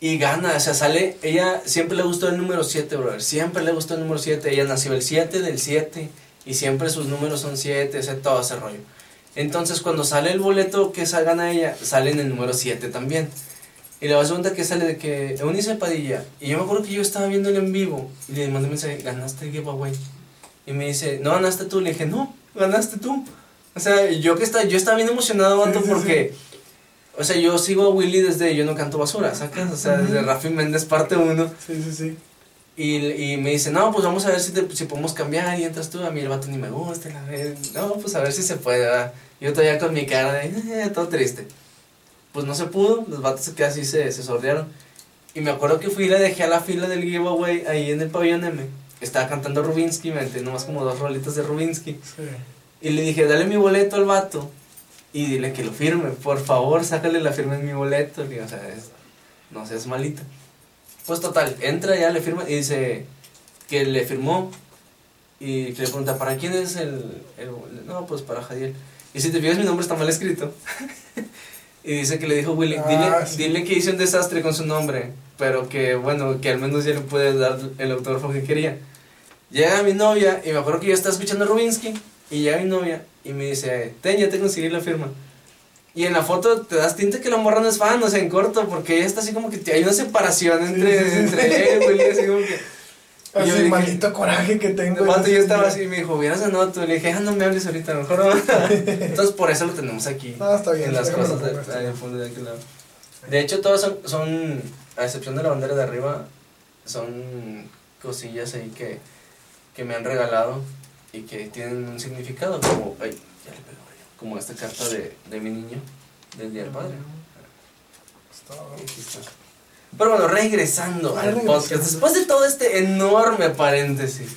y gana, o sea, sale, ella siempre le gustó el número 7, brother, siempre le gustó el número 7, ella nació el 7 del 7 y siempre sus números son 7, ese, todo ese rollo. Entonces, cuando sale el boleto que gana ella, sale en el número 7 también. Y le vas a cuenta que sale de que Eunice Padilla. Y yo me acuerdo que yo estaba viendo el en vivo y le mandé un mensaje, ganaste el giveaway. Y me dice, no ganaste tú. Le dije, no, ganaste tú. O sea, yo que está, yo estaba bien emocionado, vato, Sí, sí, porque, o sea, yo sigo a Willy desde Yo no canto basura, ¿sacas? O sea, desde Rafi Méndez parte 1. Sí, sí, sí. Y, y me dice, no, pues vamos a ver si, te- si podemos cambiar y entras tú. A mí el vato ni me gusta. la vez. No, pues a ver si se puede, ¿verdad? Yo todavía con mi cara de, "Eh", todo triste. Pues no se pudo, los vatos que así se, se sordearon. Y me acuerdo que fui y le dejé a la fila del giveaway ahí en el pabellón M. Estaba cantando Rubinsky, me aventé nomás como dos rolitas de Rubinsky. sí. Y le dije, dale mi boleto al vato y dile que lo firme. Por favor, sácale la firma en mi boleto. Le digo, o sea, es- no seas malita. Pues total, entra ya, le firma y dice que le firmó. Y que le pregunta, ¿para quién es el, el boleto? No, pues para Jadiel. Y si te fijas, mi nombre está mal escrito. y dice que le dijo Willy, dile, Ah, sí. dile que hice un desastre con su nombre. Pero que, bueno, que al menos ya le puede dar el autógrafo que quería. Llega mi novia y me acuerdo que yo estaba escuchando a Rubinsky y llega mi novia y me dice, ten, ya te conseguí la firma. Y en la foto te das tinta que la morra no es fan, o sea, en corto, porque ella está así como que hay una separación entre, sí, sí. entre él, güey, así como que... Así, dije- maldito coraje que tengo. Vato yo estaba así me dijo, hubieras ganado tú. Le dije, ah, no me hables ahorita, mejor no. Entonces por eso lo tenemos aquí. No, está bien, En las cosas de, ahí al fondo de aquel lado. De hecho, todas son, son, a excepción de la bandera de arriba, son cosillas ahí que, que me han regalado y que tienen un significado, como, ay, ya le pegó yo, como esta carta de, de mi niño del Día del Padre. Está- Aquí está. Pero bueno, regresando Ah, al regresando. podcast, después de todo este enorme paréntesis.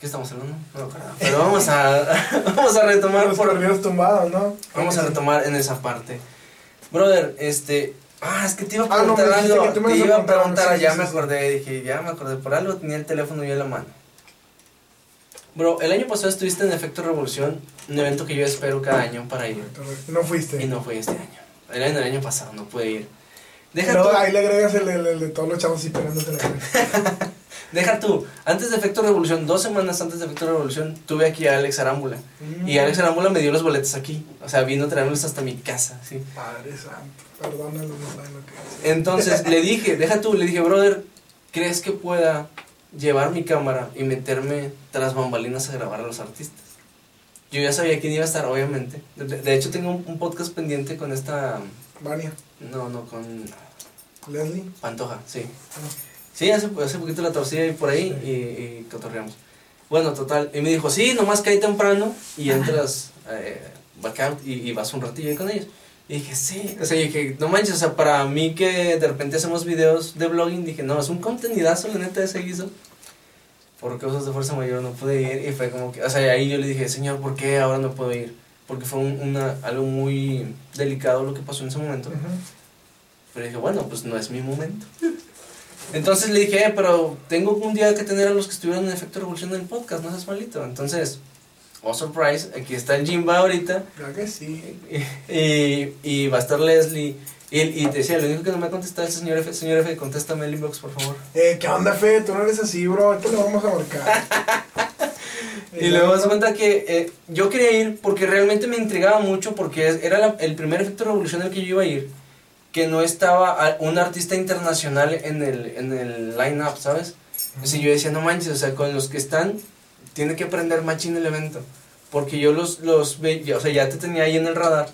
¿Qué estamos hablando? No me acuerdo. Pero vamos a, vamos a retomar Los por, perdidos tumbados, ¿no? Vamos a retomar en esa parte. Brother, este. Ah, es que te iba a Ah, no, preguntar algo. te iba a preguntar sí, ya sí, me acordé. Dije, ya me acordé. Por algo tenía el teléfono yo en la mano. Bro, el año pasado estuviste en Efecto Revolución, un evento que yo espero cada año para ir. No fuiste. Y no fui este año. Era en el año pasado, no pude ir. Deja Pero tú, ahí le agregas el, el- el de todos los chavos y pegándose la cara. deja tú. Antes de Efecto Revolución, dos semanas antes de Efecto Revolución, tuve aquí a Alex Arámbula. Y Alex Arámbula me dio los boletos aquí. O sea, vino a traerlos hasta mi casa, sí. Padre santo, perdónalo, no saben lo que es. Entonces le dije, deja tú, le dije, brother, ¿crees que pueda llevar mi cámara y meterme tras bambalinas a grabar a los artistas? Yo ya sabía quién iba a estar, obviamente. De, de hecho, tengo un, un podcast pendiente con esta. Vania, No, no, con Leslie. Pantoja, sí. Sí, hace, hace poquito la torcida y por ahí y, y cotorreamos. Bueno, total. Y me dijo, sí, nomás cae temprano y entras eh, back out y, y vas un ratillo ahí con ellos. Y dije, sí. O sea, dije, no manches, o sea, para mí que de repente hacemos videos de blogging, dije, no, es un contenidazo, la neta, ese guiso. Por causas de fuerza mayor no pude ir y fue como que, o sea, ahí yo le dije, señor, ¿por qué ahora no puedo ir? Porque fue un- una, algo muy delicado lo que pasó en ese momento. Ujú. Pero dije, bueno, pues no es mi momento. Entonces le dije, eh, pero tengo un día que tener a los que estuvieron en Efecto Revolución en el podcast, no seas malito. Entonces, oh surprise, aquí está el Jimba ahorita. Claro que sí. Y, y, va a estar Leslie. Y, y te decía, lo único que no me ha contestado es el señor F. Señor F, contéstame el inbox, por favor. Eh, ¿qué onda, Fe? Tú no eres así, bro. Ahorita le vamos a marcar. Y luego me das cuenta que eh, yo quería ir porque realmente me intrigaba mucho porque era la- el primer efecto revolución al que yo iba a ir, que no estaba un artista internacional en el, en el line-up, ¿sabes? Así yo decía, no manches, o sea, con los que están, tiene que aprender machín el evento. Porque yo los, los veía, o sea, ya te tenía ahí en el radar.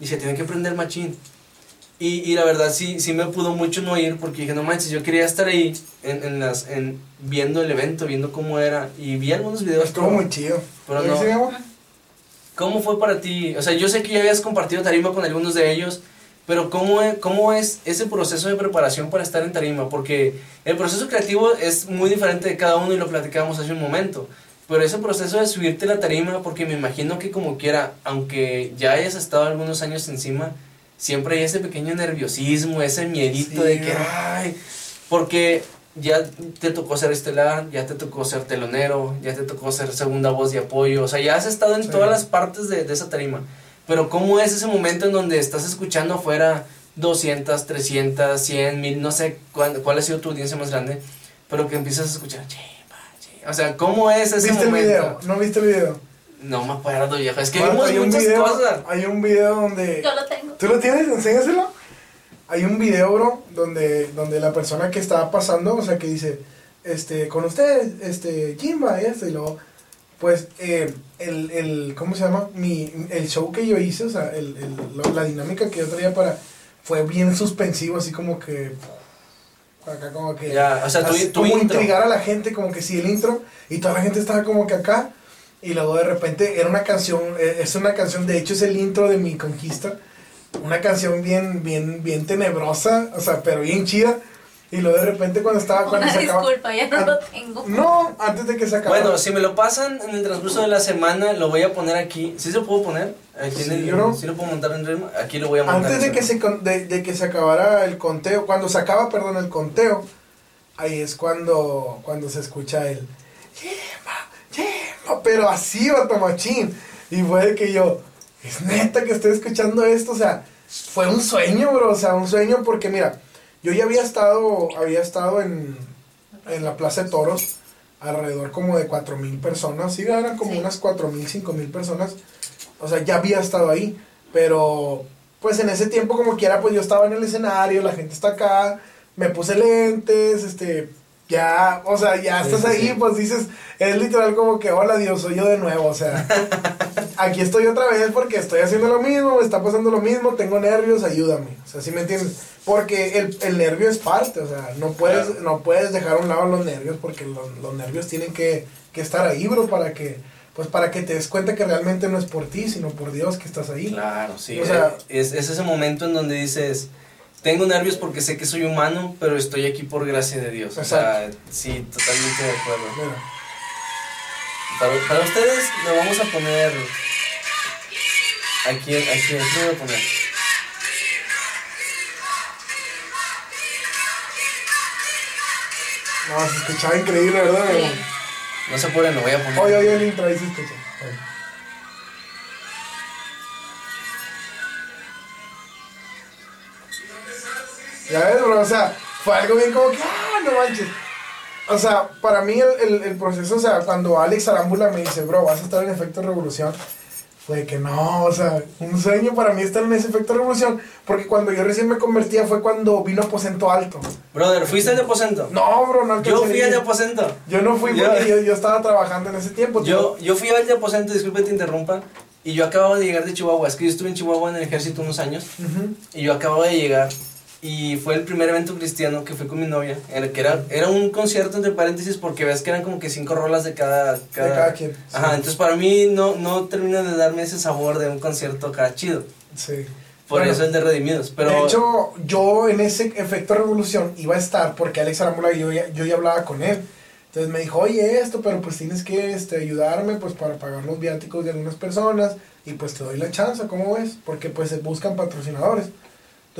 Y se tiene que aprender machín. Y, y la verdad sí, sí me pudo mucho no ir porque dije, no manches, yo quería estar ahí en, en las, en, viendo el evento, viendo cómo era. Y vi algunos videos. Estuvo pero- muy chido. pero ¿Sí, no. ¿Cómo fue para ti? O sea, yo sé que ya habías compartido tarima con algunos de ellos, pero ¿cómo es, ¿cómo es ese proceso de preparación para estar en tarima? Porque el proceso creativo es muy diferente de cada uno y lo platicábamos hace un momento. Pero ese proceso de subirte la tarima, porque me imagino que como quiera, aunque ya hayas estado algunos años encima, siempre hay ese pequeño nerviosismo, ese miedito Sí, de que, ay, porque ya te tocó ser estelar, ya te tocó ser telonero, ya te tocó ser segunda voz de apoyo, o sea, ya has estado en Sí. todas las partes de, de esa tarima. Pero ¿cómo es ese momento en donde estás escuchando afuera 200, 300, 100, 1000, no sé cuál, cuál ha sido tu audiencia más grande, pero que empiezas a escuchar, "Chimba, chimba"? o sea, ¿cómo es ese ¿Viste el momento? video? ¿No viste el video? No me acuerdo, viejo, es que Bueno, vimos hay un muchas video, cosas. Hay un video donde... Yo lo tengo. ¿Tú lo tienes? Enséñaselo. Hay un video, bro, donde, donde la persona que estaba pasando, o sea, que dice, este, con usted, este, Jimba, y esto, y luego, pues, eh, el, el, ¿cómo se llama? Mi, el show que yo hice, o sea, el, el- la dinámica que yo traía para, fue bien suspensivo, así como que, acá como que, Ya, o sea, tu, así tu como intro. intrigar a la gente, como que sí, el intro, y toda la gente estaba como que acá, y luego de repente era una canción, eh, es una canción, de hecho es el intro de mi conquista, una canción bien, bien, bien tenebrosa, o sea, pero bien chida, y luego de repente cuando estaba, cuando Una se acaba, disculpa, ya no lo tengo. no, antes de que se acabara, Bueno, si me lo pasan en el transcurso de la semana, lo voy a poner aquí. ¿Sí se puedo poner? Aquí Sí, en el, bro. ¿sí lo puedo montar en Dream? Aquí lo voy a montar. antes de que, se, de, de que se acabara el conteo, cuando se acaba, perdón, el conteo, ahí es cuando, cuando se escucha el, Yema, Yema, pero así, vato machín, y fue de que yo, es neta que estoy escuchando esto, o sea, fue un sueño, bro, o sea, un sueño porque mira, yo ya había estado, había estado en, en la Plaza de Toros, alrededor como de cuatro mil personas, sí, eran como Sí. unas cuatro mil, cinco mil personas, o sea, ya había estado ahí, pero pues en ese tiempo como quiera, pues yo estaba en el escenario, la gente está acá, me puse lentes, este, ya, o sea, ya estás sí, ahí, sí. pues dices, es literal como que, hola Dios, soy yo de nuevo, o sea, aquí estoy otra vez porque estoy haciendo lo mismo, me está pasando lo mismo, tengo nervios, ayúdame, o sea, ¿sí me entiendes? Porque el, el nervio es parte, o sea, no puedes, Claro. no puedes dejar a un lado los nervios porque los, los nervios tienen que, que estar ahí, bro, para que, pues para que te des cuenta que realmente no es por ti, sino por Dios que estás ahí. Claro, sí. O sea- es, es ese momento en donde dices, tengo nervios porque sé que soy humano, pero estoy aquí por gracia de Dios. O sea, sí, totalmente de acuerdo. Mira. Para, para ustedes lo vamos a poner aquí, aquí, aquí lo voy a poner. No, se escuchaba increíble, ¿verdad? Sí. No se apuren, lo voy a poner. Oye, oye, el intro, ahí sí escucha. Ya ves, bro, o sea, fue algo bien como que, ah, no manches. O sea, para mí el, el, el proceso, o sea, cuando Alex Arámbula me dice, bro, vas a estar en efecto revolución, fue que no, o sea, un sueño para mí estar en ese efecto revolución, porque cuando yo recién me convertía fue cuando vino Aposento Alto. Brother, ¿fuiste al de aposento? No, bro, no Yo fui al de aposento. Yo no fui Yo- porque yo, yo estaba trabajando en ese tiempo. Yo, yo fui al de aposento, disculpe te interrumpa. Y yo acababa de llegar de Chihuahua. Es que yo estuve en Chihuahua en el ejército unos años. Ujú. Y yo acababa de llegar. Y fue el primer evento cristiano que fui con mi novia. En el que era, era un concierto entre paréntesis porque ves que eran como que cinco rolas de cada. cada... De cada quien. Ajá, sí. entonces para mí no, no termina de darme ese sabor de un concierto acá chido. Sí. Por Bueno, eso el de Redimidos. Pero. De hecho, yo en ese efecto revolución iba a estar porque Alex Arámbula yo ya, yo ya hablaba con él. Entonces me dijo, oye, esto, pero pues tienes que este, ayudarme pues para pagar los viáticos de algunas personas y pues te doy la chance, ¿cómo ves? Porque pues se buscan patrocinadores.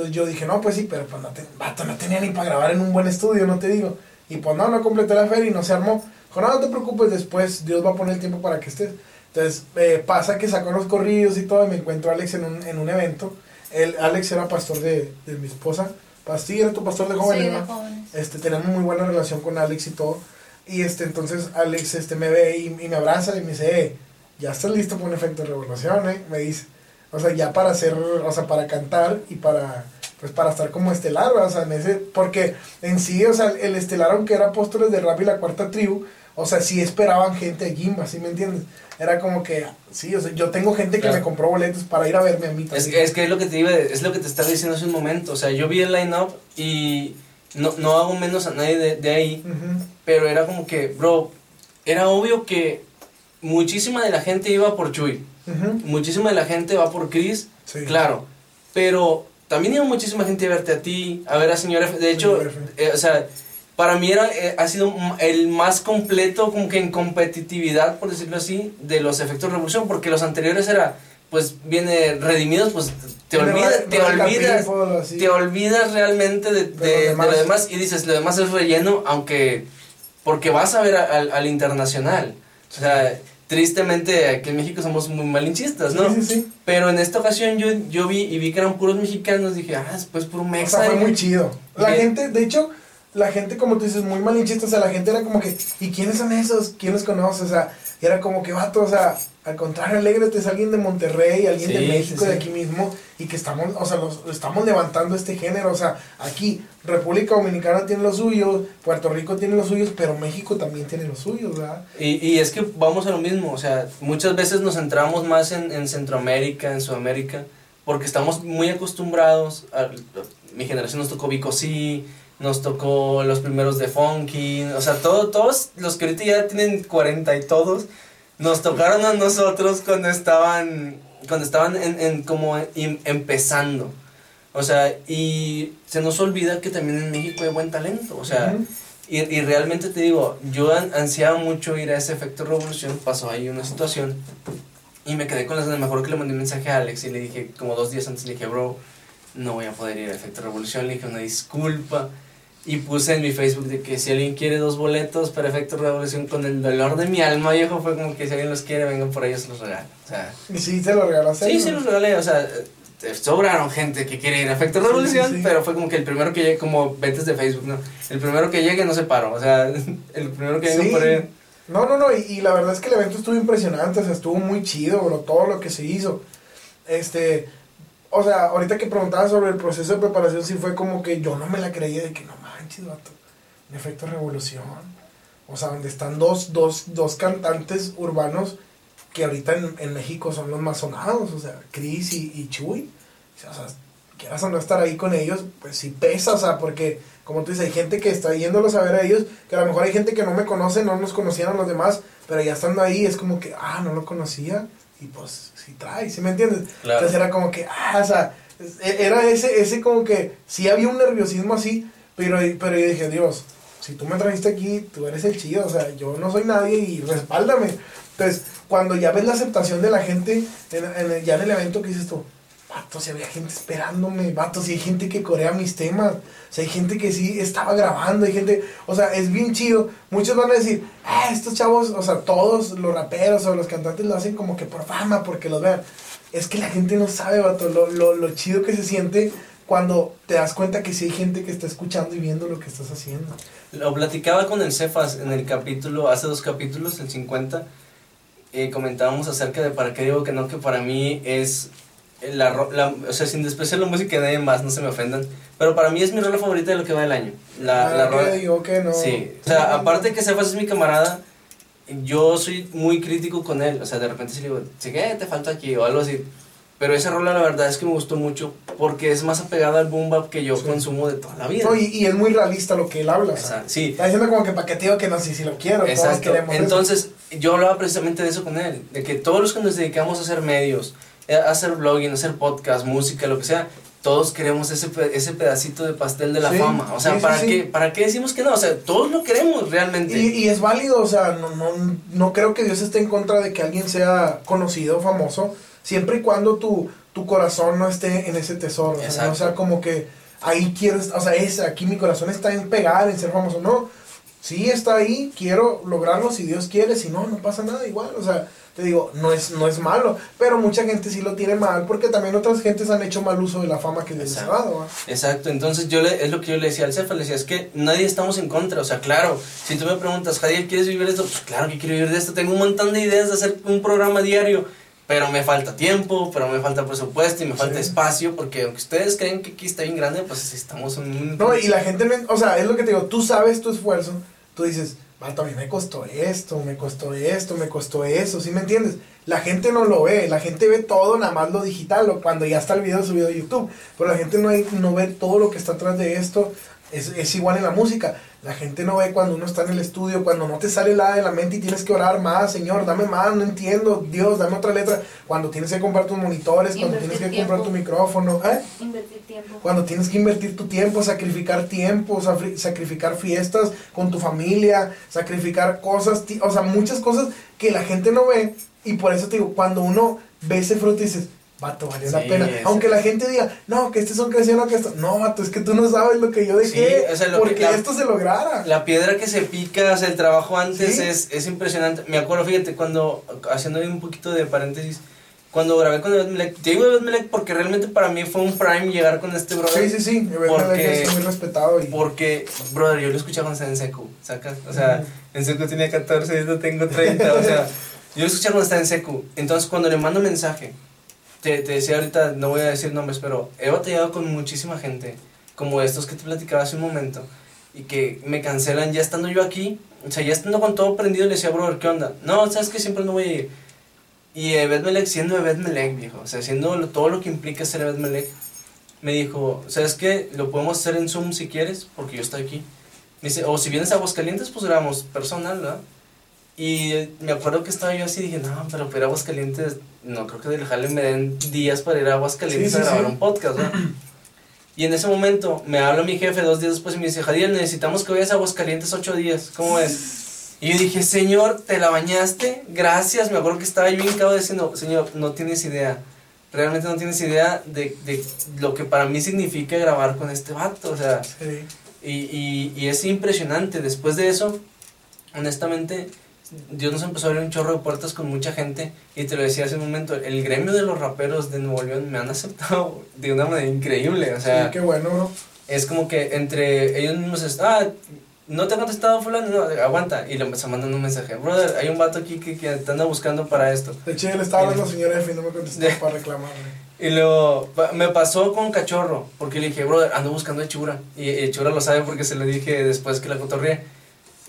Entonces yo dije, no, pues sí, pero pues no, te, vato, no tenía ni para grabar en un buen estudio, no te digo. Y pues no, no completé la feria y no se armó. Dijo, no, no te preocupes, después Dios va a poner el tiempo para que estés. Entonces eh, pasa que sacó los corridos y todo y me encuentro a Alex en un, en un evento. El, Alex era pastor de, de mi esposa. Pasti era tu pastor de jóvenes, Sí, de jóvenes. Este, tenemos muy buena relación con Alex y todo. Y este, entonces Alex este, me ve y, y me abraza y me dice, eh, ya estás listo para un efecto de revolución, ¿eh? Me dice. O sea, ya para hacer, o sea, para cantar y para, pues para estar como estelar, ¿verdad? o sea, en ese, porque en sí, o sea, el estelar, aunque era apóstoles de rap y la cuarta tribu, o sea, sí esperaban gente de Jimba, ¿sí me entiendes? Era como que, sí, o sea, yo tengo gente que Claro. me compró boletos para ir a verme a mí Es, también. es que es lo que te iba, es lo que te estaba diciendo hace un momento. O sea, yo vi el line-up y no, no hago menos a nadie de, de ahí. Pero era como que, bro, era obvio que muchísima de la gente iba por Chuy. Muchísima de la gente va por Chris. Sí. Claro. Pero también iba muchísima gente a verte a ti, a ver a señora F. De hecho, eh, o sea, para mí era, eh, ha sido el más completo, como que en competitividad, por decirlo así, de los efectos revolución, porque los anteriores era, pues, viene redimidos, pues, te Ra- te olvidas, te olvidas realmente de, de- De de lo demás. y dices, lo demás es relleno, aunque, porque vas a ver a- al internacional. O sea, tristemente aquí en México somos muy malinchistas, ¿no? Sí, sí, sí. Pero en esta ocasión yo, yo vi y vi que eran puros mexicanos, dije, ah, es pues puro O mexa. sea, fue y- muy chido. La gente, de hecho, la gente, como tú dices, muy malinchista. O sea, la gente era como que, ¿y quiénes son esos? ¿Quién los conoce? O sea, era como que, vato, o sea, al contrario, alégrate, es alguien de Monterrey, alguien de México, sí, de aquí mismo, y que estamos, o sea, los, estamos levantando este género. O sea, aquí, República Dominicana tiene los suyos, Puerto Rico tiene los suyos, pero México también tiene los suyos, ¿verdad? Y, y es que vamos a lo mismo, o sea, muchas veces nos centramos más en, en Centroamérica, en Sudamérica, porque estamos muy acostumbrados, mi generación nos tocó Vico C, nos tocó los primeros de Funky, o sea, todo, todos los que ahorita ya tienen 40 y todos, nos tocaron a nosotros cuando estaban, cuando estaban en, en como em- empezando. O sea, y se nos olvida que también en México hay buen talento, o sea, Ujú. y, y realmente te digo, yo an- ansiaba mucho ir a ese efecto revolución, pasó ahí una situación y me quedé con las ganas, me acuerdo que le mandé un mensaje a Alex y le dije, como dos días antes, le dije, bro, no voy a poder ir a efecto revolución, le dije una disculpa y puse en mi Facebook de que si alguien quiere dos boletos para efecto revolución con el dolor de mi alma, viejo, fue como que si alguien los quiere, vengan por ellos, los regalo. O sea, Y sí, se lo regalaste. sí, sí los regalé, o sea, eh, sobraron gente que quiere ir a efecto revolución, sí, sí. pero fue como que el primero que llegue, como ventas de Facebook, ¿no? El primero que llegue no se paró, o sea, el primero que llegue Sí. por ahí. No, no, no, y, y la verdad es que el evento estuvo impresionante, o sea, estuvo muy chido, bro, todo lo que se hizo. Este, o sea, ahorita que preguntaba sobre el proceso de preparación, sí fue como que yo no me la creía de que no manches, vato, un efecto revolución. O sea, donde están dos, dos, dos cantantes urbanos que ahorita en, en México son los más sonados, o sea, Chris y, y Chuy. O sea, quieras o no estar ahí con ellos, pues sí pesa, o sea, porque, como tú dices, hay gente que está yéndolos a ver a ellos, que a lo mejor hay gente que no me conoce, no nos conocían a los demás, pero ya estando ahí es como que, ah, no lo conocía, y pues sí trae, ¿sí me entiendes? Claro. Entonces era como que, ah, o sea, es- era ese, ese como que, sí había un nerviosismo así, pero, pero yo dije, Dios, si tú me trajiste aquí, tú eres el chido, o sea, yo no soy nadie y respáldame. Entonces, cuando ya ves la aceptación de la gente, en, el- ya en el evento, ¿qué dices tú? vato, si había gente esperándome, vato, si hay gente que corea mis temas, sea, hay gente que sí estaba grabando, hay gente, o sea, es bien chido. Muchos van a decir, ah, estos chavos, o sea, todos los raperos o los cantantes lo hacen como que por fama, porque los vean. Es que la gente no sabe, vato, lo, lo, lo chido que se siente cuando te das cuenta que sí hay gente que está escuchando y viendo lo que estás haciendo. Lo platicaba con el Cefas en el capítulo, hace dos capítulos, el 50, eh, comentábamos acerca de para qué digo que no, que para mí es la, la, o sea, sin despreciar la música de nadie más, no se me ofendan, pero para mí es mi rola favorita de lo que va del año. La, Ah, la rola- digo que no. Sí, o sea, aparte que Cefas es mi camarada, yo soy muy crítico con él, o sea, de repente sí le digo, sí que te falta aquí o algo así, pero esa rola la verdad es que me gustó mucho porque es más apegada al boom bap que yo Sí. consumo de toda la vida. No, y, y es muy realista lo que él habla. o sea, Exacto, sí, Está diciendo como que para qué te digo que no, si, si lo quiero, Exacto. eso. Entonces, yo hablaba precisamente de eso con él, de que todos los que nos dedicamos a hacer medios, eh, a hacer blogging, a hacer podcast, música, lo que sea, todos queremos ese, ese pedacito de pastel de la Sí, fama. O sea, sí, ¿para, sí. Qué, ¿para qué decimos que no? O sea, todos lo queremos realmente. Y, y es válido, o sea, no, no, no creo que Dios esté en contra de que alguien sea conocido, famoso, siempre y cuando tu, tu corazón no esté en ese tesoro. O sea, Exacto. no sea como que ahí quiero, o sea, es, aquí mi corazón está en pegar, en ser famoso. No, sí está ahí, quiero lograrlo si Dios quiere, si no, no pasa nada igual. O sea, te digo, no es, no es malo, pero mucha gente sí lo tiene mal porque también otras gentes han hecho mal uso de la fama que les ha dado. Exacto, entonces yo le, es lo que yo le decía al Cefa, le decía, es que nadie estamos en contra, o sea, claro, si tú me preguntas, Javier, ¿quieres vivir de esto? Pues claro que quiero vivir de esto, tengo un montón de ideas de hacer un programa diario, pero me falta tiempo, pero me falta presupuesto y me falta Sí. espacio, porque aunque ustedes creen que aquí está bien grande, pues estamos en un... No, y la gente, o sea, es lo que te digo, tú sabes tu esfuerzo, tú dices, vato, a mí me costó esto, me costó esto, me costó eso, ¿sí me entiendes? La gente no lo ve, la gente ve todo, nada más lo digital, o cuando ya está el video subido a YouTube, pero la gente no, hay- no ve todo lo que está atrás de esto, es, es igual en la música, la gente no ve cuando uno está en el estudio, cuando no te sale nada de la mente y tienes que orar más, Señor, dame más, no entiendo, Dios, dame otra letra, cuando tienes que comprar tus monitores, cuando tienes que comprar tu micrófono, ¿eh? Invertir tiempo. Cuando tienes que invertir tu tiempo, sacrificar tiempo, sacrificar fiestas con tu familia, sacrificar cosas, o sea, muchas cosas que la gente no ve. Y por eso te digo, cuando uno ve ese fruto, dices, vato, valió la Sí, pena. es- Aunque la gente diga, no, que este son cristianos, que esto. No, vato, es que tú no sabes lo que yo dejé Sí, o sea, lo que porque la- esto se lograra. La piedra que se pica, o sea, el trabajo antes Sí. es, es impresionante. Me acuerdo, fíjate, cuando, haciendo un poquito de paréntesis, cuando grabé con Ebed te digo Ebed porque realmente para mí fue un prime llegar con este brother. Sí, sí, sí. Porque- que es muy respetado. Y, Porque, brother, yo lo escuchaba cuando estaba en secu, ¿sacas? O sea, Ujú. en secu tenía 14, yo tengo 30, o sea, yo lo escuchaba cuando estaba en secu. Entonces, cuando le mando mensaje, te, te decía ahorita, no voy a decir nombres, pero he batallado con muchísima gente, como estos que te platicaba hace un momento, y que me cancelan ya estando yo aquí, o sea, ya estando con todo prendido, le decía, brother, ¿qué onda? No, sabes que siempre no voy a ir. Y Ebed Melech, siendo Ebed Melech, viejo, o sea, haciendo lo- todo lo que implica ser Ebed Melech, me dijo, ¿sabes qué? Lo podemos hacer en Zoom si quieres, porque yo estoy aquí. Me dice, o si vienes a Aguascalientes, pues grabamos personal, ¿verdad? Y me acuerdo que estaba yo así dije, no, pero a Aguascalientes, no creo que del jale me den días para ir a Aguascalientes Sí, sí, a grabar sí. un podcast, ¿verdad? Y en ese momento me habla mi jefe dos días después y me dice, Jadiel, necesitamos que vayas a Aguascalientes ocho días, ¿cómo es? Y yo dije, señor, ¿te la bañaste? Gracias. Me acuerdo que estaba yo hincado diciendo, señor, no tienes idea. Realmente no tienes idea de, de lo que para mí significa grabar con este vato. O sea, y, y es impresionante. Después de eso, honestamente, Dios nos empezó a abrir un chorro de puertas con mucha gente. Y te lo decía hace un momento, el gremio de los raperos de Nuevo León me han aceptado de una manera increíble. O sea, Sí, qué bueno, es como que entre ellos mismos es, ah, no te ha contestado fulano, no, aguanta. Y le empezó mandando un mensaje, brother, hay un vato aquí que, que te anda buscando para esto. De hecho, le estaba hablando al señor F y no me contestó De- para reclamarle. Y luego me pasó con Cachorro, porque le dije, brother, ando buscando a Chura. Y, y Chura lo sabe porque se lo dije después que la cotorreé.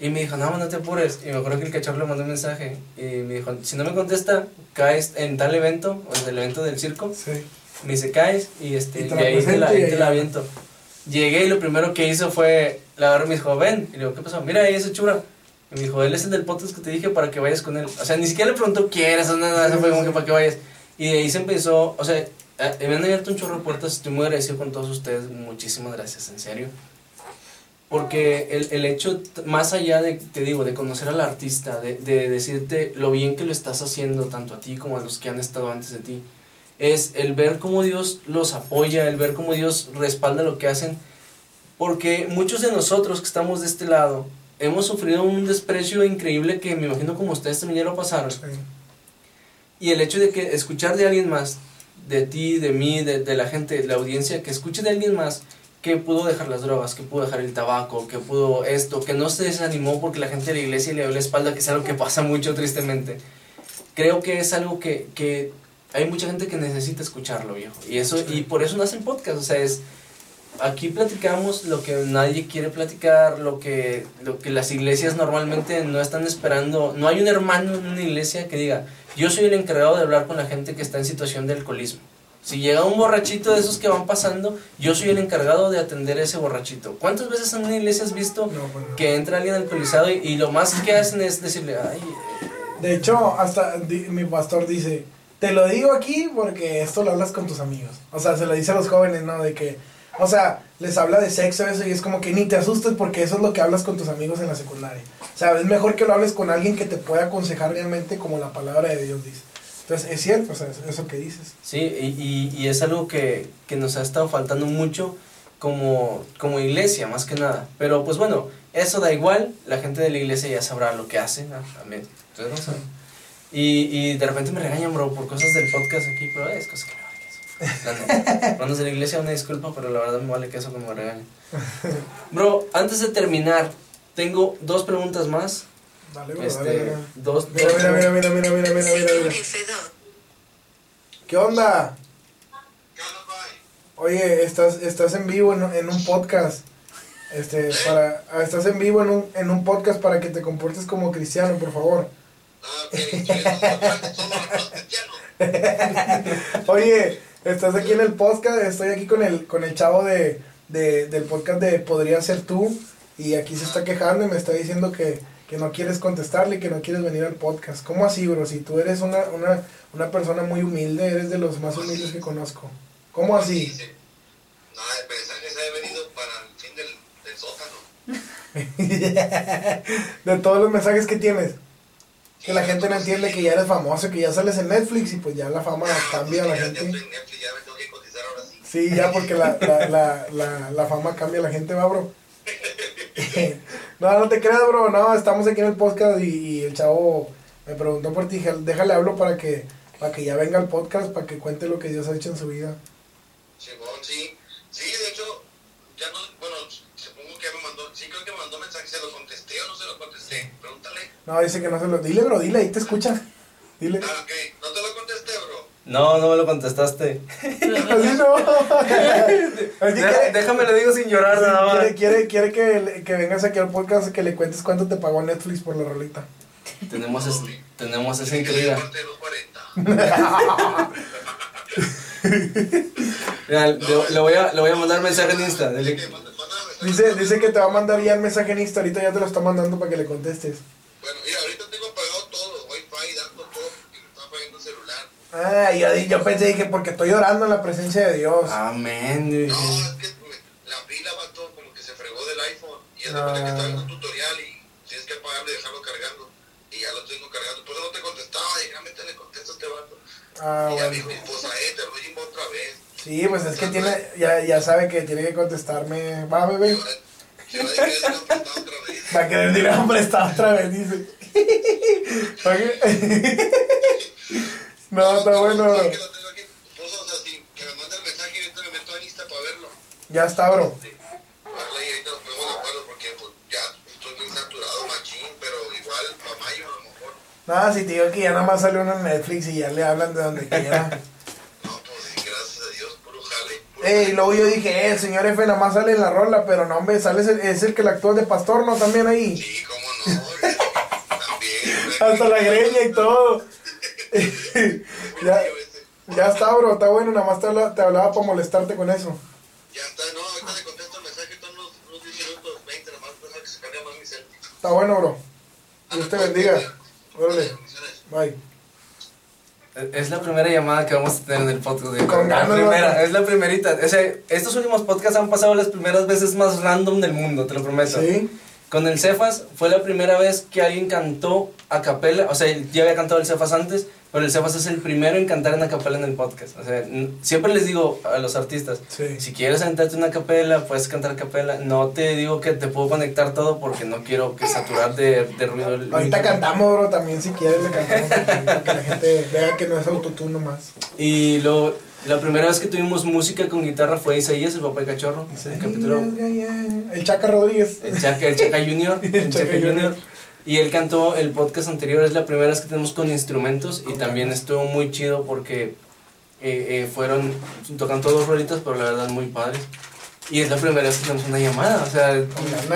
Y me dijo, no, no te apures. Y me acuerdo que el Cachorro le mandó un mensaje. Y me dijo, si no me contesta, caes en tal evento, o en el evento del circo. Sí. Me dice, caes y, este, Y y, te la ahí, te la, y ahí te la aviento. Llegué y lo primero que hizo fue lavar me dijo, ven. Y le digo, ¿qué pasó? Mira, ahí ese chura. Y me dijo, él es el del podcast que te dije para que vayas con él. O sea, ni siquiera le preguntó quién eres o nada, eso fue como que para que vayas. Y de ahí se empezó, o sea, eh, me han abierto un chorro de puertas. Estoy muy agradecido con todos ustedes. Muchísimas gracias, en serio. Porque el, el hecho, más allá de, te digo, de conocer al artista, de, de decirte lo bien que lo estás haciendo, tanto a ti como a los que han estado antes de ti, es el ver cómo Dios los apoya, el ver cómo Dios respalda lo que hacen, porque muchos de nosotros que estamos de este lado hemos sufrido un desprecio increíble que me imagino como ustedes también ya lo pasaron. Sí. Y el hecho de que escuchar de alguien más, de ti, de mí, de, de la gente, de la audiencia, que escuche de alguien más que pudo dejar las drogas, que pudo dejar el tabaco, que pudo esto, que no se desanimó porque la gente de la iglesia le dio la espalda, que es algo que pasa mucho tristemente. Creo que es algo que, que hay mucha gente que necesita escucharlo, viejo. Y, eso, y por eso nace el podcast, o sea, es... Aquí platicamos lo que nadie quiere platicar, lo que, lo que las iglesias normalmente no están esperando. No hay un hermano en una iglesia que diga, yo soy el encargado de hablar con la gente que está en situación de alcoholismo. Si llega un borrachito de esos que van pasando, yo soy el encargado de atender a ese borrachito. ¿Cuántas veces en una iglesia has visto No, pues que entra alguien alcoholizado y, y lo más que hacen es decirle, ay, De hecho, hasta di- mi pastor dice, te lo digo aquí porque esto lo hablas con tus amigos. O sea, se lo dice a los jóvenes, ¿no? De que, o sea, les habla de sexo eso y es como que ni te asustes porque eso es lo que hablas con tus amigos en la secundaria. O sea, es mejor que lo hables con alguien que te pueda aconsejar realmente como la palabra de Dios dice. Entonces, es cierto, o sea, es- eso que dices. Sí, y, y, y es algo que, que nos ha estado faltando mucho como, como iglesia, más que nada. Pero pues bueno, eso da igual, la gente de la iglesia ya sabrá lo que hace, ¿no? Entonces, no sé. Y, y de repente me regañan, bro, por cosas del podcast aquí, pero es cosa que me vale queso. Hermanos de la iglesia, una disculpa, pero la verdad me vale queso que me. Bro, antes de terminar, tengo dos preguntas más. Dale, dale, Este, dale. dos, Mira, dos- mira, mira, mira, mira, mira, mira, mira, mira. ¿Qué onda? Oye, estás, estás en vivo en, en un podcast. Este, para, ah, estás en vivo en un, en un podcast para que te comportes como cristiano, por favor. Oye, estás aquí en el podcast, estoy aquí con el, con el chavo de, de- del podcast de Podría Ser Tú, y aquí se está quejando y me está diciendo que, que no quieres contestarle, que no quieres venir al podcast. ¿Cómo así, bro? Si tú eres una, una, una persona muy humilde, eres de los más humildes que conozco. ¿Cómo así? No, el mensaje se ha venido para el fin del, del sótano. de todos los mensajes que tienes. Que la gente no entiende que ya eres famoso, que ya sales en Netflix y pues ya la fama cambia a la Ya- Ya estoy gente. en Netflix, ya me tengo que cotizar ahora sí. Sí, ya porque la, la, la, la, la fama cambia a la gente, va, bro. no, no te creas, bro. No, estamos aquí en el podcast y, y el chavo me preguntó por ti. dije, Déjale hablo para que, para que ya venga al podcast, para que cuente lo que Dios ha hecho en su vida. Simón, sí. Sí, de hecho, ya no, bueno, supongo que me mandó, sí creo que me mandó mensaje, ¿se lo contesté o no se lo contesté? Pregúntale. No, dice que no se lo. Dile, bro, dile, ahí te escucha. Dile. Ah, ok, no te lo contesté, bro. No, no me lo contestaste. Así no. Deja- quiere- déjame lo digo sin llorar nada más. Quiere, quiere, quiere que, le- que vengas aquí al podcast que le cuentes cuánto te pagó Netflix por la rolita. Tenemos, es- tenemos esa 40. Mira, le, le voy a, le voy a mandar mensaje en Insta. Dice, dice que te va a mandar ya el mensaje en Insta, ahorita ya te lo está mandando para que le contestes. Bueno, Ah, yo, yo pensé, dije, porque estoy orando en la presencia de Dios. Amén. No, es que la pila va todo como que se fregó del iPhone. Y es de que está viendo un tutorial y tienes que apagarlo y dejarlo cargando. Y ya lo tengo cargando. Por eso no te contestaba. Y déjame le contesto a este vato. Ah, y ya bueno. dijo mi esposa, eh, te lo Jimbo otra vez. Sí, pues es que tiene, ya, ya sabe que tiene que contestarme. Va, bebé. Va a querer dinero prestado otra vez, dice. No, está bueno, bro. Ya está, bro. Ojalá y ahorita nos ponemos de acuerdo porque pues, ya estoy bien saturado, machín. Pero igual, para mayo a lo mejor. Nada, si te digo que ya nada más sale uno en Netflix y ya le hablan de donde quiera. No, pues sí, gracias a Dios, puro jale. puro Ey, jale. luego yo dije, eh, el señor F nada más sale en la rola, pero no, hombre, sale, es el, es el que la actúa de pastor, ¿no? También ahí. Sí, cómo no. También. Hasta la greña y todo. ya, ya está, bro, está bueno, nada más te, habla- te hablaba para molestarte con eso. Ya está, no, ahorita le contesto el mensaje, son unos, unos 10 minutos, 20, nada más, deja que se cargue más mi cel. Está bueno, bro. Dios te bendiga. Órale, bye. Es la primera llamada que vamos a tener en el podcast. Con la ganas, primera, vato. es la primerita. O sea, estos últimos podcasts han pasado las primeras veces más random del mundo, te lo prometo. Sí. Con el Cefas fue la primera vez que alguien cantó a capela, o sea, ya había cantado el Cefas antes, Bueno, el Sebas es el primero en cantar en capela en el podcast. O sea, siempre les digo a los artistas, Sí. si quieres sentarte una capela, puedes cantar capela. No te digo que te puedo conectar todo porque no quiero que saturar de, de ruido. el Ahorita cantamos, bro, también si quieres le cantamos para que, la gente vea que no es autotune nomás. Y lo, la primera vez que tuvimos música con guitarra fue Isaías, el papá de cachorro. El capítulo El Chaca Rodríguez. El Chaca, el Chaca Junior. El Chaca Chaca Junior. Junior. Y él cantó el podcast anterior, es la primera vez que tenemos con instrumentos y también estuvo muy chido porque eh, eh, fueron, tocan todos rolitas, pero la verdad muy padres. Y es la primera vez que tenemos una llamada, o sea,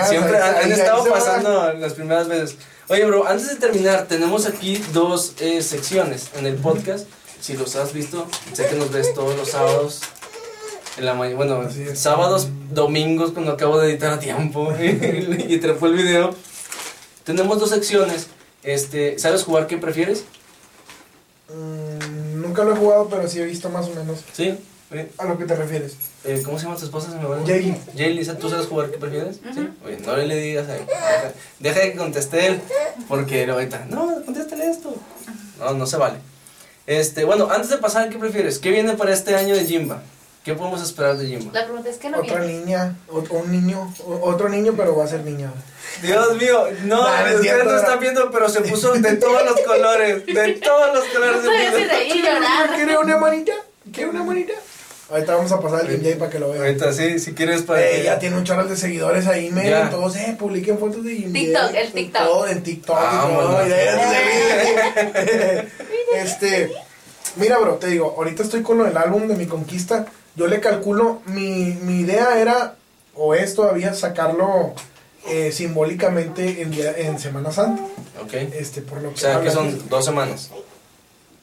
siempre han, estado pasando las primeras veces. Oye, bro, antes de terminar, tenemos aquí dos eh, secciones en el podcast. Si los has visto, sé que nos ves todos los sábados. En la bueno, sábados, domingos, cuando acabo de editar a tiempo y trepó el video. Tenemos dos secciones. Este, ¿Sabes jugar qué prefieres? Mm, nunca lo he jugado, pero sí he visto más o menos Sí. A lo que te refieres. eh, ¿Cómo se llama tu esposa? Se me va el- Jaylee. Jaylee, ¿tú sabes jugar qué prefieres? Sí. Oye, no le digas a él. Deja, deja que conteste él. Porque ahorita, no, contéstale esto. No, no se vale. Este, bueno, antes de pasar, ¿qué prefieres? ¿Qué viene para este año de Jimba? ¿Qué podemos esperar de Jimba? La pregunta es que no Otra viene. niña, o- un niño, otro niño, pero va a ser niña. Dios mío, no, Nah, no es ustedes no están viendo, pero se puso de todos los colores. De todos los colores. se puso. y llorar. ¿Quiere una manita? ¿Quiere una manita? Ahorita vamos a pasar al gameplay para que lo vean. Ahorita sí, si quieres para Eh, que- ya tiene un chorro de seguidores ahí. Ya. Todos, eh, publiquen fotos de Jim TikTok, el TikTok. Todo en TikTok y Vámonos. todo. ve. este, mira, bro, te digo, ahorita estoy con lo del álbum de mi conquista. Yo le calculo, mi, mi idea era, o es todavía, sacarlo eh, simbólicamente en, día- en Semana Santa. Ok. Este, por lo que O sea, que son dos semanas.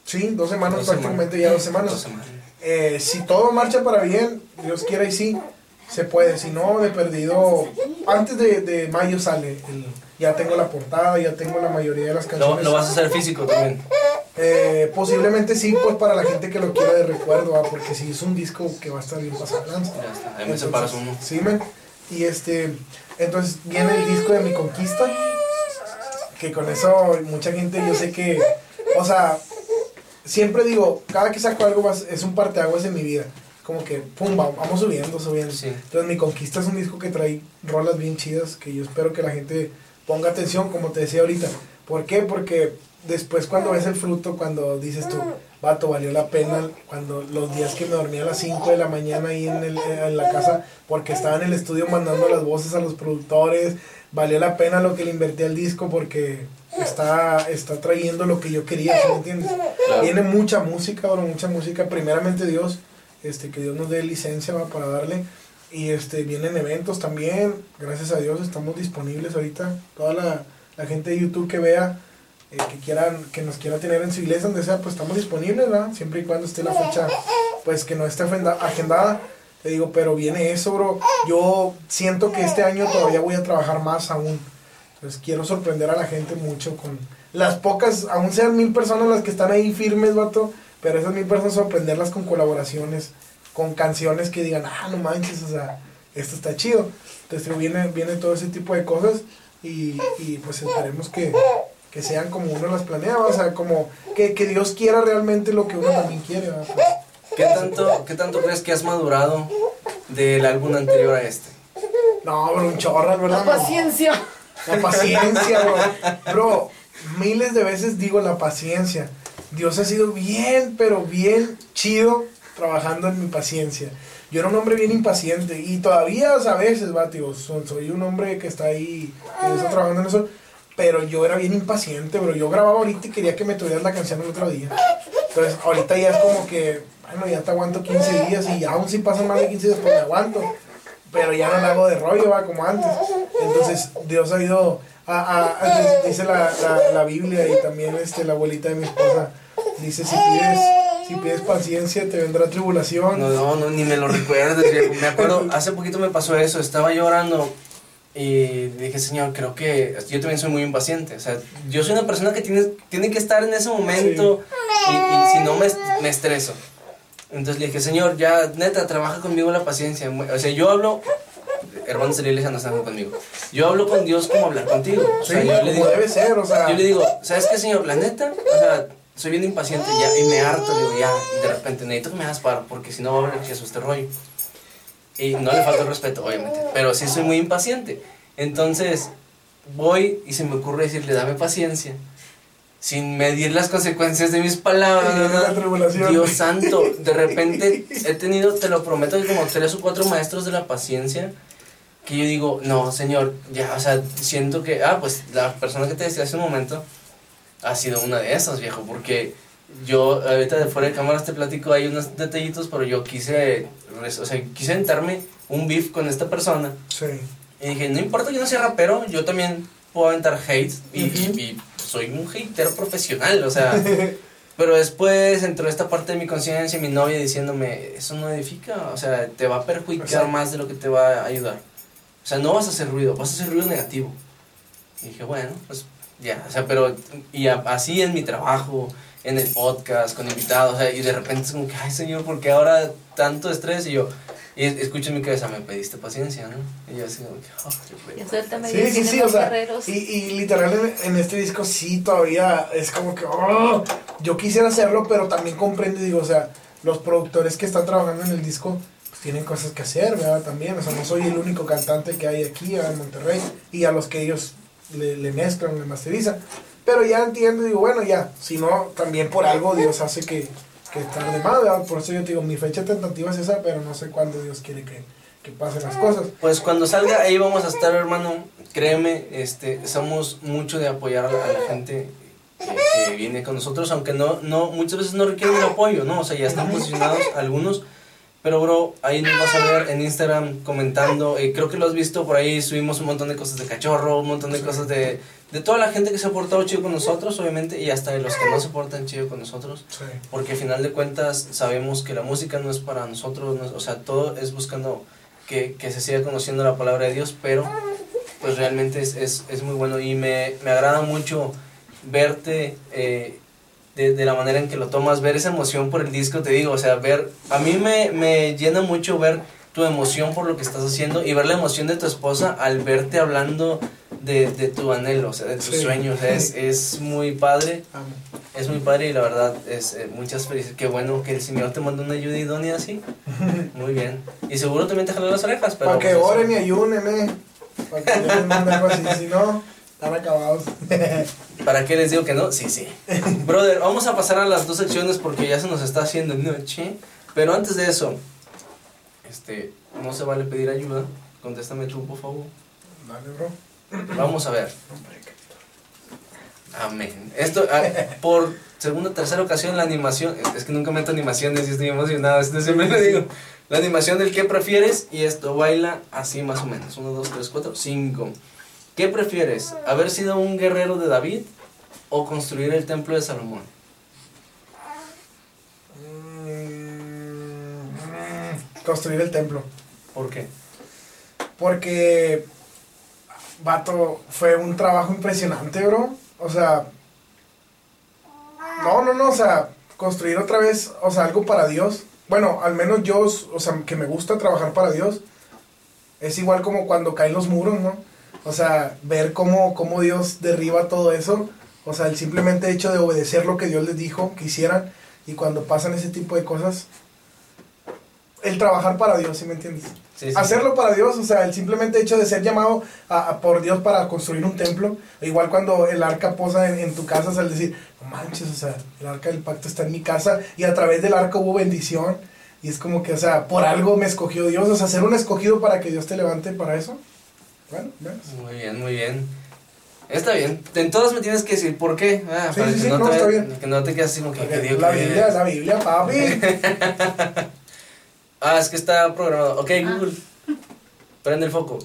Sí, dos semanas, Dos prácticamente semanas. ya dos semanas. Dos semanas. Eh, si todo marcha para bien, Dios quiera y sí, se puede. Si no, de perdido, antes de, de mayo sale. el- ya tengo la portada, ya tengo la mayoría de las Lo, canciones. lo vas a hacer físico también. Eh, posiblemente sí, pues para la gente que lo quiera de recuerdo, porque si es un disco que va a estar bien pasado. Ya está, ahí me separas uno. Sí, men. Y este, entonces viene el disco de mi conquista, que con eso mucha gente yo sé que, o sea, siempre digo, cada que saco algo es un parteaguas en mi vida. Como que, pum, va- vamos subiendo, subiendo. Sí. Entonces mi conquista es un disco que trae rolas bien chidas, que yo espero que la gente ponga atención, como te decía ahorita. ¿Por qué? Porque después cuando ves el fruto, cuando dices tú, vato, valió la pena, cuando los días que me dormía a las 5 de la mañana ahí en, el- en la casa, porque estaba en el estudio mandando las voces a los productores, valió la pena lo que le invertí al disco porque está, está trayendo lo que yo quería, ¿sí me entiendes? Claro. Viene mucha música, bro, mucha música, primeramente Dios, este, que Dios nos dé licencia ¿va? para darle. Y este, vienen eventos también, gracias a Dios estamos disponibles ahorita. Toda la, la gente de YouTube que vea, eh, que quieran, que nos quiera tener en su iglesia, donde sea, pues estamos disponibles, ¿verdad? Siempre y cuando esté la fecha, pues que no esté agenda- agendada. Te digo, pero viene eso, bro. Yo siento que este año todavía voy a trabajar más aún. Entonces quiero sorprender a la gente mucho con las pocas, aún sean mil personas las que están ahí firmes, vato, pero esas mil personas sorprenderlas con colaboraciones, con canciones que digan, ah, no manches, o sea, esto está chido. Entonces viene, viene todo ese tipo de cosas y, y pues esperemos que, que sean como uno las planeaba, o sea, como que, que Dios quiera realmente lo que uno también quiere. ¿verdad? Pues, ¿Qué tanto, ¿Qué tanto crees que has madurado del álbum anterior a este? no, bro, un chorro, ¿verdad? La paciencia. La paciencia, bro. Bro, miles de veces digo la paciencia. Dios ha sido bien, pero bien chido trabajando en mi paciencia. Yo era un hombre bien impaciente y todavía a veces, va, tío, soy, un hombre que está ahí, que está trabajando en eso, pero yo era bien impaciente, bro. Yo grababa ahorita y quería que me tuvieras la canción el otro día. Entonces, ahorita ya es como que, bueno, ya te aguanto 15 días y aún si pasan más de 15 días, pues me aguanto pero ya no la hago de rollo, va, como antes. Entonces, Dios ha ido, a, a- a- dice la, la, la Biblia y también este, la abuelita de mi esposa, dice, si pides, si pides paciencia, te vendrá tribulación. No, no, no, ni me lo recuerdes. Me acuerdo, hace poquito me pasó eso, estaba llorando y dije, Señor, creo que yo también soy muy impaciente. O sea, yo soy una persona que tiene, tiene que estar en ese momento y, y si no me, me estreso. Entonces le dije, Señor, ya, neta, trabaja conmigo la paciencia. O sea, yo hablo, hermanos de la iglesia no están conmigo. Yo hablo con Dios como hablar contigo. O sea, Sí, yo le digo, debe ser, o sea, yo le digo, ¿sabes qué, Señor? La neta, o sea, soy bien impaciente ya y me harto, digo, ya, de repente necesito que me hagas paro porque si no va a haber queso este rollo. Y no le falta el respeto, obviamente, pero sí soy muy impaciente. Entonces, voy y se me ocurre decirle, dame paciencia, sin medir las consecuencias de mis palabras. La tribulación. Dios santo, de repente he tenido, te lo prometo, que como tres o cuatro maestros de la paciencia que yo digo, no, señor, ya, o sea, siento que, ah, pues la persona que te decía hace un momento ha sido una de esas, viejo, porque yo ahorita de fuera de cámaras te platico, hay unos detallitos, pero yo quise, o sea, quise entrarme un beef con esta persona Sí. y dije, no importa que no sea rapero, yo también puedo aventar hate y, Ujú. y soy un hater profesional, o sea, pero después entró esta parte de mi conciencia, mi novia diciéndome, eso no edifica, o sea, te va a perjudicar más de lo que te va a ayudar. O sea, no vas a hacer ruido, vas a hacer ruido negativo. Y dije, bueno, pues ya, o sea, pero y a- así en mi trabajo, en el podcast, con invitados, o sea, y de repente es como que, ay señor, ¿por qué ahora tanto estrés? Y yo, y es- escucho en mi cabeza, me pediste paciencia, ¿no? Y yo así como que, "Ay, güey". Ya suéltame, Sí, sí, sí, o sea, y, y literal en, en este disco sí todavía es como que, oh, yo quisiera hacerlo, pero también comprendo y digo, o sea, los productores que están trabajando en el disco, pues tienen cosas que hacer, ¿verdad? También, o sea, no soy el único cantante que hay aquí ¿verdad? en Monterrey y a los que ellos le, le mezclan, le masterizan. Pero ya entiendo, digo, bueno, ya, si no, también por algo Dios hace que, que tarde más, ¿verdad? Por eso yo te digo, mi fecha tentativa es esa, pero no sé cuándo Dios quiere que, que pasen las cosas. Pues cuando salga ahí vamos a estar, hermano. Créeme, este, somos mucho de apoyar a la, a la gente que, que viene con nosotros, aunque no, no, muchas veces no requieren el apoyo, ¿no? O sea, ya están posicionados algunos. Pero, bro, ahí nos vas a ver en Instagram comentando. eh, creo que lo has visto por ahí. Subimos un montón de cosas de cachorro, un montón de cosas de, de toda la gente que se ha portado chido con nosotros, obviamente, y hasta de los que no se portan chido con nosotros. Sí. Porque al final de cuentas sabemos que la música no es para nosotros, no es- o sea, todo es buscando que, que se siga conociendo la palabra de Dios, pero pues realmente es, es, es muy bueno y me, me agrada mucho verte eh, de, de la manera en que lo tomas, ver esa emoción por el disco, te digo, o sea, ver, a mí me, me llena mucho ver tu emoción por lo que estás haciendo y ver la emoción de tu esposa al verte hablando de, de tu anhelo, o sea, de tus Sí. sueños, es, es muy padre. Es muy padre y la verdad es eh, muchas felicidades. Qué bueno que el Señor te mandó una ayuda idónea así. Muy bien. Y seguro también te jaló las orejas, pero. Para que pues, oren y ayunen, eh. Para que les mande algo así. Si no, están acabados. ¿Para qué les digo que no? Sí, sí. Brother, vamos a pasar a las dos secciones porque ya se nos está haciendo noche. Pero antes de eso, este, no se vale pedir ayuda. Contéstame tú, por favor. Dale, bro. Vamos a ver. Amén. Esto, ah, por segunda o tercera ocasión, la animación. Es que nunca meto animaciones y estoy emocionado. Esto siempre lo digo. La animación del que prefieres y esto baila así más o menos. Uno, dos, tres, cuatro, cinco. ¿Qué prefieres? ¿Haber sido un guerrero de David o construir el templo de Salomón? Mm, Construir el templo. ¿Por qué? Porque, vato, fue un trabajo impresionante, bro. O sea, no, no, no, o sea, construir otra vez, o sea, algo para Dios. Bueno, al menos yo, o sea, que me gusta trabajar para Dios. Es igual como cuando caen los muros, ¿no? O sea, ver cómo, cómo Dios derriba todo eso. O sea, el simplemente hecho de obedecer lo que Dios les dijo que hicieran. Y cuando pasan ese tipo de cosas, el trabajar para Dios, ¿sí me entiendes? Sí, sí. hacerlo para Dios, o sea, el simplemente hecho de ser llamado a, a por Dios para construir un templo, igual cuando el arca posa en, en tu casa, o sea, al decir, no manches, o sea, el arca del pacto está en mi casa y a través del arca hubo bendición, y es como que, o sea, por algo me escogió Dios, o sea, ser un escogido para que Dios te levante para eso. Bueno. Muy bien, muy bien. Está bien. En todas me tienes que decir por qué. Ah, Sí, para sí, que, sí, no no, te, está bien. que no te quedes así como que, digo la que- Biblia, la Biblia, papi. Ah, es que está programado. Ok, Ah. Google. Prende el foco.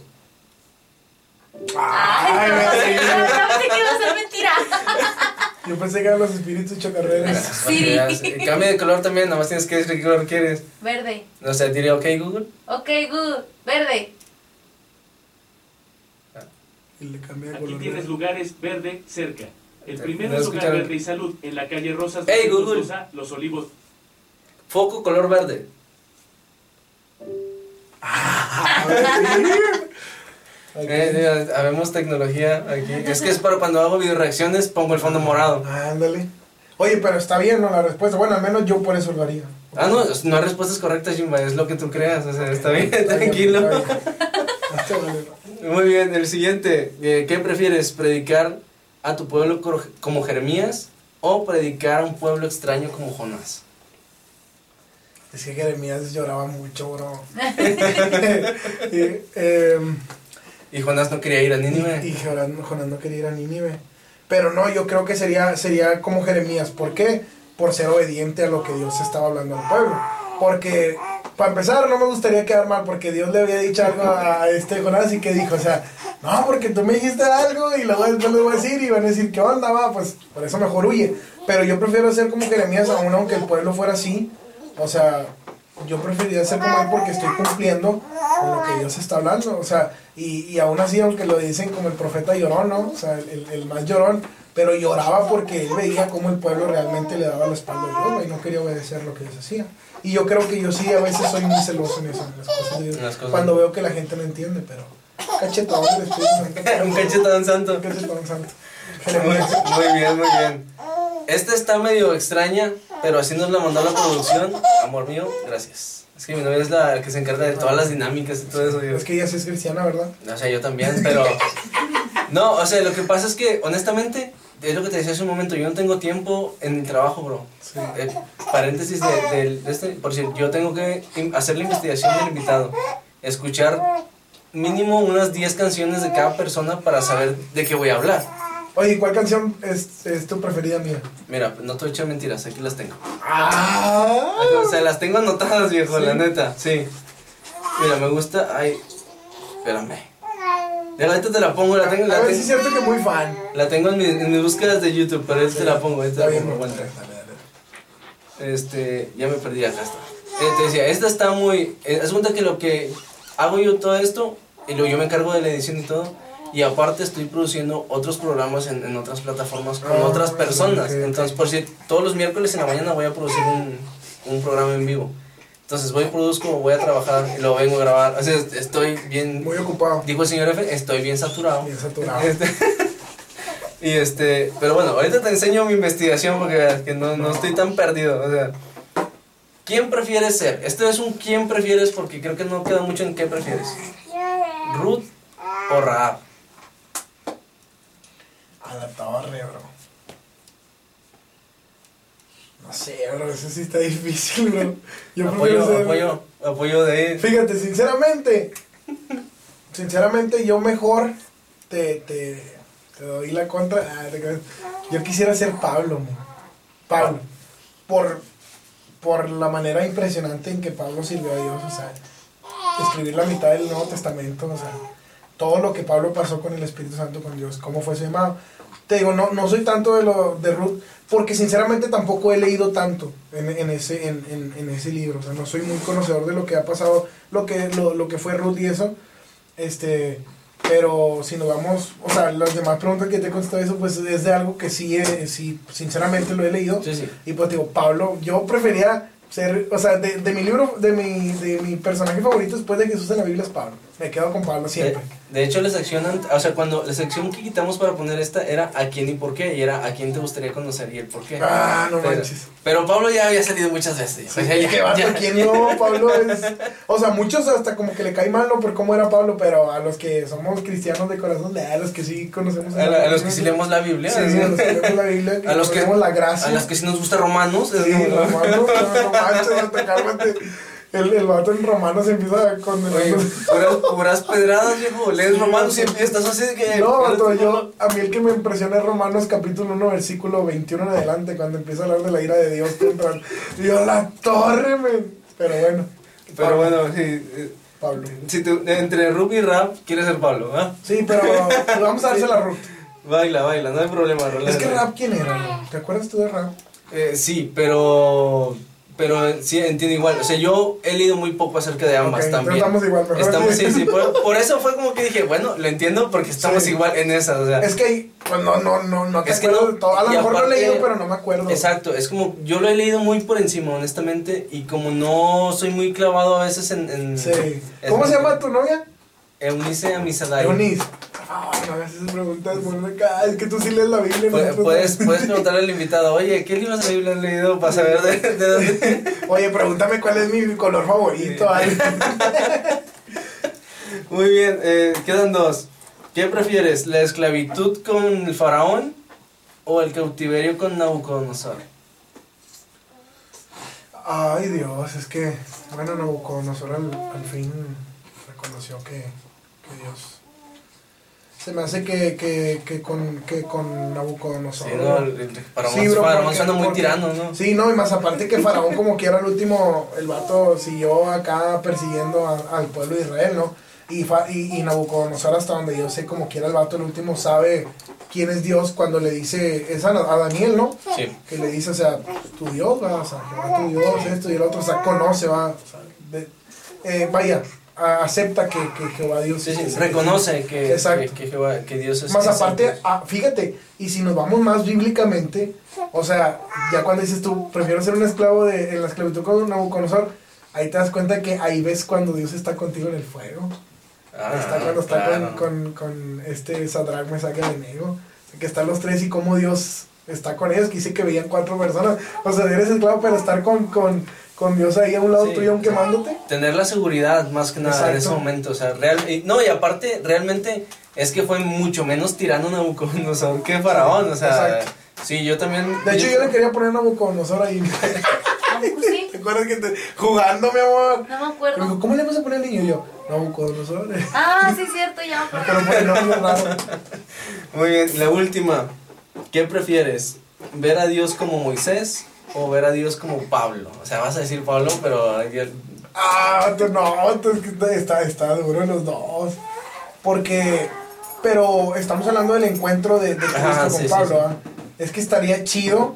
Ay, no, Ay, no, no, pensé que iba a ser mentira. Yo pensé que eran los espíritus chocarreros. Sí. Veas. Cambia de color también, nomás tienes que decir qué color quieres. Verde. O sea, diré, ok, Google. Ok, good. Verde. Y le cambié Aquí color. tienes lugares verde cerca. El No primero es lugar escucharon. verde y salud en la calle Rosas Hey, 200 Google. Sosa, Los Olivos. Foco color verde. A ver, sí. Ok. Eh, sí, habemos tecnología aquí. Es que es para cuando hago video reacciones pongo el fondo morado. Ándale. Oye, pero está bien, ¿no? La respuesta. Bueno, al menos yo por eso lo haría. Ah, no, no hay respuestas correctas, Jimba, es lo que tú creas, o sea, está bien, Está bien, tranquilo. está bien. Está bien. Muy bien, el siguiente, eh, ¿qué prefieres, predicar a tu pueblo como Jeremías o predicar a un pueblo extraño como Jonás? Es que Jeremías lloraba mucho, bro. y, em, Y Jonás no quería ir a Nínive. Y Jonás, Jonás no quería ir a Nínive. Pero no, yo creo que sería, sería como Jeremías. ¿Por qué? Por ser obediente a lo que Dios estaba hablando al pueblo. Porque, para empezar, no me gustaría quedar mal porque Dios le había dicho algo a este Jonás y que dijo, o sea, no, porque tú me dijiste algo y luego después le voy a decir y van a decir, ¿qué onda, va? Pues por eso mejor huye. Pero yo prefiero ser como Jeremías, aún aunque el pueblo fuera así. O sea, yo preferiría ser como él porque estoy cumpliendo con lo que Dios está hablando. O sea, y, y aún así, aunque lo dicen como el profeta llorón, ¿no? O sea, el, el más llorón, pero lloraba porque él veía cómo el pueblo realmente le daba la espalda a Dios y no quería obedecer lo que Dios hacía. Y yo creo que yo sí a veces soy muy celoso en eso, en las cosas de Dios, cuando veo que la gente no entiende, pero cachetón un cachetón santo. Un cachetón santo. Muy, muy bien, muy bien. Esta está medio extraña, pero así nos la mandó la producción. Amor mío, gracias. Es que mi novia es la que se encarga de todas las dinámicas y todo eso. yo- Es que ella sí es cristiana, ¿verdad? O sea, yo también, pero... No, o sea, lo que pasa es que, honestamente, es lo que te decía hace un momento, yo no tengo tiempo en mi trabajo, bro. Sí. Eh, paréntesis de, este, por cierto, yo tengo que hacer la investigación del invitado, escuchar mínimo unas 10 canciones de cada persona para saber de qué voy a hablar. Oye, ¿cuál canción es, es tu preferida mía? Mira, no te voy a echar mentiras, aquí las tengo. Ah, O sea, las tengo anotadas, viejo, ¿Sí? la neta, sí. Mira, me gusta, ay, espérame. Ahorita te la pongo, la tengo, a la ver si es cierto que muy fan. la tengo en, mi- en mis búsquedas de YouTube, pero ahorita te la pongo, ahorita te la pongo. Dale, dale. Este, ya me perdí, acá está. Eh, te decía, esta está muy. Eh, haz cuenta que lo que hago yo todo esto, y luego yo me encargo de la edición y todo, y aparte estoy produciendo otros programas en, en otras plataformas con Ah, otras personas. Entonces, por si todos los miércoles en la mañana voy a producir un, un programa en vivo. Entonces, voy, produzco, voy a trabajar y luego vengo a grabar. O sea, estoy bien. Muy ocupado. Dijo el señor F, estoy bien saturado. Bien saturado. Este, y este, pero bueno, ahorita te enseño mi investigación porque que no, no estoy tan perdido. O sea, ¿quién prefieres ser? Este es un quién prefieres porque creo que no queda mucho en qué prefieres. ¿Ruth o Raab? A la bro. No sé, bro, eso sí está difícil, bro. Yo Apoyo, ser- apoyo, apoyo de él. Fíjate, sinceramente, sinceramente yo mejor te, te, te doy la contra. ah, te. Yo quisiera ser Pablo. Pablo. Por, por la manera impresionante en que Pablo sirvió a Dios, o sea, escribir la mitad del Nuevo Testamento, o sea, todo lo que Pablo pasó con el Espíritu Santo, con Dios, cómo fue su llamado. Te digo, no, no soy tanto de lo de Ruth, porque sinceramente tampoco he leído tanto en, en ese, en, en, en ese libro. O sea, no soy muy conocedor de lo que ha pasado, lo que, lo, lo que fue Ruth y eso. Este, pero si nos vamos, o sea, las demás preguntas que te he contestado eso, pues es de algo que sí, eh, sí, sinceramente lo he leído. Sí, sí. Y pues digo, Pablo, yo prefería ser, o sea, de, de mi libro, de mi, de mi personaje favorito después de Jesús en la Biblia es Pablo. Me quedo con Pablo siempre. De, de hecho, la sección, o sea, cuando la sección que quitamos para poner esta era a quién y por qué, y era a quién te gustaría conocer y el por qué. Ah, no pero, manches. pero Pablo ya había salido muchas veces. Sí, o sea, ya- qué vato, ya- ¿quién no? Pablo es. O sea, muchos hasta como que le cae mal, ¿no? Por cómo era Pablo, pero a los que somos cristianos de corazón, a los que sí conocemos. A, la- a los que sí leemos la Biblia. Sí, a los que leemos la Biblia, que A los que- la gracia. A los que sí nos gusta Romanos. Sí, Romanos, no, no manches, hasta cálmate. El, el vato en Romanos empieza con. Oye, puras, puras pedradas, viejo. Lees Sí, Romanos y sí. empiezas así que. No, vato, yo, a mí el que me impresiona es Romanos capítulo 1, versículo 21 en adelante, cuando empieza a hablar de la ira de Dios contra Dios, la torre, men. Pero bueno. Pero Pablo, bueno, sí. eh, Pablo. Si tú, entre Ruby y Rap, quieres ser Pablo, ¿ah? Sí, pero vamos a dársela a Ruth. Baila, baila, no hay problema. Es que. Rap, ¿quién era? ¿Te acuerdas tú de Rap? Eh, sí, pero. Pero sí, entiendo igual. O sea, yo he leído muy poco acerca de ambas Ok, también. estamos igual, mejor Estamos, sí, sí. Por, por eso fue como que dije, bueno, lo entiendo porque estamos Sí. igual en esa. O sea, Es que, pues no, no, no, no te Es que no, de todo. A lo mejor lo he leído, pero no me acuerdo. Exacto, es como, yo lo he leído muy por encima, honestamente, y como no soy muy clavado a veces en... en- Sí. ¿Cómo se llama tu novia? Eunice Amisadai. Eunice. Ay, no hagas esas preguntas, Mónica. Es que tú sí lees la Biblia. Puedes, no. puedes preguntarle al invitado, oye, ¿qué libros de la Biblia has leído para saber de, de dónde? Oye, pregúntame cuál es mi color favorito. Muy bien, eh, quedan dos. ¿Qué prefieres, la esclavitud con el faraón o el cautiverio con Nabucodonosor? Ay, Dios, es que, bueno, Nabucodonosor al, al fin reconoció que, Dios. Se me hace que, que, que con, que con Nabucodonosor. Sí, no, faraón, Sí, bro, faraón suena muy tirano, ¿no? Sí, no, y más aparte que Faraón como quiera el último, el vato siguió acá persiguiendo a- al pueblo de Israel, ¿no? Y, fa- y, y Nabucodonosor hasta donde yo sé como quiera el vato el último sabe quién es Dios cuando le dice, es a, a Daniel, ¿no? Sí. Que le dice, o sea, tu Dios, va, o sea, tu Dios, esto y el otro, o sea, conoce, va, o sea, de- eh, vaya, acepta que, que Jehová Dios Sí, sí, es- reconoce que, que, que Jehová- que Dios es más aparte, santo. ah, fíjate, y si nos vamos más bíblicamente, o sea, ya cuando dices tú, prefiero ser un esclavo de, en la esclavitud con Nabucodonosor, ahí te das cuenta que ahí ves cuando Dios está contigo en el fuego. Ah, está cuando está claro. con, con, con este Sadrach, Mesach y Abednego. Que están los tres y cómo Dios está con ellos, que dice que veían cuatro personas. O sea, eres esclavo, pero estar con, con, con Dios ahí a un lado Sí, tuyo, sea, quemándote. Tener la seguridad más que nada en ese momento, o sea, real, y- no, y aparte, realmente es que fue mucho menos tirano Nabucodonosor que Faraón, o sea, Exacto. sí, yo también... De hecho, yo le quería poner Nabucodonosor ahí. Sí, ¿Te acuerdas que te, jugando, mi amor? no me Me dijo, acuerdo. ¿cómo le vas a poner al niño? Y yo, Nabucodonosor. Ah, sí, cierto, ya me acuerdo. Pero por el nombre raro. Muy bien, la última, ¿qué prefieres? ¿Ver a Dios como Moisés o ver a Dios como Pablo? O sea, vas a decir Pablo, pero... Ah, no, está, está, duro los dos. Porque, pero estamos hablando del encuentro de, de Cristo Ajá, con sí, Pablo. sí. ¿ah? Es que estaría chido.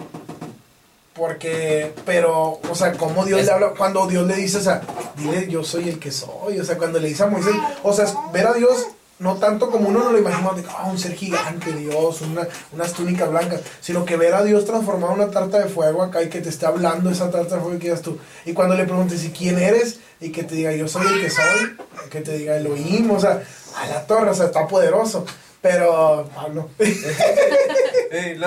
Porque, pero, o sea, como Dios Es- le habla, cuando Dios le dice, o sea, dile yo soy el que soy, o sea, cuando le dice a Moisés, o sea, ver a Dios no tanto como uno no lo imagina, de ah, un ser gigante, Dios, una, unas túnicas blancas, sino que ver a Dios transformado en una tarta de fuego acá y que te esté hablando esa tarta de fuego que digas tú, y cuando le preguntes, ¿y quién eres? Y que te diga, yo soy el que soy, que te diga Elohim, o sea, a la torre, o sea, está poderoso, pero, Pablo,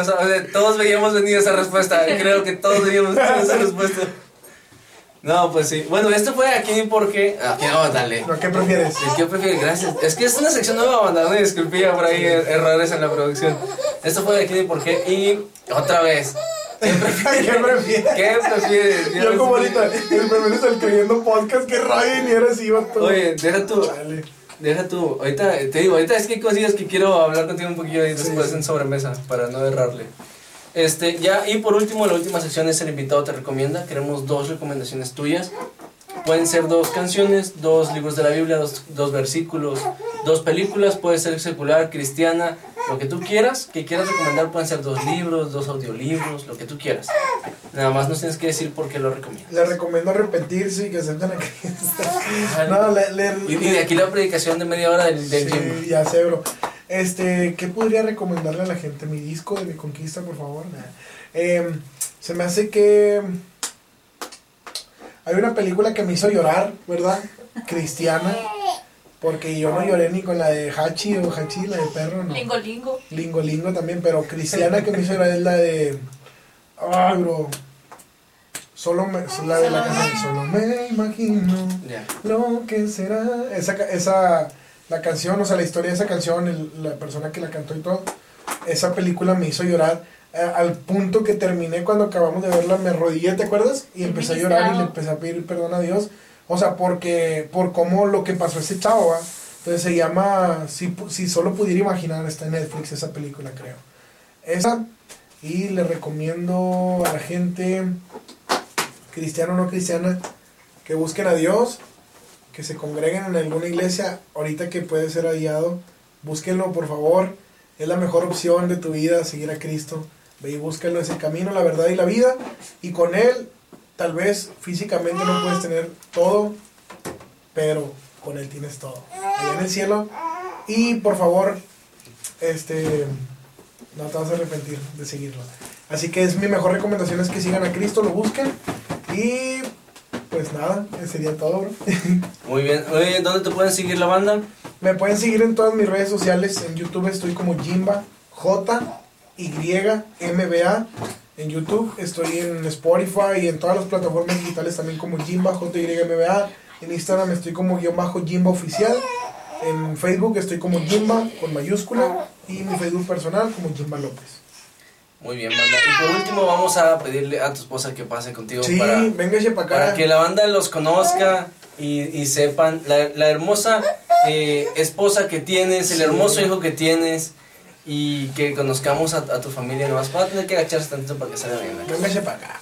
sea, todos veíamos venir esa respuesta, creo que todos veíamos venir esa respuesta. No, pues sí. Bueno, esto fue aquí porque... Aquí no, dale. ¿no? ¿qué prefieres? ¿Qué prefieres? Gracias. Es que es una sección nueva, banda. No disculpía por ahí er- errores en la producción. Esto fue de aquí de por qué. Y otra vez. ¿Qué prefieres? ¿Qué prefieres? ¿Qué prefieres? Yo no como ahorita, el primero está escribiendo podcast, que rayo ni eres iba todo. Oye, deja tú. Chale. Deja tú. Ahorita, te digo, ahorita es que hay cosillas que quiero hablar contigo un poquillo Sí, después sí. en sobremesa para no errarle. Este, ya, y por último, la última sección es el invitado te recomienda. Queremos dos recomendaciones tuyas. Pueden ser dos canciones, dos libros de la Biblia, dos, dos versículos, dos películas, puede ser secular, cristiana, lo que tú quieras, que quieras recomendar pueden ser dos libros, dos audiolibros, lo que tú quieras. Nada más nos tienes que decir por qué lo recomiendas. Le recomiendo arrepentirse y que acepten a Cristo. No, le, le- Y, de aquí la predicación de media hora del, del Sí, gym. ya sé, bro. Este, ¿qué podría recomendarle a la gente? Mi disco de mi conquista, por favor. Em, se me hace que hay una película que me hizo llorar, ¿verdad? Cristiana. Porque yo no lloré ni con la de Hachi o Hachi, la de perro, no. Lingo, lingo. Lingo Lingo también, pero cristiana que me hizo llorar es la de. Ay, bro. Solo me. La de la canción. Solo me imagino Ya. lo que será. Esa, ca- esa. La canción, o sea, la historia de esa canción, el- la persona que la cantó y todo. Esa película me hizo llorar. Al punto que terminé cuando acabamos de verla, me arrodillé, ¿te acuerdas? Y empecé a llorar y le empecé a pedir perdón a Dios. O sea, porque. Por cómo lo que pasó ese chavo, ¿va? Entonces se llama. Si, si solo pudiera imaginar, está en Netflix esa película, creo. Esa. Y le recomiendo a la gente, cristiana o no cristiana, que busquen a Dios, que se congreguen en alguna iglesia, ahorita que puede ser hallado, búsquenlo por favor, es la mejor opción de tu vida, seguir a Cristo. Ve y búsquenlo, es el camino, la verdad y la vida, y con Él, tal vez físicamente no puedes tener todo, pero con Él tienes todo, allá en el cielo. Y por favor, este, no te vas a arrepentir de seguirlo. Así que es mi mejor recomendación es que sigan a Cristo, lo busquen y pues nada, ese sería todo, bro. Muy bien. Oye, ¿dónde te pueden seguir la banda? Me pueden seguir en todas mis redes sociales. En YouTube estoy como Jimba, J, Y, M, B, A. En YouTube estoy en Spotify y en todas las plataformas digitales también como Jimba, J, Y, M, B, A. En Instagram estoy como guion bajo Jimba Oficial. En Facebook estoy como Jimba con mayúscula. Y mi Facebook personal como Jimba López. Muy bien, banda. Y por último vamos a pedirle a tu esposa que pase contigo Sí, para, véngase para acá. para que la banda los conozca y, y sepan la, la hermosa eh, esposa que tienes, el hermoso hijo que tienes y que conozcamos a, a tu familia nomás. Va a tener que agacharse tantito para que salga bien. Véngase para acá.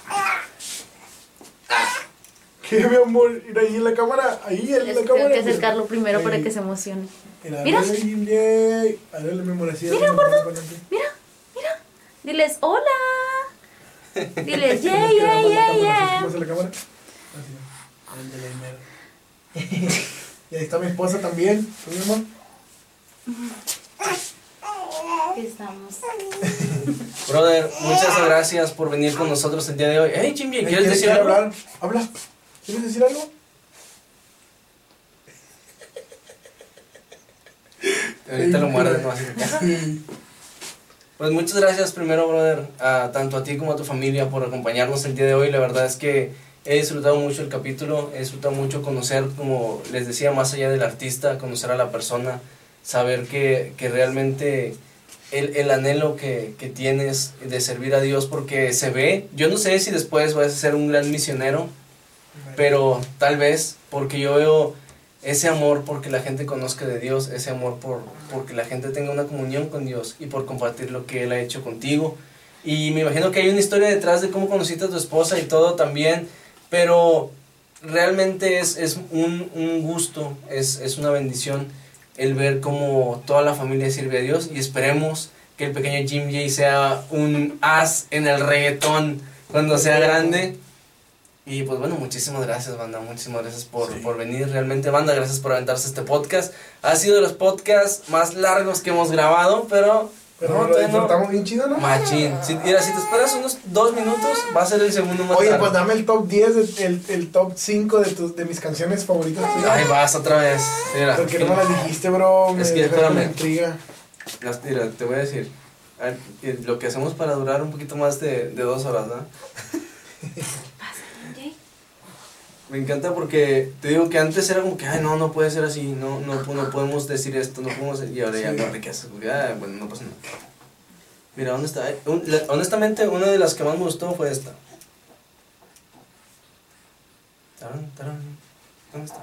¿Qué, mi amor? Mira ahí en la cámara. Ahí en la Tengo cámara. que acercarlo primero para que se emocione. Mira, Mira. Mira, gordo. Mira, mira. Diles hola. Diles yeah, yeah, yeah, cámara, yeah. la cámara. Así. Ándale, mero. Y ahí está mi esposa también. ¿Tú, mi amor? Aquí estamos. Brother, muchas gracias por venir con nosotros el día de hoy. Hey, Jimmy, ¿quieres ¿Quieres decir algo? hablar? Habla. ¿Quieres decir algo? Ahorita lo muerde, ¿no? Así. Pues muchas gracias primero, brother, a, tanto a ti como a tu familia por acompañarnos el día de hoy. La verdad es que he disfrutado mucho el capítulo, he disfrutado mucho conocer, como les decía, más allá del artista, conocer a la persona, saber que, que realmente el, el anhelo que, que tienes de servir a Dios, porque se ve, yo no sé si después vas a ser un gran misionero, pero tal vez, porque yo veo ese amor porque la gente conozca de Dios, ese amor por porque la gente tenga una comunión con Dios y por compartir lo que Él ha hecho contigo. Y me imagino que hay una historia detrás de cómo conociste a tu esposa y todo también, pero realmente es, es un, un gusto, es, es una bendición el ver cómo toda la familia sirve a Dios y esperemos que el pequeño Jim J sea un as en el reggaetón cuando sea grande. Y pues bueno, muchísimas gracias, banda. Muchísimas gracias por, Sí. por venir. Realmente, banda, gracias por aventarse este podcast. Ha sido de los podcasts más largos que hemos grabado, pero. Pero no, lo no. disfrutamos bien chido, ¿no? Machín. Si, mira, si te esperas unos dos minutos, va a ser el segundo más Oye, pues dame el top 10, de- el, el top 5 de, tus, de mis canciones favoritas. Ahí vas otra vez. Mira, Porque no me las dijiste, bro. Me Es que, dejaste con espérame. intriga. las- mira, te voy a decir. a ver, Lo que hacemos para durar un poquito más de, de dos horas, ¿no? Me encanta porque te digo que antes era como que, ay, no, no puede ser así, no, no, no podemos decir esto, no podemos. Y ahora ya, no, ¿qué haces? Porque, ah, bueno, no pasa nada. Mira, ¿dónde está? Eh, un- la- honestamente, una de las que más me gustó fue esta. Tarán, tarán. ¿Dónde está?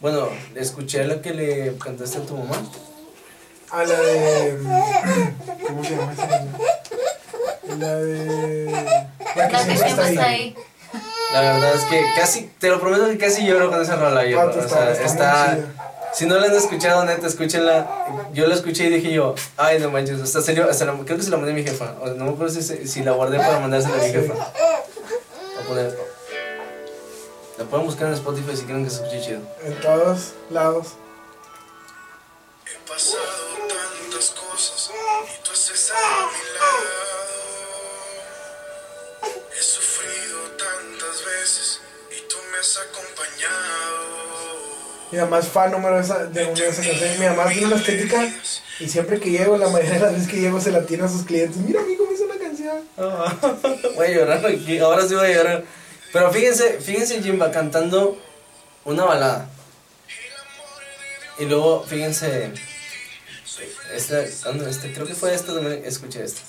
Bueno, escuché la que le cantaste a tu mamá. A la de. ¿Cómo se llama esa? La de. La que La que siempre siempre está está ahí. ahí. La verdad es que casi, te lo prometo que casi lloro con esa rola. Yo, o sea, está si no la han escuchado, neta, escúchenla. Yo la escuché y dije yo, ay, no manches, hasta serio, hasta la- creo que se la mandé a mi jefa. O sea, no me acuerdo si, si la guardé para mandársela a mi jefa. Voy a poner. La pueden buscar en Spotify si quieren que se escuche chido. En todos lados. He pasado tantas cosas y tú has estado a mi lado. He sufrido tantas veces y tú me has acompañado. Mi mamá es fan número esa, de una de esas canciones. Mi mamá tiene una estética y siempre que llego, la mayoría de las veces que llego, se la tiene a sus clientes. Mira, amigo, me hizo una canción. Voy a llorar aquí, ahora sí voy a llorar. Pero fíjense, fíjense Jimba cantando una balada. Y luego, fíjense, ¿dónde? Este, creo que fue esta donde escuché esta.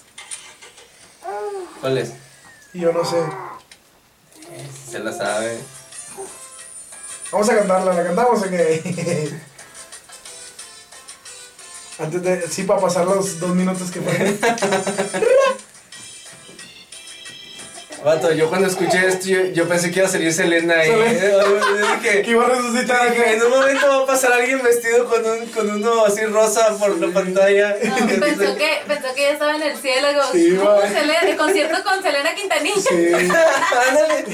¿Cuál es? Y yo no sé. Se la sabe. Vamos a cantarla, ¿la cantamos o qué? Antes de. Sí, para pasar los dos minutos que fueron. Vato, yo cuando escuché esto, yo, yo pensé que iba a salir Selena y que iba a resucitar. en un momento va a pasar alguien vestido con, un, con uno así rosa por la pantalla. No, pensó que, pensó que ya estaba en el cielo. Como, Sí, como va. Selena- el concierto con Selena Quintanilla. Sí. Ándale.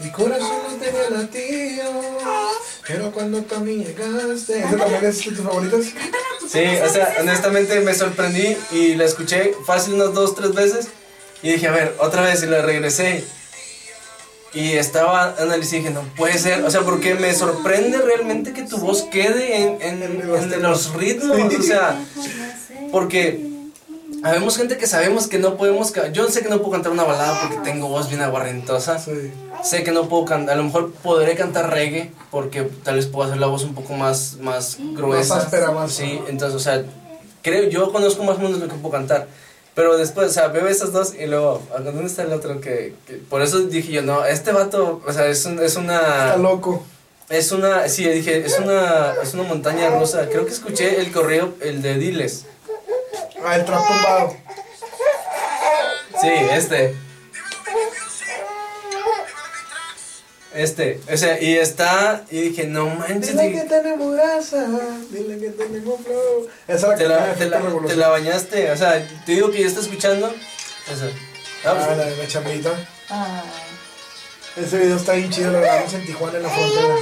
Mi corazón no tenía latido, pero cuando tú a mí llegaste. ¿Esa también es de tus favoritas? Sí, o sea, honestamente me sorprendí y la escuché fácil unas dos, tres veces. Y dije, a ver, otra vez y lo regresé. Y estaba analizando y dije, no puede ser. O sea, porque me sorprende realmente que tu voz quede en, en, en los ritmos. O sea, porque habemos gente que sabemos que no podemos. Yo sé que no puedo cantar una balada porque tengo voz bien aguarrentosa. Sí. Sé que no puedo cantar, a lo mejor podré cantar reggae porque tal vez puedo hacer la voz un poco más, más gruesa. Más áspera, más- Sí, entonces, o sea, creo, yo conozco más o menos lo que puedo cantar. Pero después, o sea, veo esas dos y luego, ¿a ¿dónde está el otro? Que, que- por eso dije yo, no, este vato, o sea, es, un- es una... Está loco. Es una, sí, dije, es una, es una montaña rusa. Creo que escuché el correo, el de Diles. Ah, el trap tumbado. Sí, este. Este, o sea, y está, y dije, no manches, Dile que tenemos grasa, dile que tenemos flow. Esa la te la, tiene te, efecto la, te revolución. la bañaste, o sea, te digo que ya está escuchando. O sea, ah, pues, Ah, la de la chambita. Ah. Ese video está bien chido, lo grabamos en Tijuana en la frontera.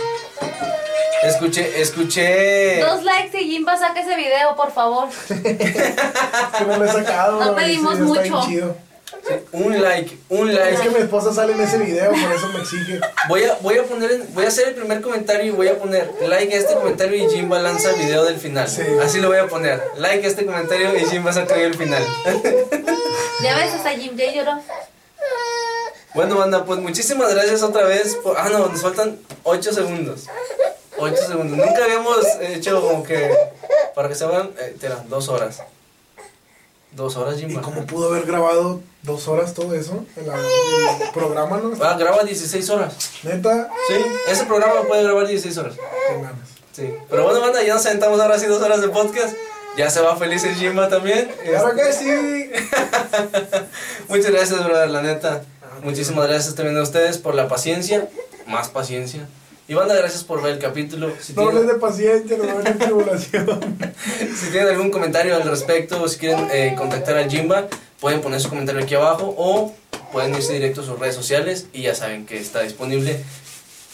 Escuché, escuché. Dos likes y Jimba saca ese video, por favor. Que no lo he sacado. No pedimos mucho. Un like, un Es like. que mi esposa sale en ese video, por eso me exige. Voy a, voy a poner, en- voy a hacer el primer comentario y voy a poner like a este comentario y Jimba lanza el video del final. Sí. Así lo voy a poner. Like a este comentario y Jimba saca el final. Ya ves, hasta Jim ya lloró. Bueno, banda, pues muchísimas gracias otra vez. Por... Ah, no, nos faltan 8 segundos. 8 segundos. Nunca habíamos hecho como que. Para que se vean, eh, dos horas. Dos horas, ¿Y Jimba. cómo pudo haber grabado dos horas todo eso? El, el programa, ¿no? Ah, graba 16 horas. Neta, Sí, ese programa puede grabar 16 horas. qué ganas. Sí. Pero bueno, banda, ya nos sentamos ahora sí dos horas de podcast. Ya se va feliz el Jimba también. Claro que sí. Muchas gracias, brother, la neta. Muchísimas gracias también a ustedes por la paciencia. Más paciencia. Y banda, gracias por ver el capítulo. Si No tienen, de paciencia, no hables de tribulación. si tienen algún comentario al respecto o si quieren eh, contactar al Jimba, pueden poner su comentario aquí abajo o pueden irse directo a sus redes sociales y ya saben que está disponible.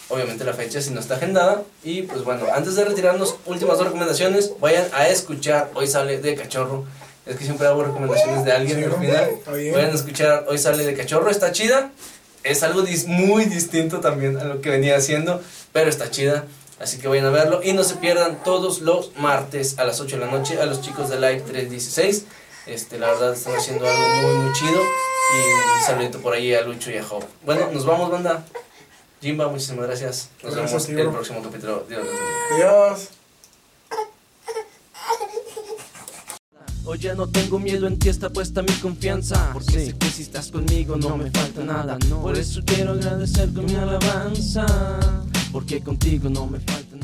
Obviamente la fecha si no está agendada. Y pues bueno, antes de retirarnos, últimas dos recomendaciones. Vayan a escuchar Hoy sale de cachorro. Es que siempre hago recomendaciones de alguien Sí, al final. Vayan a escuchar Hoy sale de cachorro. Está chida. Es algo dis- muy distinto también a lo que venía haciendo. Pero está chida. Así que vayan a verlo. Y no se pierdan todos los martes a las 8 de la noche a los chicos de Live 316. Este, la verdad están haciendo algo muy, muy chido. Y un saludito por ahí a Lucho y a Job. Bueno, nos vamos, banda. Jimba, muchísimas gracias. Nos Gracias, vemos en el próximo capítulo. Bendiga. Adiós. Hoy ya no tengo miedo, en ti está puesta mi confianza. Porque sé que si estás conmigo no me falta nada. Por eso quiero agradecer con mi alabanza. Porque contigo no me falta